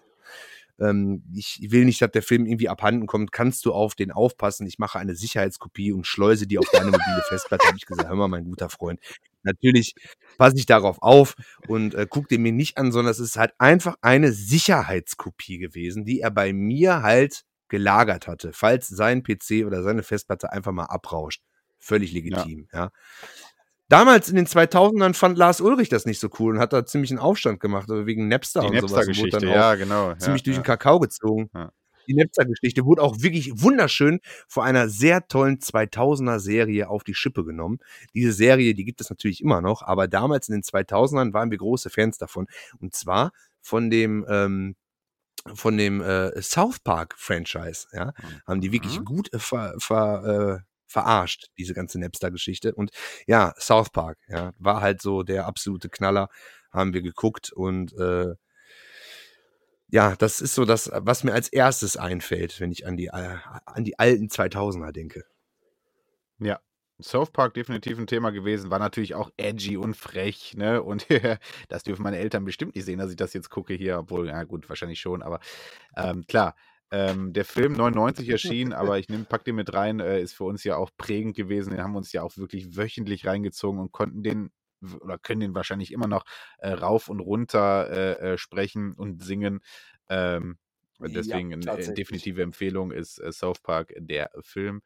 ähm, ich will nicht, dass der Film irgendwie abhanden kommt, kannst du auf den aufpassen, ich mache eine Sicherheitskopie und schleuse die auf deine mobile Festplatte, habe ich gesagt, hör mal, mein guter Freund, natürlich passe ich darauf auf und äh, guck den mir nicht an, sondern es ist halt einfach eine Sicherheitskopie gewesen, die er bei mir halt gelagert hatte, falls sein PC oder seine Festplatte einfach mal abrauscht. Völlig legitim, ja. ja. Damals in den 2000ern fand Lars Ulrich das nicht so cool und hat da ziemlich einen Aufstand gemacht, also wegen Napster Die und Napster sowas. Geschichte, ja, genau. Ziemlich ja, durch den Kakao gezogen. Ja. die Nepster-Geschichte wurde auch wirklich wunderschön vor einer sehr tollen 2000er-Serie auf die Schippe genommen. Diese Serie, die gibt es natürlich immer noch, aber damals in den 2000ern waren wir große Fans davon. Und zwar von dem ähm, von dem äh, South Park Franchise, ja, haben die wirklich mhm. gut äh, ver, ver, äh, verarscht, diese ganze Napster-Geschichte. Und ja, South Park, ja, war halt so der absolute Knaller, haben wir geguckt und äh, ja, das ist so das, was mir als erstes einfällt, wenn ich an die, äh, an die alten 2000er denke. Ja, South Park definitiv ein Thema gewesen, war natürlich auch edgy und frech, ne? Und das dürfen meine Eltern bestimmt nicht sehen, dass ich das jetzt gucke hier, obwohl, ja gut, wahrscheinlich schon, aber ähm, klar. Ähm, der Film 99 erschienen, aber ich nehm, pack den mit rein, äh, ist für uns ja auch prägend gewesen. Den haben wir uns ja auch wirklich wöchentlich reingezogen und konnten den oder können den wahrscheinlich immer noch äh, rauf und runter äh, äh sprechen und singen. Ähm, deswegen ja, eine definitive Empfehlung ist äh, South Park, der Film.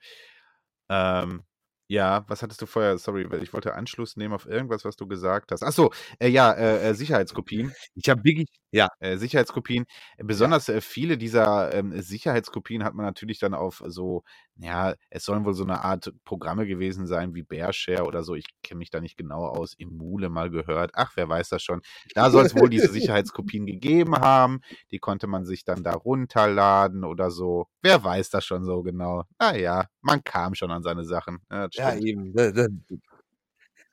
Ähm, ja, was hattest du vorher? Sorry, weil ich wollte Anschluss nehmen auf irgendwas, was du gesagt hast. Achso, äh, ja, äh, äh, Sicherheitskopien. Ich habe wirklich, ja, äh, Sicherheitskopien. Besonders äh, viele dieser ähm, Sicherheitskopien hat man natürlich dann auf so, ja, es sollen wohl so eine Art Programme gewesen sein wie Bearshare oder so. Ich kenne mich da nicht genau aus. Im Mule mal gehört. Ach, wer weiß das schon. Da soll es wohl diese Sicherheitskopien gegeben haben. Die konnte man sich dann da runterladen oder so. Wer weiß das schon so genau? Naja, man kam schon an seine Sachen. Ja, ja eben.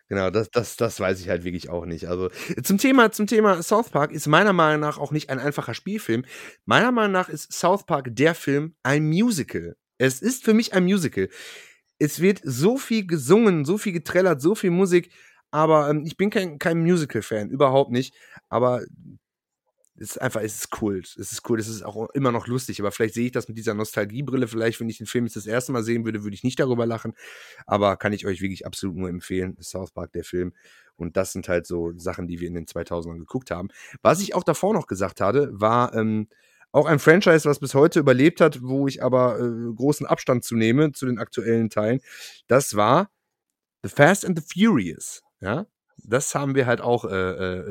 Genau, das, das, das weiß ich halt wirklich auch nicht. Also zum Thema, zum Thema South Park ist meiner Meinung nach auch nicht ein einfacher Spielfilm. Meiner Meinung nach ist South Park der Film ein Musical. Es ist für mich ein Musical. Es wird so viel gesungen, so viel getrellert, so viel Musik, aber ähm, ich bin kein, kein Musical-Fan, überhaupt nicht. Aber ist einfach, es ist Kult. Es ist cool, es ist auch immer noch lustig, aber vielleicht sehe ich das mit dieser Nostalgiebrille. Vielleicht, wenn ich den Film jetzt das erste Mal sehen würde, würde ich nicht darüber lachen. Aber kann ich euch wirklich absolut nur empfehlen. South Park, der Film. Und das sind halt so Sachen, die wir in den 2000ern geguckt haben. Was ich auch davor noch gesagt hatte, war ähm, auch ein Franchise, was bis heute überlebt hat, wo ich aber äh, großen Abstand zu zu den aktuellen Teilen. Das war The Fast and the Furious. Ja, das haben wir halt auch äh,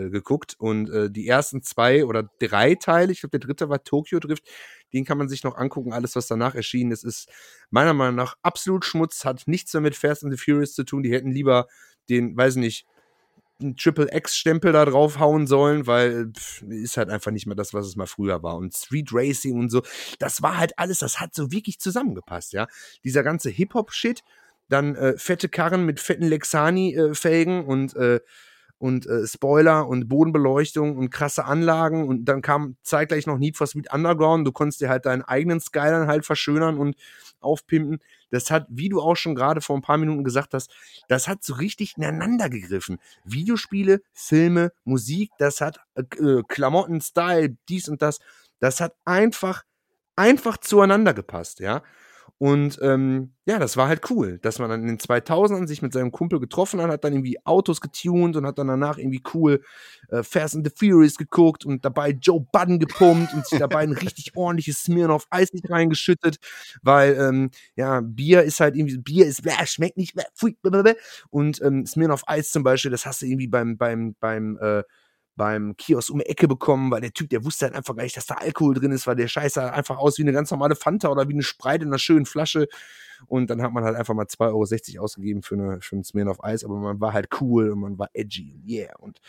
äh, geguckt. Und äh, die ersten zwei oder drei Teile, ich glaube, der dritte war Tokyo Drift, den kann man sich noch angucken. Alles, was danach erschienen ist, ist meiner Meinung nach absolut Schmutz, hat nichts mehr mit Fast and the Furious zu tun. Die hätten lieber den, weiß nicht, einen Triple X-Stempel da draufhauen sollen, weil pff, ist halt einfach nicht mehr das, was es mal früher war. Und Street Racing und so, das war halt alles, das hat so wirklich zusammengepasst, ja. Dieser ganze Hip-Hop-Shit dann äh, fette Karren mit fetten Lexani-Felgen äh, und, äh, und äh, Spoiler und Bodenbeleuchtung und krasse Anlagen und dann kam zeitgleich noch Need for Speed Underground. Du konntest dir halt deinen eigenen Skyline halt verschönern und aufpimpen. Das hat, wie du auch schon gerade vor ein paar Minuten gesagt hast, das hat so richtig ineinander gegriffen. Videospiele, Filme, Musik, das hat äh, äh Klamotten, Style, dies und das. Das hat einfach, einfach zueinander gepasst, ja. Und ähm, ja, das war halt cool, dass man dann in den 2000ern sich mit seinem Kumpel getroffen hat, hat dann irgendwie Autos getuned und hat dann danach irgendwie cool äh, Fast and the Furious geguckt und dabei Joe Budden gepumpt und sich dabei ein richtig ordentliches Smirnoff Eis nicht reingeschüttet, weil ähm, ja, Bier ist halt irgendwie, Bier ist, bäh, schmeckt nicht, bäh, pfui, bäh, und ähm, Smirnoff Eis zum Beispiel, das hast du irgendwie beim, beim, beim, äh, beim Kiosk um die Ecke bekommen, weil der Typ, der wusste halt einfach gar nicht, dass da Alkohol drin ist, weil der Scheiß sah einfach aus wie eine ganz normale Fanta oder wie eine Sprite in einer schönen Flasche. Und dann hat man halt einfach mal 2,60 Euro ausgegeben für, eine, für einen auf Eis, aber man war halt cool und man war edgy und yeah. Und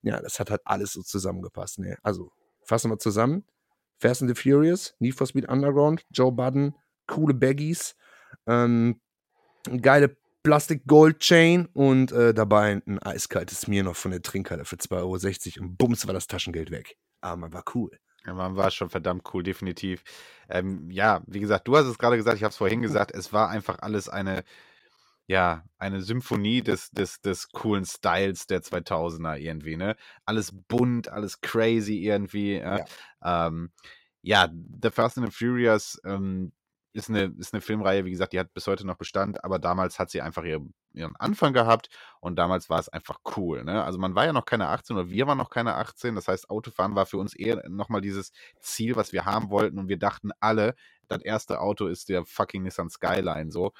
ja, das hat halt alles so zusammengepasst. Ne? Also, fassen wir zusammen. Fast and the Furious, Need for Speed Underground, Joe Budden, coole Baggies, ähm, geile Plastik Gold Chain und äh, dabei ein eiskaltes Mir noch von der Trinkhalle für 2,60 Euro und bums war das Taschengeld weg. Aber man war cool. Ja, man war schon verdammt cool, definitiv. Ähm, ja, wie gesagt, du hast es gerade gesagt, ich habe es vorhin gesagt, es war einfach alles eine, ja, eine Symphonie des, des, des coolen Styles der 2000er irgendwie, ne? Alles bunt, alles crazy irgendwie. Ja, ja. Ähm, ja The Fast and the Furious, ähm, ist eine, ist eine Filmreihe, wie gesagt, die hat bis heute noch Bestand, aber damals hat sie einfach ihr, ihren Anfang gehabt und damals war es einfach cool. Ne? Also man war ja noch keine 18 oder wir waren noch keine 18, das heißt, Autofahren war für uns eher nochmal dieses Ziel, was wir haben wollten und wir dachten alle, das erste Auto ist der fucking Nissan Skyline so.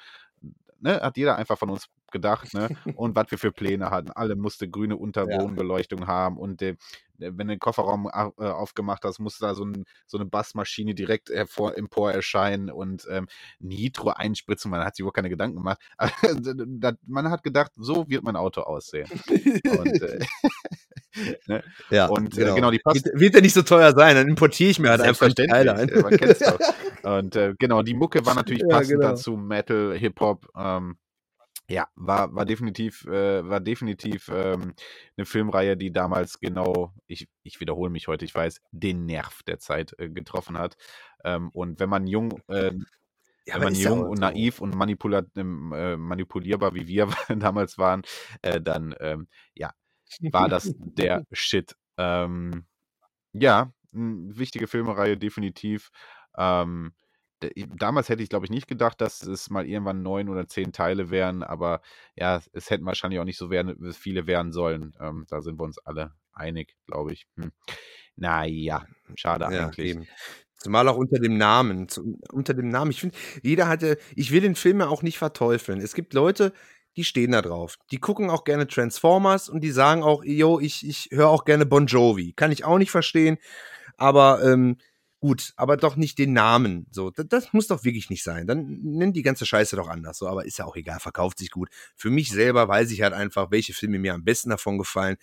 Ne, hat jeder einfach von uns gedacht, ne? Und was wir für Pläne hatten. Alle musste grüne Unterbodenbeleuchtung ja. haben und äh, wenn du den Kofferraum äh, aufgemacht hast, musste da so, ein, so eine Bassmaschine direkt hervor, empor erscheinen und ähm, Nitro einspritzen. Man hat sich wohl keine Gedanken gemacht. man hat gedacht, so wird mein Auto aussehen. und, äh, ne? Ja, und äh, genau. Äh, genau die Pass wird, wird ja nicht so teuer sein, dann importiere ich mir halt einfach Teile ein. Man kennt's doch. Und äh, genau, die Mucke war natürlich passend ja, genau. dazu, Metal, Hip-Hop, ähm, ja, war, war definitiv, äh, war definitiv ähm, eine Filmreihe, die damals genau, ich, ich wiederhole mich heute, ich weiß, den Nerv der Zeit äh, getroffen hat. Ähm, und wenn man jung, äh, ja, wenn man jung und naiv und ähm, äh, manipulierbar wie wir damals waren, äh, dann ähm, ja, war das der Shit. Ähm, ja, wichtige Filmreihe, definitiv. Ähm, damals hätte ich, glaube ich, nicht gedacht, dass es mal irgendwann neun oder zehn Teile wären, aber ja, es hätten wahrscheinlich auch nicht so werden, viele werden sollen. Ähm, da sind wir uns alle einig, glaube ich. Hm. Naja, schade ja, eigentlich. Eben. Zumal auch unter dem Namen. Zu, unter dem Namen. Ich finde, jeder hatte, ich will den Film ja auch nicht verteufeln. Es gibt Leute, die stehen da drauf. Die gucken auch gerne Transformers und die sagen auch, yo, ich, ich höre auch gerne Bon Jovi. Kann ich auch nicht verstehen. Aber ähm, Gut, aber doch nicht den Namen. So, das, das, muss doch wirklich nicht sein. Dann nennt die ganze Scheiße doch anders. So, aber ist ja auch egal, verkauft sich gut. Für mich selber weiß ich halt einfach, welche Filme mir am besten davon gefallen.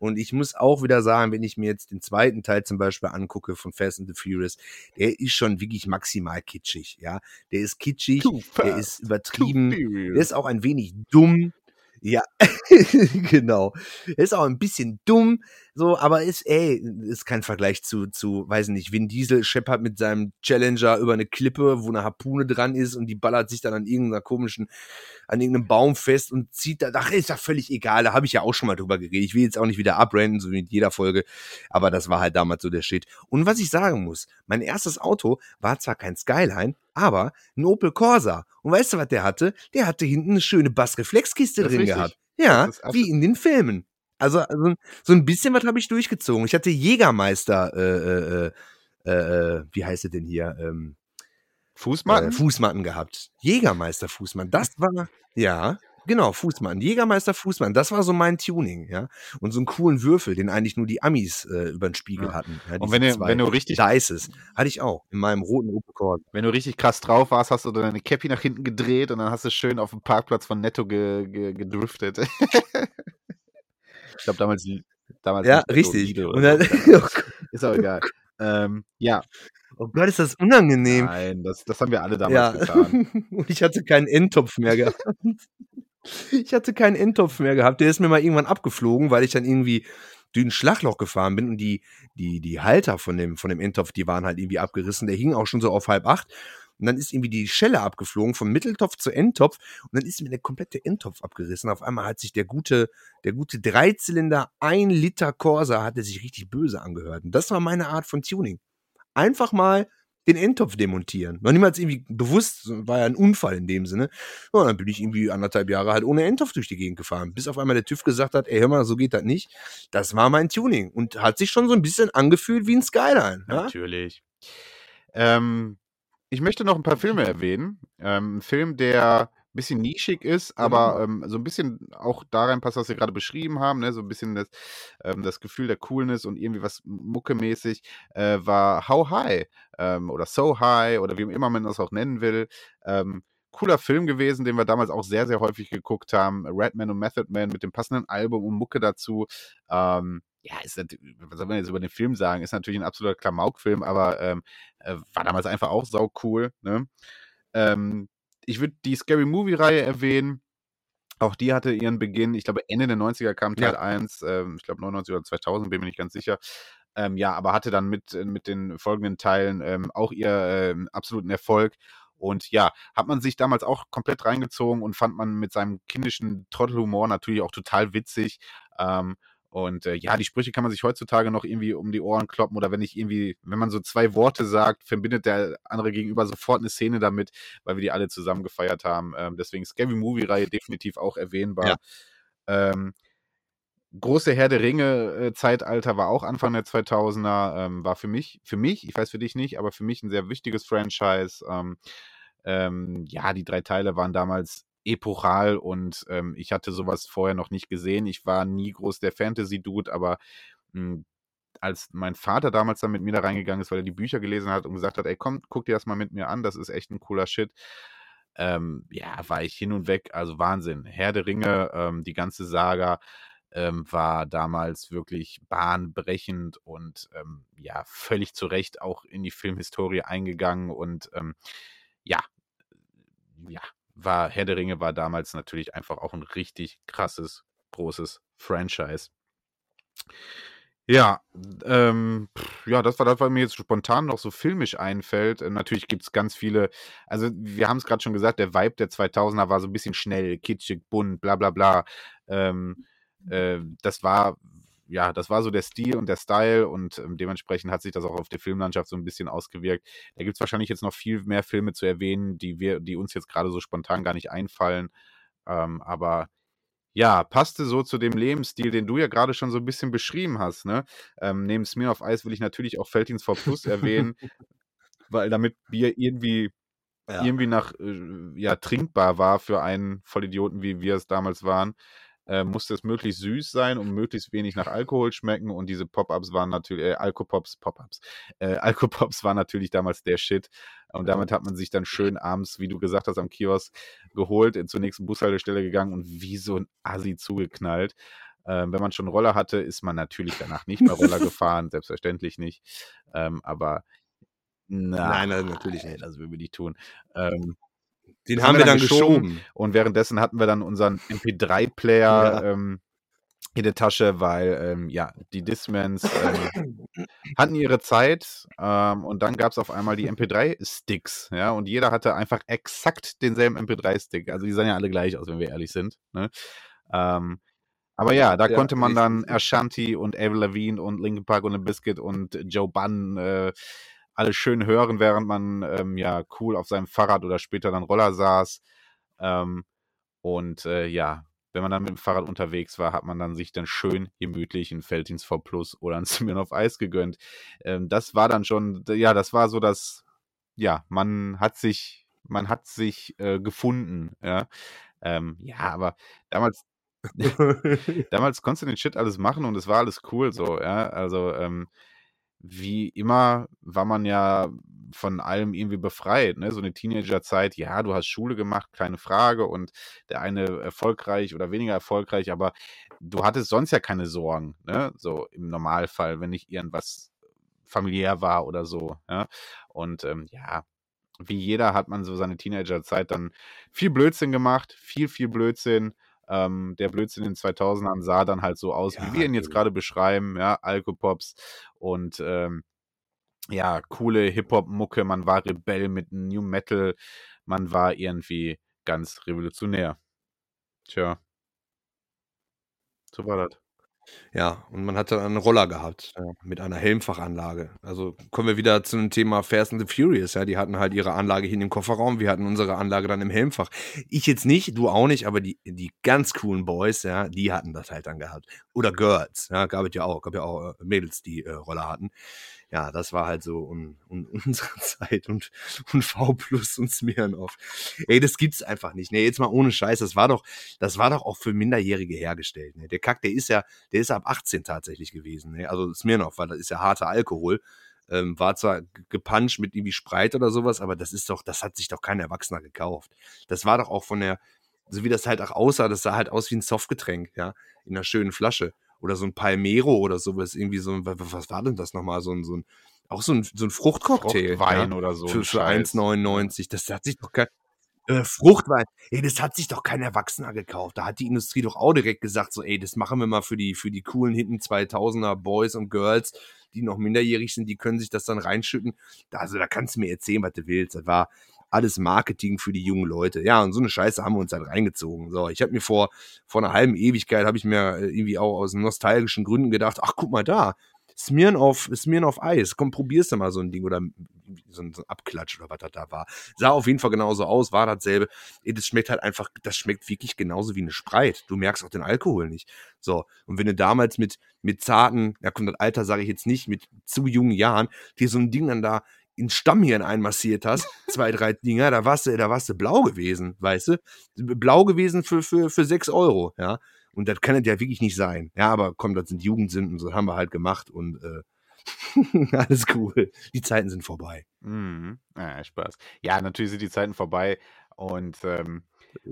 Und ich muss auch wieder sagen, wenn ich mir jetzt den zweiten Teil zum Beispiel angucke von Fast and the Furious, der ist schon wirklich maximal kitschig, ja. Der ist kitschig, der ist übertrieben, der ist auch ein wenig dumm, ja, genau. Ist auch ein bisschen dumm, so, aber ist, ey, ist kein Vergleich zu, zu, weiß nicht, Vin Diesel scheppert mit seinem Challenger über eine Klippe, wo eine Harpune dran ist und die ballert sich dann an irgendeiner komischen, an irgendeinem Baum fest und zieht da, ach, ist ja völlig egal, da habe ich ja auch schon mal drüber geredet. Ich will jetzt auch nicht wieder abranden, so wie in jeder Folge, aber das war halt damals so der Shit. Und was ich sagen muss, mein erstes Auto war zwar kein Skyline, aber ein Opel Corsa. Und weißt du, was der hatte? Der hatte hinten eine schöne Bassreflexkiste drin richtig. gehabt. Ja, wie in den Filmen. Also, also so ein bisschen was habe ich durchgezogen. Ich hatte Jägermeister, äh, äh, äh, äh wie heißt er denn hier? Ähm, Fußmatten? Äh, Fußmatten gehabt. Jägermeister Fußmatten. Das war, ja, Genau, Fußmann. Jägermeister Fußmann. Das war so mein Tuning, ja. Und so einen coolen Würfel, den eigentlich nur die Amis äh, über den Spiegel ja. hatten. Ja, und wenn du, wenn du richtig. Dices. Hatte ich auch in meinem roten Opel Wenn du richtig krass drauf warst, hast du deine Cappy nach hinten gedreht und dann hast du schön auf dem Parkplatz von Netto ge, ge, gedriftet. ich glaube, damals, damals. Ja, richtig. Und dann, oh ist auch egal. Ähm, ja. Oh Gott, ist das unangenehm. Nein, das, das haben wir alle damals ja. getan. Und ich hatte keinen Endtopf mehr gehabt. Ich hatte keinen Endtopf mehr gehabt. Der ist mir mal irgendwann abgeflogen, weil ich dann irgendwie durch ein Schlagloch gefahren bin und die, die, die Halter von dem, von dem Endtopf, die waren halt irgendwie abgerissen. Der hing auch schon so auf halb acht. Und dann ist irgendwie die Schelle abgeflogen vom Mitteltopf zu Endtopf und dann ist mir der komplette Endtopf abgerissen. Auf einmal hat sich der gute, der gute Dreizylinder, ein Liter Corsa, hatte sich richtig böse angehört. Und das war meine Art von Tuning. Einfach mal den Endtopf demontieren. Noch niemals irgendwie bewusst, war ja ein Unfall in dem Sinne. Ja, dann bin ich irgendwie anderthalb Jahre halt ohne Endtopf durch die Gegend gefahren, bis auf einmal der TÜV gesagt hat, ey, hör mal, so geht das nicht. Das war mein Tuning und hat sich schon so ein bisschen angefühlt wie ein Skyline. Ja? Natürlich. Ähm, ich möchte noch ein paar Filme erwähnen. Ähm, ein Film, der bisschen nischig ist, aber mhm. ähm, so ein bisschen auch da reinpasst, was wir gerade beschrieben haben, ne? so ein bisschen das, ähm, das Gefühl der Coolness und irgendwie was muckemäßig, äh, war How High ähm, oder So High oder wie immer man das auch nennen will. Ähm, cooler Film gewesen, den wir damals auch sehr, sehr häufig geguckt haben. Redman und Method Man mit dem passenden Album und Mucke dazu. Ähm, ja, ist was soll man jetzt über den Film sagen? Ist natürlich ein absoluter Klamaukfilm, aber ähm, äh, war damals einfach auch sau cool. Ne? Ähm, ich würde die Scary Movie-Reihe erwähnen. Auch die hatte ihren Beginn, ich glaube Ende der 90er kam Teil ja. 1, ähm, ich glaube 99 oder 2000, bin mir nicht ganz sicher. Ähm, ja, aber hatte dann mit, äh, mit den folgenden Teilen ähm, auch ihr ähm, absoluten Erfolg. Und ja, hat man sich damals auch komplett reingezogen und fand man mit seinem kindischen Trottelhumor natürlich auch total witzig. Ähm, und äh, ja, die Sprüche kann man sich heutzutage noch irgendwie um die Ohren kloppen oder wenn ich irgendwie, wenn man so zwei Worte sagt, verbindet der andere gegenüber sofort eine Szene damit, weil wir die alle zusammen gefeiert haben. Ähm, deswegen Scary Movie-Reihe definitiv auch erwähnbar. Ja. Ähm, große Herr der Ringe äh, Zeitalter war auch Anfang der 2000er, ähm, war für mich, für mich, ich weiß für dich nicht, aber für mich ein sehr wichtiges Franchise. Ähm, ähm, ja, die drei Teile waren damals epochal und ähm, ich hatte sowas vorher noch nicht gesehen. Ich war nie groß der Fantasy-Dude, aber mh, hm, als mein Vater damals dann mit mir da reingegangen ist, weil er die Bücher gelesen hat und gesagt hat, ey, komm, guck dir das mal mit mir an, das ist echt ein cooler Shit. Ähm, ja, war ich hin und weg, also Wahnsinn. Herr der Ringe, ähm, die ganze Saga ähm, war damals wirklich bahnbrechend und ähm, ja, völlig zu Recht auch in die Filmhistorie eingegangen und ähm, ja, ja, war Herr der Ringe war damals natürlich einfach auch ein richtig krasses, großes Franchise. Ja, ähm, ja, das war das, was mir jetzt spontan noch so filmisch einfällt. Äh, natürlich gibt es ganz viele, also wir haben es gerade schon gesagt, der Vibe der 2000er war so ein bisschen schnell, kitschig, bunt, bla bla bla. Ähm, äh, das war, ja, das war so der Stil und der Style und ähm, dementsprechend hat sich das auch auf der Filmlandschaft so ein bisschen ausgewirkt. Da gibt es wahrscheinlich jetzt noch viel mehr Filme zu erwähnen, die wir, die uns jetzt gerade so spontan gar nicht einfallen. Ähm, aber ja, passte so zu dem Lebensstil, den du ja gerade schon so ein bisschen beschrieben hast, ne? Ähm, neben Smirnoff Eis will ich natürlich auch Feldins vor Plus erwähnen, weil damit Bier irgendwie ja. irgendwie nach äh, ja trinkbar war für einen Vollidioten, wie wir es damals waren äh, musste es möglichst süß sein und möglichst wenig nach Alkohol schmecken. Und diese Pop-Ups waren natürlich, äh, Alkopops, Pop-Ups, äh, Alkopops war natürlich damals der Shit. Und damit hat man sich dann schön abends, wie du gesagt hast, am Kiosk geholt, zur nächsten Bushaltestelle gegangen und wie so ein Assi zugeknallt. Ähm, wenn man schon Roller hatte, ist man natürlich danach nicht mehr Roller gefahren, selbstverständlich nicht. Ähm, aber na, nein, natürlich nicht. Das würden wir nicht tun. Ähm, den haben wir dann geschoben. geschoben. Und währenddessen hatten wir dann unseren MP3-Player ja. ähm, in der Tasche, weil ähm, ja, die Discmans ähm, hatten ihre Zeit ähm, und dann gab es auf einmal die MP3-Sticks, ja, und jeder hatte einfach exakt denselben MP3-Stick. Also die sahen ja alle gleich aus, wenn wir ehrlich sind. Ne? Ähm, aber ja, da ja, konnte man dann Ashanti und Avril Lavigne und Linkin Park und The Biscuit und Joe Bunn äh, alles schön hören, während man ähm, ja cool auf seinem Fahrrad oder später dann Roller saß. Ähm, und äh, ja, wenn man dann mit dem Fahrrad unterwegs war, hat man dann sich dann schön gemütlich ein Feldins V Plus oder ein Smirnoff Eis gegönnt. Ähm, das war dann schon, ja, das war so das, ja, man hat sich, man hat sich äh, gefunden, ja. Ähm, ja, aber damals, damals konntest du den Shit alles machen und es war alles cool so, ja. Also, ähm, wie immer war man ja von allem irgendwie befreit. Ne? So eine Teenagerzeit, ja, du hast Schule gemacht, keine Frage, und der eine erfolgreich oder weniger erfolgreich, aber du hattest sonst ja keine Sorgen, ne? So im Normalfall, wenn nicht irgendwas familiär war oder so. Ja? Und ähm, ja, wie jeder hat man so seine Teenagerzeit dann viel Blödsinn gemacht, viel, viel Blödsinn. Ähm, der Blödsinn in den 2000ern sah dann halt so aus, ja, wie wir ihn jetzt gerade beschreiben, ja, Alkopops und ähm, ja, coole Hip-Hop-Mucke, man war Rebell mit New Metal, man war irgendwie ganz revolutionär. Tja. So war das. Ja, und man hat dann einen Roller gehabt, ja, mit einer Helmfachanlage. Also kommen wir wieder zu dem Thema Fast and the Furious, ja, die hatten halt ihre Anlage hier im Kofferraum, wir hatten unsere Anlage dann im Helmfach. Ich jetzt nicht, du auch nicht, aber die, die ganz coolen Boys, ja, die hatten das halt dann gehabt. Oder Girls, ja, gab es ja auch, gab ja auch äh, Mädels, die äh, Roller hatten ja, das war halt so un, un, unsere Zeit und, und V plus und Smirnoff. Ey, das gibt's einfach nicht. Nee, jetzt mal ohne Scheiß, das war doch, das war doch auch für Minderjährige hergestellt. Ne? Der Kack, der ist ja, der ist ab 18 tatsächlich gewesen. Ne? Also Smirnoff, weil das ist ja harter Alkohol. Ähm, war zwar gepanscht mit irgendwie Spreit oder sowas, aber das ist doch, das hat sich doch kein Erwachsener gekauft. Das war doch auch von der, so wie das halt auch aussah, das sah halt aus wie ein Softgetränk, ja, in einer schönen Flasche oder so ein Palmero oder sowas, irgendwie so ein, was war denn das nochmal, so ein, so ein, auch so ein, so ein Fruchtcocktail. Fruchtwein ja? oder so. Für, für 1,99. Das hat sich doch kein, äh, Fruchtwein, ey, das hat sich doch kein Erwachsener gekauft. Da hat die Industrie doch auch direkt gesagt, so, ey, das machen wir mal für die, für die coolen hinten 2000er Boys und Girls, die noch minderjährig sind, die können sich das dann reinschütten. Also, da kannst du mir erzählen, was du willst. Das war, alles Marketing für die jungen Leute. Ja, und so eine Scheiße haben wir uns halt reingezogen. So, ich habe mir vor, vor einer halben Ewigkeit, habe ich mir äh, irgendwie auch aus nostalgischen Gründen gedacht, ach, guck mal da, Smieren auf, Smieren auf Eis. Komm, probierst du mal so ein Ding oder so ein, so ein Abklatsch oder was das da war. Sah auf jeden Fall genauso aus, war dasselbe. Das schmeckt halt einfach, das schmeckt wirklich genauso wie eine Spreit. Du merkst auch den Alkohol nicht. So. Und wenn du damals mit, mit zarten, ja, kommt das Alter, sage ich jetzt nicht, mit zu jungen Jahren, dir so ein Ding dann da in Stammhirn einmassiert hast, zwei, drei Dinger, da warst du, da warst du blau gewesen, weißt du? Blau gewesen für, für, für sechs Euro, ja. Und das kann ja wirklich nicht sein. Ja, aber komm, das sind Jugendsünden, so haben wir halt gemacht und äh, alles cool. Die Zeiten sind vorbei. Mhm. Ja, Spaß. Ja, natürlich sind die Zeiten vorbei und ähm,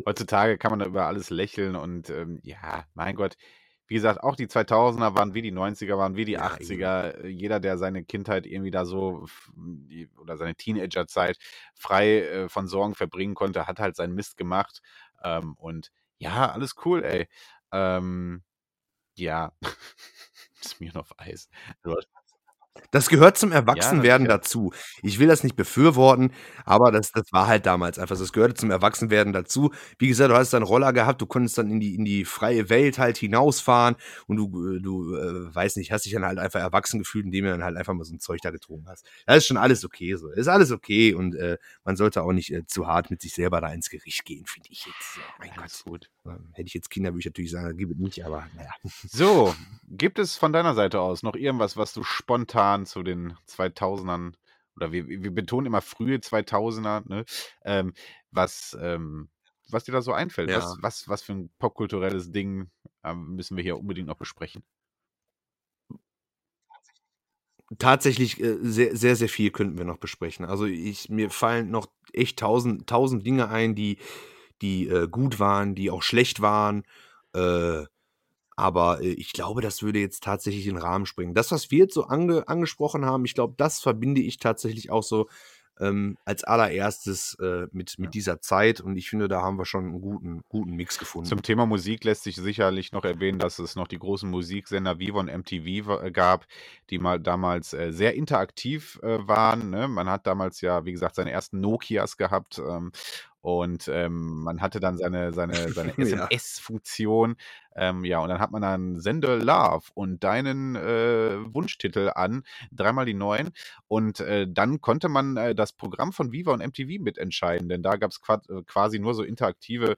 heutzutage kann man da über alles lächeln und ähm, ja, mein Gott, wie gesagt, auch die 2000er waren wie die 90er, waren wie die ja, 80er. Eben. Jeder, der seine Kindheit irgendwie da so oder seine Teenagerzeit frei äh, von Sorgen verbringen konnte, hat halt seinen Mist gemacht. Ähm, und ja, alles cool, ey. Ähm, ja, Smirnoff Eis. Du hast das gehört zum Erwachsenwerden ja, dazu. Ich will das nicht befürworten, aber das, das war halt damals einfach so. Das gehörte zum Erwachsenwerden dazu. Wie gesagt, du hast dann Roller gehabt, du konntest dann in die, in die freie Welt halt hinausfahren und du, äh, du äh, weiß nicht, hast dich dann halt einfach erwachsen gefühlt, indem du dann halt einfach mal so ein Zeug da getrunken hast. Das ist schon alles okay so. Ist alles okay und äh, man sollte auch nicht äh, zu hart mit sich selber da ins Gericht gehen, finde ich jetzt. Mein Gott. gut. Hätte ich jetzt Kinder, würde ich natürlich sagen, gib es nicht, aber naja. So, gibt es von deiner Seite aus noch irgendwas, was du spontan zu den 2000ern oder wir, wir betonen immer frühe 2000er, ne? Ähm, was, ähm, was dir da so einfällt? Ja. Was, was, was für ein popkulturelles Ding ähm, müssen wir hier unbedingt noch besprechen? Tatsächlich äh, sehr, sehr, sehr viel könnten wir noch besprechen. Also ich, mir fallen noch echt tausend, tausend Dinge ein, die, die äh, gut waren, die auch schlecht waren. Äh, aber äh, ich glaube, das würde jetzt tatsächlich den Rahmen springen. Das, was wir jetzt so ange angesprochen haben, ich glaube, das verbinde ich tatsächlich auch so ähm, als allererstes äh, mit, mit dieser Zeit. Und ich finde, da haben wir schon einen guten, guten Mix gefunden. Zum Thema Musik lässt sich sicherlich noch erwähnen, dass es noch die großen Musiksender Viva und MTV äh, gab, die mal damals äh, sehr interaktiv äh, waren. Ne? Man hat damals ja, wie gesagt, seine ersten Nokias gehabt. Ähm, und ähm, man hatte dann seine, seine, seine SMS-Funktion. Ähm, ja, und dann hat man dann Sende Love und deinen äh, Wunschtitel an, dreimal die neuen. Und äh, dann konnte man äh, das Programm von Viva und MTV mitentscheiden, denn da gab es äh, quasi nur so interaktive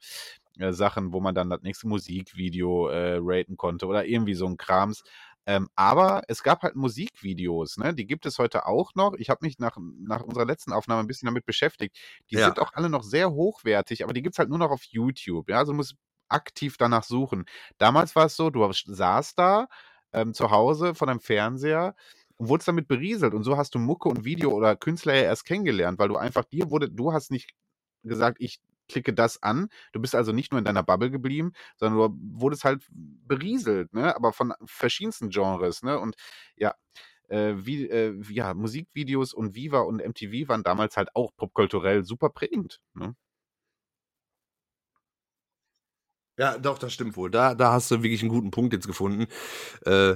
äh, Sachen, wo man dann das nächste Musikvideo äh, raten konnte oder irgendwie so ein Krams. Ähm, aber es gab halt Musikvideos, ne? Die gibt es heute auch noch. Ich habe mich nach, nach unserer letzten Aufnahme ein bisschen damit beschäftigt. Die ja. sind auch alle noch sehr hochwertig, aber die gibt es halt nur noch auf YouTube. Ja, also muss aktiv danach suchen. Damals war es so, du saßt da ähm, zu Hause von einem Fernseher und wurdest damit berieselt. Und so hast du Mucke und Video oder Künstler ja erst kennengelernt, weil du einfach dir wurde, du hast nicht gesagt, ich klicke das an. Du bist also nicht nur in deiner Bubble geblieben, sondern du wurdest halt berieselt, ne? aber von verschiedensten Genres. Ne? Und ja, äh, wie, äh, ja, Musikvideos und Viva und MTV waren damals halt auch popkulturell super prägend. Ne? Ja, doch, das stimmt wohl. Da, da hast du wirklich einen guten Punkt jetzt gefunden. Äh,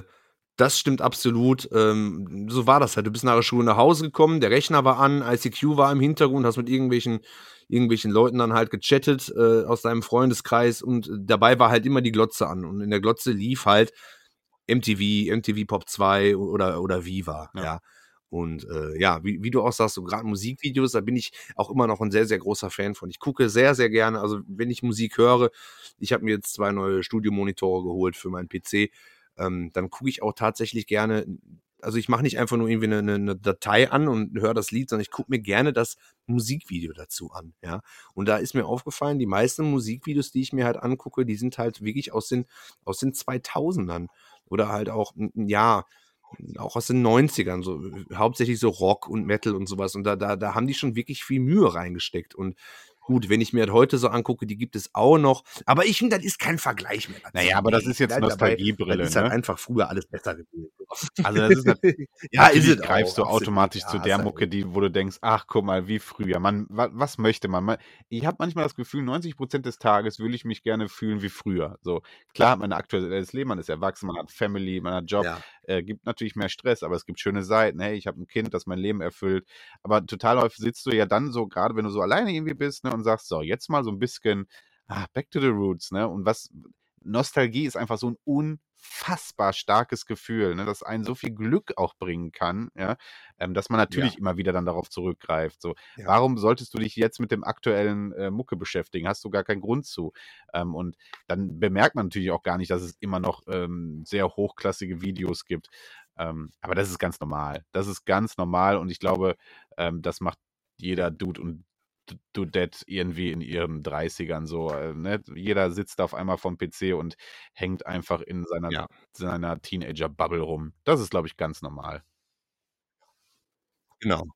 das stimmt absolut. Ähm, so war das halt. Du bist nach der Schule nach Hause gekommen, der Rechner war an, ICQ war im Hintergrund, hast mit irgendwelchen, irgendwelchen Leuten dann halt gechattet äh, aus deinem Freundeskreis und dabei war halt immer die Glotze an. Und in der Glotze lief halt MTV, MTV Pop 2 oder, oder Viva, ja. ja. Und äh, ja, wie, wie, du auch sagst, so gerade Musikvideos, da bin ich auch immer noch ein sehr, sehr großer Fan von. Ich gucke sehr, sehr gerne, also wenn ich Musik höre, ich habe mir jetzt zwei neue Studiomonitore geholt für meinen PC ähm, dann gucke ich auch tatsächlich gerne, also ich mache nicht einfach nur irgendwie eine, eine Datei an und höre das Lied, sondern ich gucke mir gerne das Musikvideo dazu an, ja. Und da ist mir aufgefallen, die meisten Musikvideos, die ich mir halt angucke, die sind halt wirklich aus den, aus den 2000ern oder halt auch, ja, auch aus den 90ern, so hauptsächlich so Rock und Metal und sowas. Und da, da, da haben die schon wirklich viel Mühe reingesteckt. Und Gut, wenn ich mir das heute so angucke, die gibt es auch noch. Aber ich finde, das ist kein Vergleich mehr. Naja, aber das ist jetzt Nostalgiebrille. Das ist halt ne? einfach früher alles besser gewesen. Also das ist ja, ist es greifst auch, du automatisch ja, zu der Mucke, die, wo du denkst, ach guck mal, wie früher. Man, was, was möchte man? Ich habe manchmal das Gefühl, 90 Prozent des Tages will ich mich gerne fühlen wie früher. So klar hat man ein aktuelles Leben, man ist erwachsen, man hat Family, man hat Job. Ja. Äh, gibt natürlich mehr Stress, aber es gibt schöne Seiten. Hey, ich habe ein Kind, das mein Leben erfüllt. Aber total häufig sitzt du ja dann so, gerade wenn du so alleine irgendwie bist, ne, und sagst, so, jetzt mal so ein bisschen ah, back to the roots, ne? Und was Nostalgie ist einfach so ein unfassbar starkes Gefühl, ne, das einen so viel Glück auch bringen kann, ja, ähm, dass man natürlich ja. immer wieder dann darauf zurückgreift. So, ja. warum solltest du dich jetzt mit dem aktuellen äh, Mucke beschäftigen? Hast du gar keinen Grund zu. Ähm, und dann bemerkt man natürlich auch gar nicht, dass es immer noch ähm, sehr hochklassige Videos gibt. Ähm, aber das ist ganz normal. Das ist ganz normal und ich glaube, ähm, das macht jeder Dude und Dudette irgendwie in ihren 30ern so. Äh, ne? Jeder sitzt auf einmal vom PC und hängt einfach in seiner, Ja. seiner Teenager-Bubble rum. Das ist, glaube ich, ganz normal. Genau.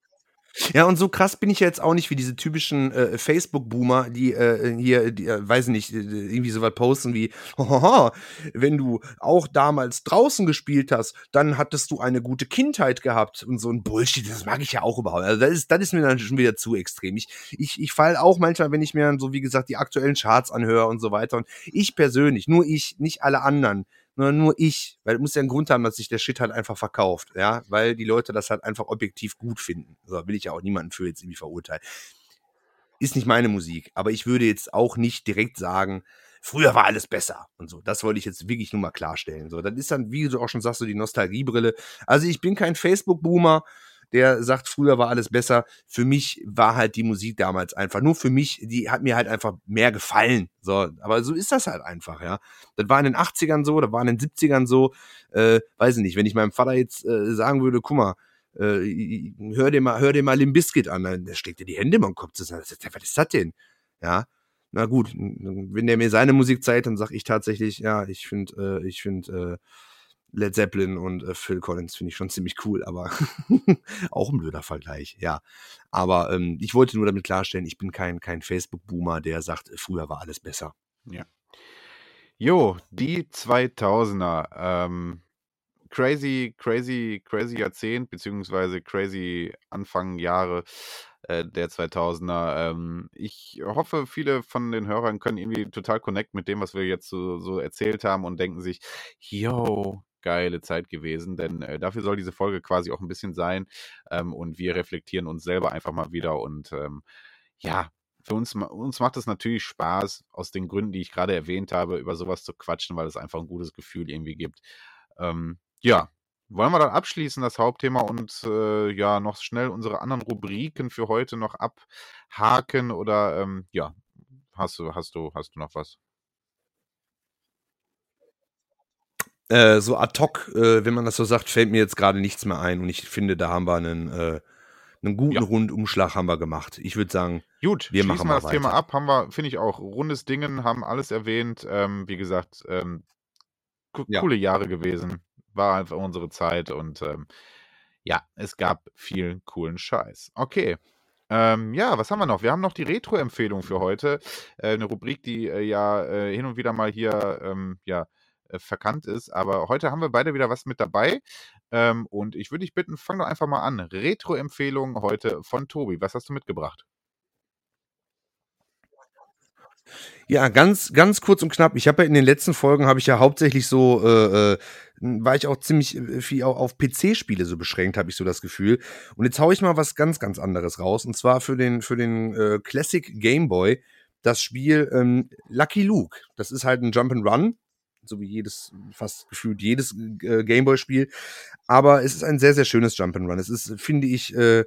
Ja, und so krass bin ich ja jetzt auch nicht wie diese typischen äh, Facebook-Boomer, die äh, hier, die, äh, weiß nicht, äh, irgendwie so was posten wie, haha, wenn du auch damals draußen gespielt hast, dann hattest du eine gute Kindheit gehabt und so ein Bullshit, das mag ich ja auch überhaupt. Also das ist, das ist mir dann schon wieder zu extrem. Ich, ich, ich fall auch manchmal, wenn ich mir dann so, wie gesagt, die aktuellen Charts anhöre und so weiter. Und ich persönlich, nur ich, nicht alle anderen, sondern nur ich, weil es muss ja einen Grund haben, dass sich der Shit halt einfach verkauft, ja, weil die Leute das halt einfach objektiv gut finden. So will ich ja auch niemanden für jetzt irgendwie verurteilen. Ist nicht meine Musik, aber ich würde jetzt auch nicht direkt sagen, früher war alles besser und so. Das wollte ich jetzt wirklich nur mal klarstellen. So, das ist dann, wie du auch schon sagst, so die Nostalgiebrille. Also ich bin kein Facebook-Boomer, der sagt, früher war alles besser. Für mich war halt die Musik damals einfach, nur für mich, die hat mir halt einfach mehr gefallen. So, aber so ist das halt einfach, ja. Das war in den 80ern so, das war in den 70ern so, äh, weiß ich nicht, wenn ich meinem Vater jetzt äh, sagen würde, guck mal, äh, hör dir mal, hör dir mal Limp Bizkit an, dann steckt dir die Hände im Kopf zusammen. Was ist das denn? Ja. Na gut, wenn der mir seine Musik zeigt, dann sag ich tatsächlich, ja, ich finde, äh, ich finde, äh, Led Zeppelin und äh, Phil Collins finde ich schon ziemlich cool, aber auch ein blöder Vergleich, ja. Aber ähm, ich wollte nur damit klarstellen, ich bin kein, kein Facebook-Boomer, der sagt, früher war alles besser. Ja. Jo, die 2000er. Ähm, crazy, crazy, crazy Jahrzehnt, beziehungsweise crazy Anfang Jahre äh, der 2000er. Ähm, ich hoffe, viele von den Hörern können irgendwie total connect mit dem, was wir jetzt so, so erzählt haben und denken sich, yo, geile Zeit gewesen, denn äh, dafür soll diese Folge quasi auch ein bisschen sein ähm, und wir reflektieren uns selber einfach mal wieder und ähm, ja, für uns, uns macht es natürlich Spaß, aus den Gründen, die ich gerade erwähnt habe, über sowas zu quatschen, weil es einfach ein gutes Gefühl irgendwie gibt. Ähm, ja, wollen wir dann abschließen, das Hauptthema, und äh, ja, noch schnell unsere anderen Rubriken für heute noch abhaken oder ähm, ja, hast du, hast du, hast du noch was? Äh, so ad hoc, äh, wenn man das so sagt, fällt mir jetzt gerade nichts mehr ein und ich finde, da haben wir einen, äh, einen guten ja. Rundumschlag haben wir gemacht. Ich würde sagen, Gut, wir machen wir das weiter. Thema ab. Haben wir, finde ich auch, rundes Dingen, haben alles erwähnt. Ähm, wie gesagt, ähm, ja. coole Jahre gewesen. War einfach unsere Zeit und ähm, ja, es gab viel coolen Scheiß. Okay. Ähm, ja, was haben wir noch? Wir haben noch die Retro-Empfehlung für heute. Äh, eine Rubrik, die äh, ja äh, hin und wieder mal hier ähm, ja, äh, verkannt ist. Aber heute haben wir beide wieder was mit dabei. Ähm, und ich würde dich bitten, fang doch einfach mal an. Retro-Empfehlung heute von Tobi. Was hast du mitgebracht? Ja, ganz, ganz kurz und knapp. Ich habe ja in den letzten Folgen habe ich ja hauptsächlich so, äh, äh, war ich auch ziemlich äh, viel auf PC-Spiele so beschränkt, habe ich so das Gefühl. Und jetzt haue ich mal was ganz, ganz anderes raus. Und zwar für den, für den äh, Classic Game Boy das Spiel ähm, Lucky Luke. Das ist halt ein Jump and Run so wie jedes, fast gefühlt jedes äh, Gameboy-Spiel. Aber es ist ein sehr, sehr schönes Jump'n'Run. Es ist, finde ich, äh,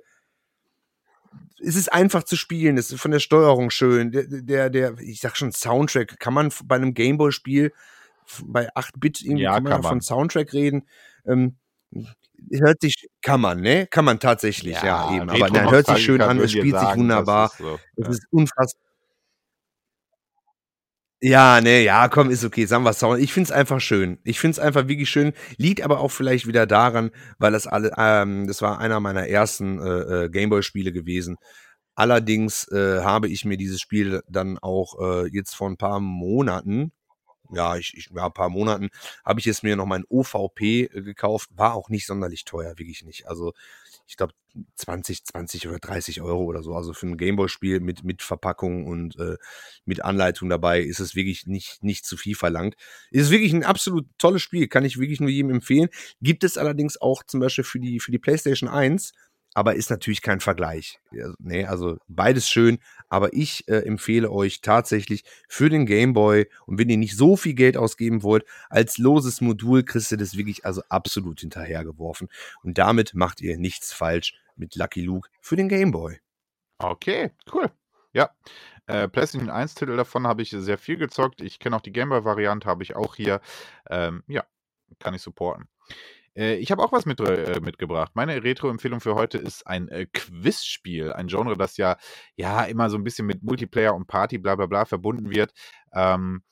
es ist einfach zu spielen, es ist von der Steuerung schön. Der, der, der ich sag schon, Soundtrack, kann man bei einem Gameboy-Spiel bei 8-Bit irgendwie ja, kann man, kann man von Soundtrack reden. Ähm, hört sich, kann man, ne? Kann man tatsächlich, ja, ja eben. Aber nein, hört sich schön an, es spielt sich wunderbar. Ist so, ja. Es ist unfassbar ja, ne, ja, komm, ist okay, sagen wir Sound. Ich find's einfach schön. Ich find's einfach wirklich schön. Liegt aber auch vielleicht wieder daran, weil das alle, ähm, das war einer meiner ersten äh, äh, Gameboy-Spiele gewesen. Allerdings äh, habe ich mir dieses Spiel dann auch äh, jetzt vor ein paar Monaten, ja, ich, ich ja, ein paar Monaten, habe ich es mir noch mein OVP äh, gekauft. War auch nicht sonderlich teuer, wirklich nicht. Also ich glaube, 20, 20 oder 30 Euro oder so. Also für ein Gameboy-Spiel mit, mit Verpackung und äh, mit Anleitung dabei ist es wirklich nicht, nicht zu viel verlangt. Ist wirklich ein absolut tolles Spiel, kann ich wirklich nur jedem empfehlen. Gibt es allerdings auch zum Beispiel für die, für die PlayStation 1 aber ist natürlich kein Vergleich. Also, nee, also beides schön, aber ich äh, empfehle euch tatsächlich für den Game Boy und wenn ihr nicht so viel Geld ausgeben wollt, als loses Modul kriegst du das wirklich also absolut hinterhergeworfen und damit macht ihr nichts falsch mit Lucky Luke für den Game Boy. Okay, cool. Ja, äh, PlayStation 1 Titel davon habe ich sehr viel gezockt. Ich kenne auch die Game Boy Variante, habe ich auch hier. Ähm, ja, kann ich supporten. Äh, ich habe auch was mit, äh, mitgebracht. Meine Retro-Empfehlung für heute ist ein äh, Quizspiel. Ein Genre, das ja, ja immer so ein bisschen mit Multiplayer und Party, bla bla bla verbunden wird. Ähm,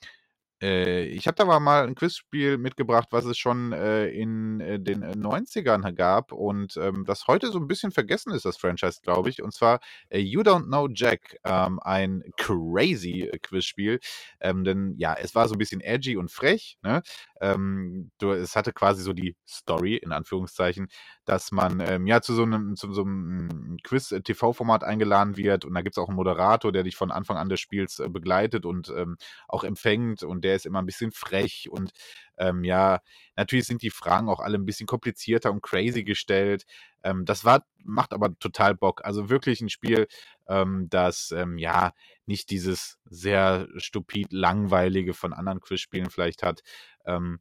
äh, ich habe da mal ein Quizspiel mitgebracht, was es schon äh, in äh, den 90ern äh, gab und ähm, das heute so ein bisschen vergessen ist, das Franchise, glaube ich. Und zwar äh, You Don't Know Jack, ähm, ein crazy äh, Quizspiel. Ähm, denn ja, es war so ein bisschen edgy und frech. Ne? Ähm, du, es hatte quasi so die Story, in Anführungszeichen, dass man ähm, ja zu so einem, zu so einem Quiz-TV-Format eingeladen wird und da gibt es auch einen Moderator, der dich von Anfang an des Spiels begleitet und ähm, auch empfängt und der der ist immer ein bisschen frech und ähm, ja, natürlich sind die Fragen auch alle ein bisschen komplizierter und crazy gestellt. Ähm, das war, macht aber total Bock. Also wirklich ein Spiel, ähm, das ähm, ja nicht dieses sehr stupid langweilige von anderen Quizspielen vielleicht hat. Ähm,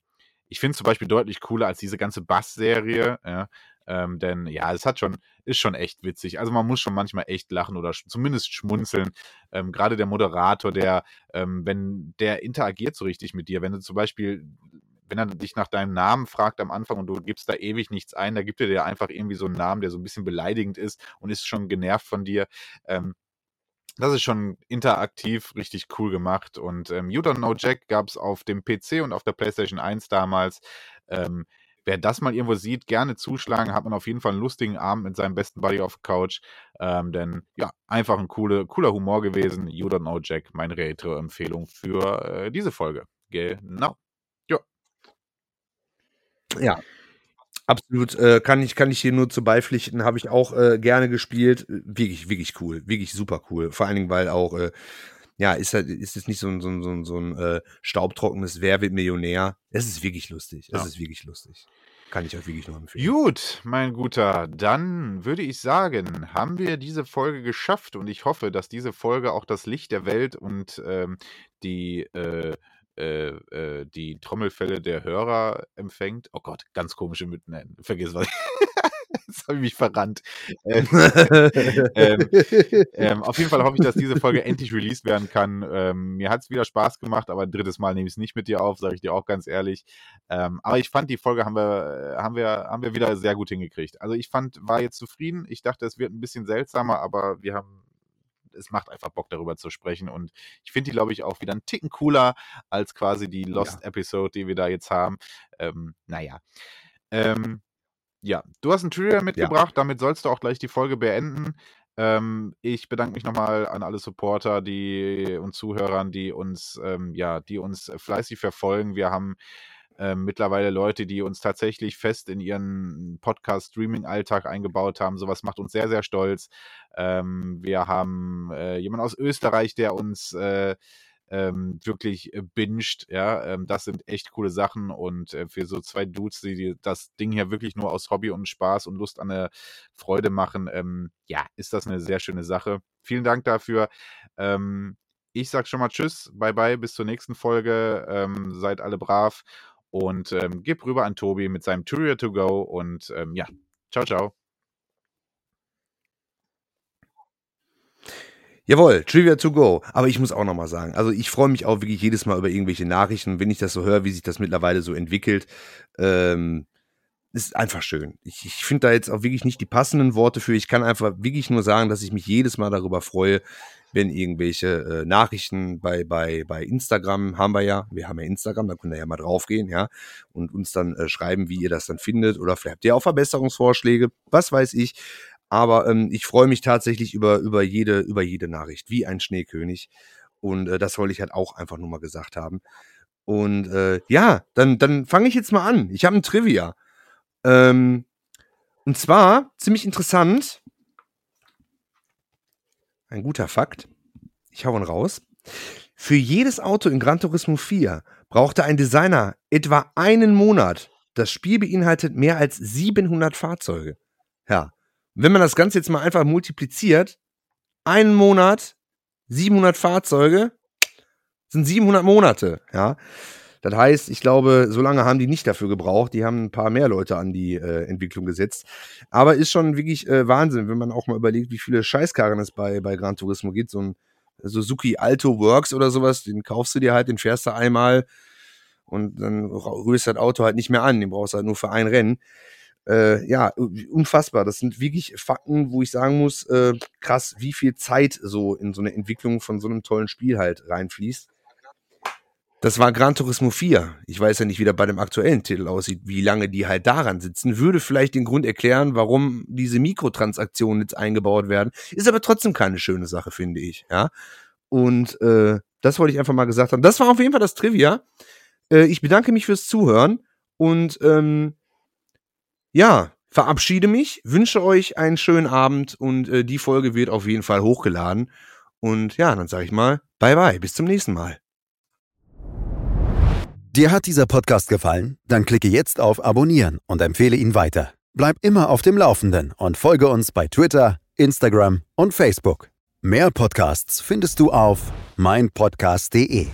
ich finde es zum Beispiel deutlich cooler als diese ganze Bass-Serie. Ja. Ähm, denn ja, es hat schon, ist schon echt witzig. Also man muss schon manchmal echt lachen oder sch zumindest schmunzeln. Ähm, Gerade der Moderator, der, ähm, wenn der interagiert so richtig mit dir, wenn du zum Beispiel wenn er dich nach deinem Namen fragt am Anfang und du gibst da ewig nichts ein, da gibt er dir einfach irgendwie so einen Namen, der so ein bisschen beleidigend ist und ist schon genervt von dir. Ähm, das ist schon interaktiv richtig cool gemacht. Und ähm, You Don't Know Jack gab es auf dem PC und auf der PlayStation 1 damals. Ähm, wer das mal irgendwo sieht, gerne zuschlagen. Hat man auf jeden Fall einen lustigen Abend mit seinem besten Buddy auf der Couch. Ähm, denn ja, einfach ein coole, cooler Humor gewesen. You don't know Jack, meine Retro-Empfehlung für äh, diese Folge. Genau. Ja. Ja. Absolut, äh, kann ich kann ich hier nur zu beipflichten, habe ich auch äh, gerne gespielt, wirklich wirklich cool, wirklich super cool. Vor allen Dingen, weil auch äh, ja, ist halt, ist es nicht so ein, so ein, so ein, so ein äh, staubtrockenes Wer wird Millionär. Es ist wirklich lustig. Es ja. ist wirklich lustig. Kann ich euch wirklich nur empfehlen. Gut, mein Guter, dann würde ich sagen, haben wir diese Folge geschafft und ich hoffe, dass diese Folge auch das Licht der Welt und ähm, die äh, äh, äh die Trommelfälle der Hörer empfängt. Oh Gott, ganz komische Mitten. Vergiss was. Jetzt habe ich mich verrannt. Ähm, ähm, ähm, auf jeden Fall hoffe ich, dass diese Folge endlich released werden kann. Ähm, mir hat es wieder Spaß gemacht, aber ein drittes Mal nehme ich es nicht mit dir auf, sage ich dir auch ganz ehrlich. Ähm, aber ich fand, die Folge haben wir, haben, wir, haben wir wieder sehr gut hingekriegt. Also ich fand, war jetzt zufrieden. Ich dachte, es wird ein bisschen seltsamer, aber wir haben es macht einfach Bock, darüber zu sprechen. Und ich finde die, glaube ich, auch wieder einen Ticken cooler als quasi die Lost ja. Episode, die wir da jetzt haben. Ähm, naja. Ähm, ja, du hast ein Trivia mitgebracht, ja. damit sollst du auch gleich die Folge beenden. Ähm, ich bedanke mich nochmal an alle Supporter, die und Zuhörern, die uns, ähm, ja, die uns fleißig verfolgen. Wir haben ähm, mittlerweile Leute, die uns tatsächlich fest in ihren Podcast-Streaming-Alltag eingebaut haben. Sowas macht uns sehr, sehr stolz. Ähm, wir haben äh, jemanden aus Österreich, der uns äh, ähm, wirklich äh, binged. Ja, ähm, das sind echt coole Sachen und äh, für so zwei Dudes, die, die, das Ding hier wirklich nur aus Hobby und Spaß und Lust an der Freude machen, ähm, ja, ist das eine sehr schöne Sache. Vielen Dank dafür. Ähm, ich sag schon mal Tschüss, bye bye, bis zur nächsten Folge. Ähm, seid alle brav und ähm, gib rüber an Tobi mit seinem Tourier to go und ähm, ja, ciao, ciao. Jawohl, Trivia to go. Aber ich muss auch nochmal sagen, also ich freue mich auch wirklich jedes Mal über irgendwelche Nachrichten, wenn ich das so höre, wie sich das mittlerweile so entwickelt. Ähm, ist einfach schön. Ich, ich finde da jetzt auch wirklich nicht die passenden Worte für. Ich kann einfach wirklich nur sagen, dass ich mich jedes Mal darüber freue, wenn irgendwelche äh, Nachrichten bei, bei, bei Instagram haben wir ja, wir haben ja Instagram, da könnt ihr ja mal draufgehen, ja, und uns dann äh, schreiben, wie ihr das dann findet. Oder vielleicht habt ihr auch Verbesserungsvorschläge, was weiß ich. Aber ähm, ich freue mich tatsächlich über, über, jede, über jede Nachricht, wie ein Schneekönig. Und äh, das wollte ich halt auch einfach nur mal gesagt haben. Und äh, ja, dann, dann fange ich jetzt mal an. Ich habe ein Trivia. Ähm, und zwar ziemlich interessant. Ein guter Fakt. Ich hau ihn raus. Für jedes Auto in Gran Turismo 4 brauchte ein Designer etwa einen Monat. Das Spiel beinhaltet mehr als 700 Fahrzeuge. Ja, wenn man das Ganze jetzt mal einfach multipliziert, einen Monat, 700 Fahrzeuge, sind 700 Monate, ja. Das heißt, ich glaube, so lange haben die nicht dafür gebraucht. Die haben ein paar mehr Leute an die äh, Entwicklung gesetzt. Aber ist schon wirklich äh, Wahnsinn, wenn man auch mal überlegt, wie viele Scheißkarren es bei, bei Gran Turismo gibt. So ein Suzuki Alto Works oder sowas, den kaufst du dir halt, den fährst du einmal und dann rührst du das Auto halt nicht mehr an, den brauchst du halt nur für ein Rennen. Äh, ja, unfassbar. Das sind wirklich Fakten, wo ich sagen muss, äh, krass, wie viel Zeit so in so eine Entwicklung von so einem tollen Spiel halt reinfließt. Das war Gran Turismo 4. Ich weiß ja nicht, wie der bei dem aktuellen Titel aussieht, wie lange die halt daran sitzen. Würde vielleicht den Grund erklären, warum diese Mikrotransaktionen jetzt eingebaut werden. Ist aber trotzdem keine schöne Sache, finde ich. Ja. Und äh, das wollte ich einfach mal gesagt haben. Das war auf jeden Fall das Trivia. Äh, ich bedanke mich fürs Zuhören und ähm, ja, verabschiede mich, wünsche euch einen schönen Abend und äh, die Folge wird auf jeden Fall hochgeladen. Und ja, dann sage ich mal, bye bye, bis zum nächsten Mal. Dir hat dieser Podcast gefallen? Dann klicke jetzt auf Abonnieren und empfehle ihn weiter. Bleib immer auf dem Laufenden und folge uns bei Twitter, Instagram und Facebook. Mehr Podcasts findest du auf meinpodcast.de.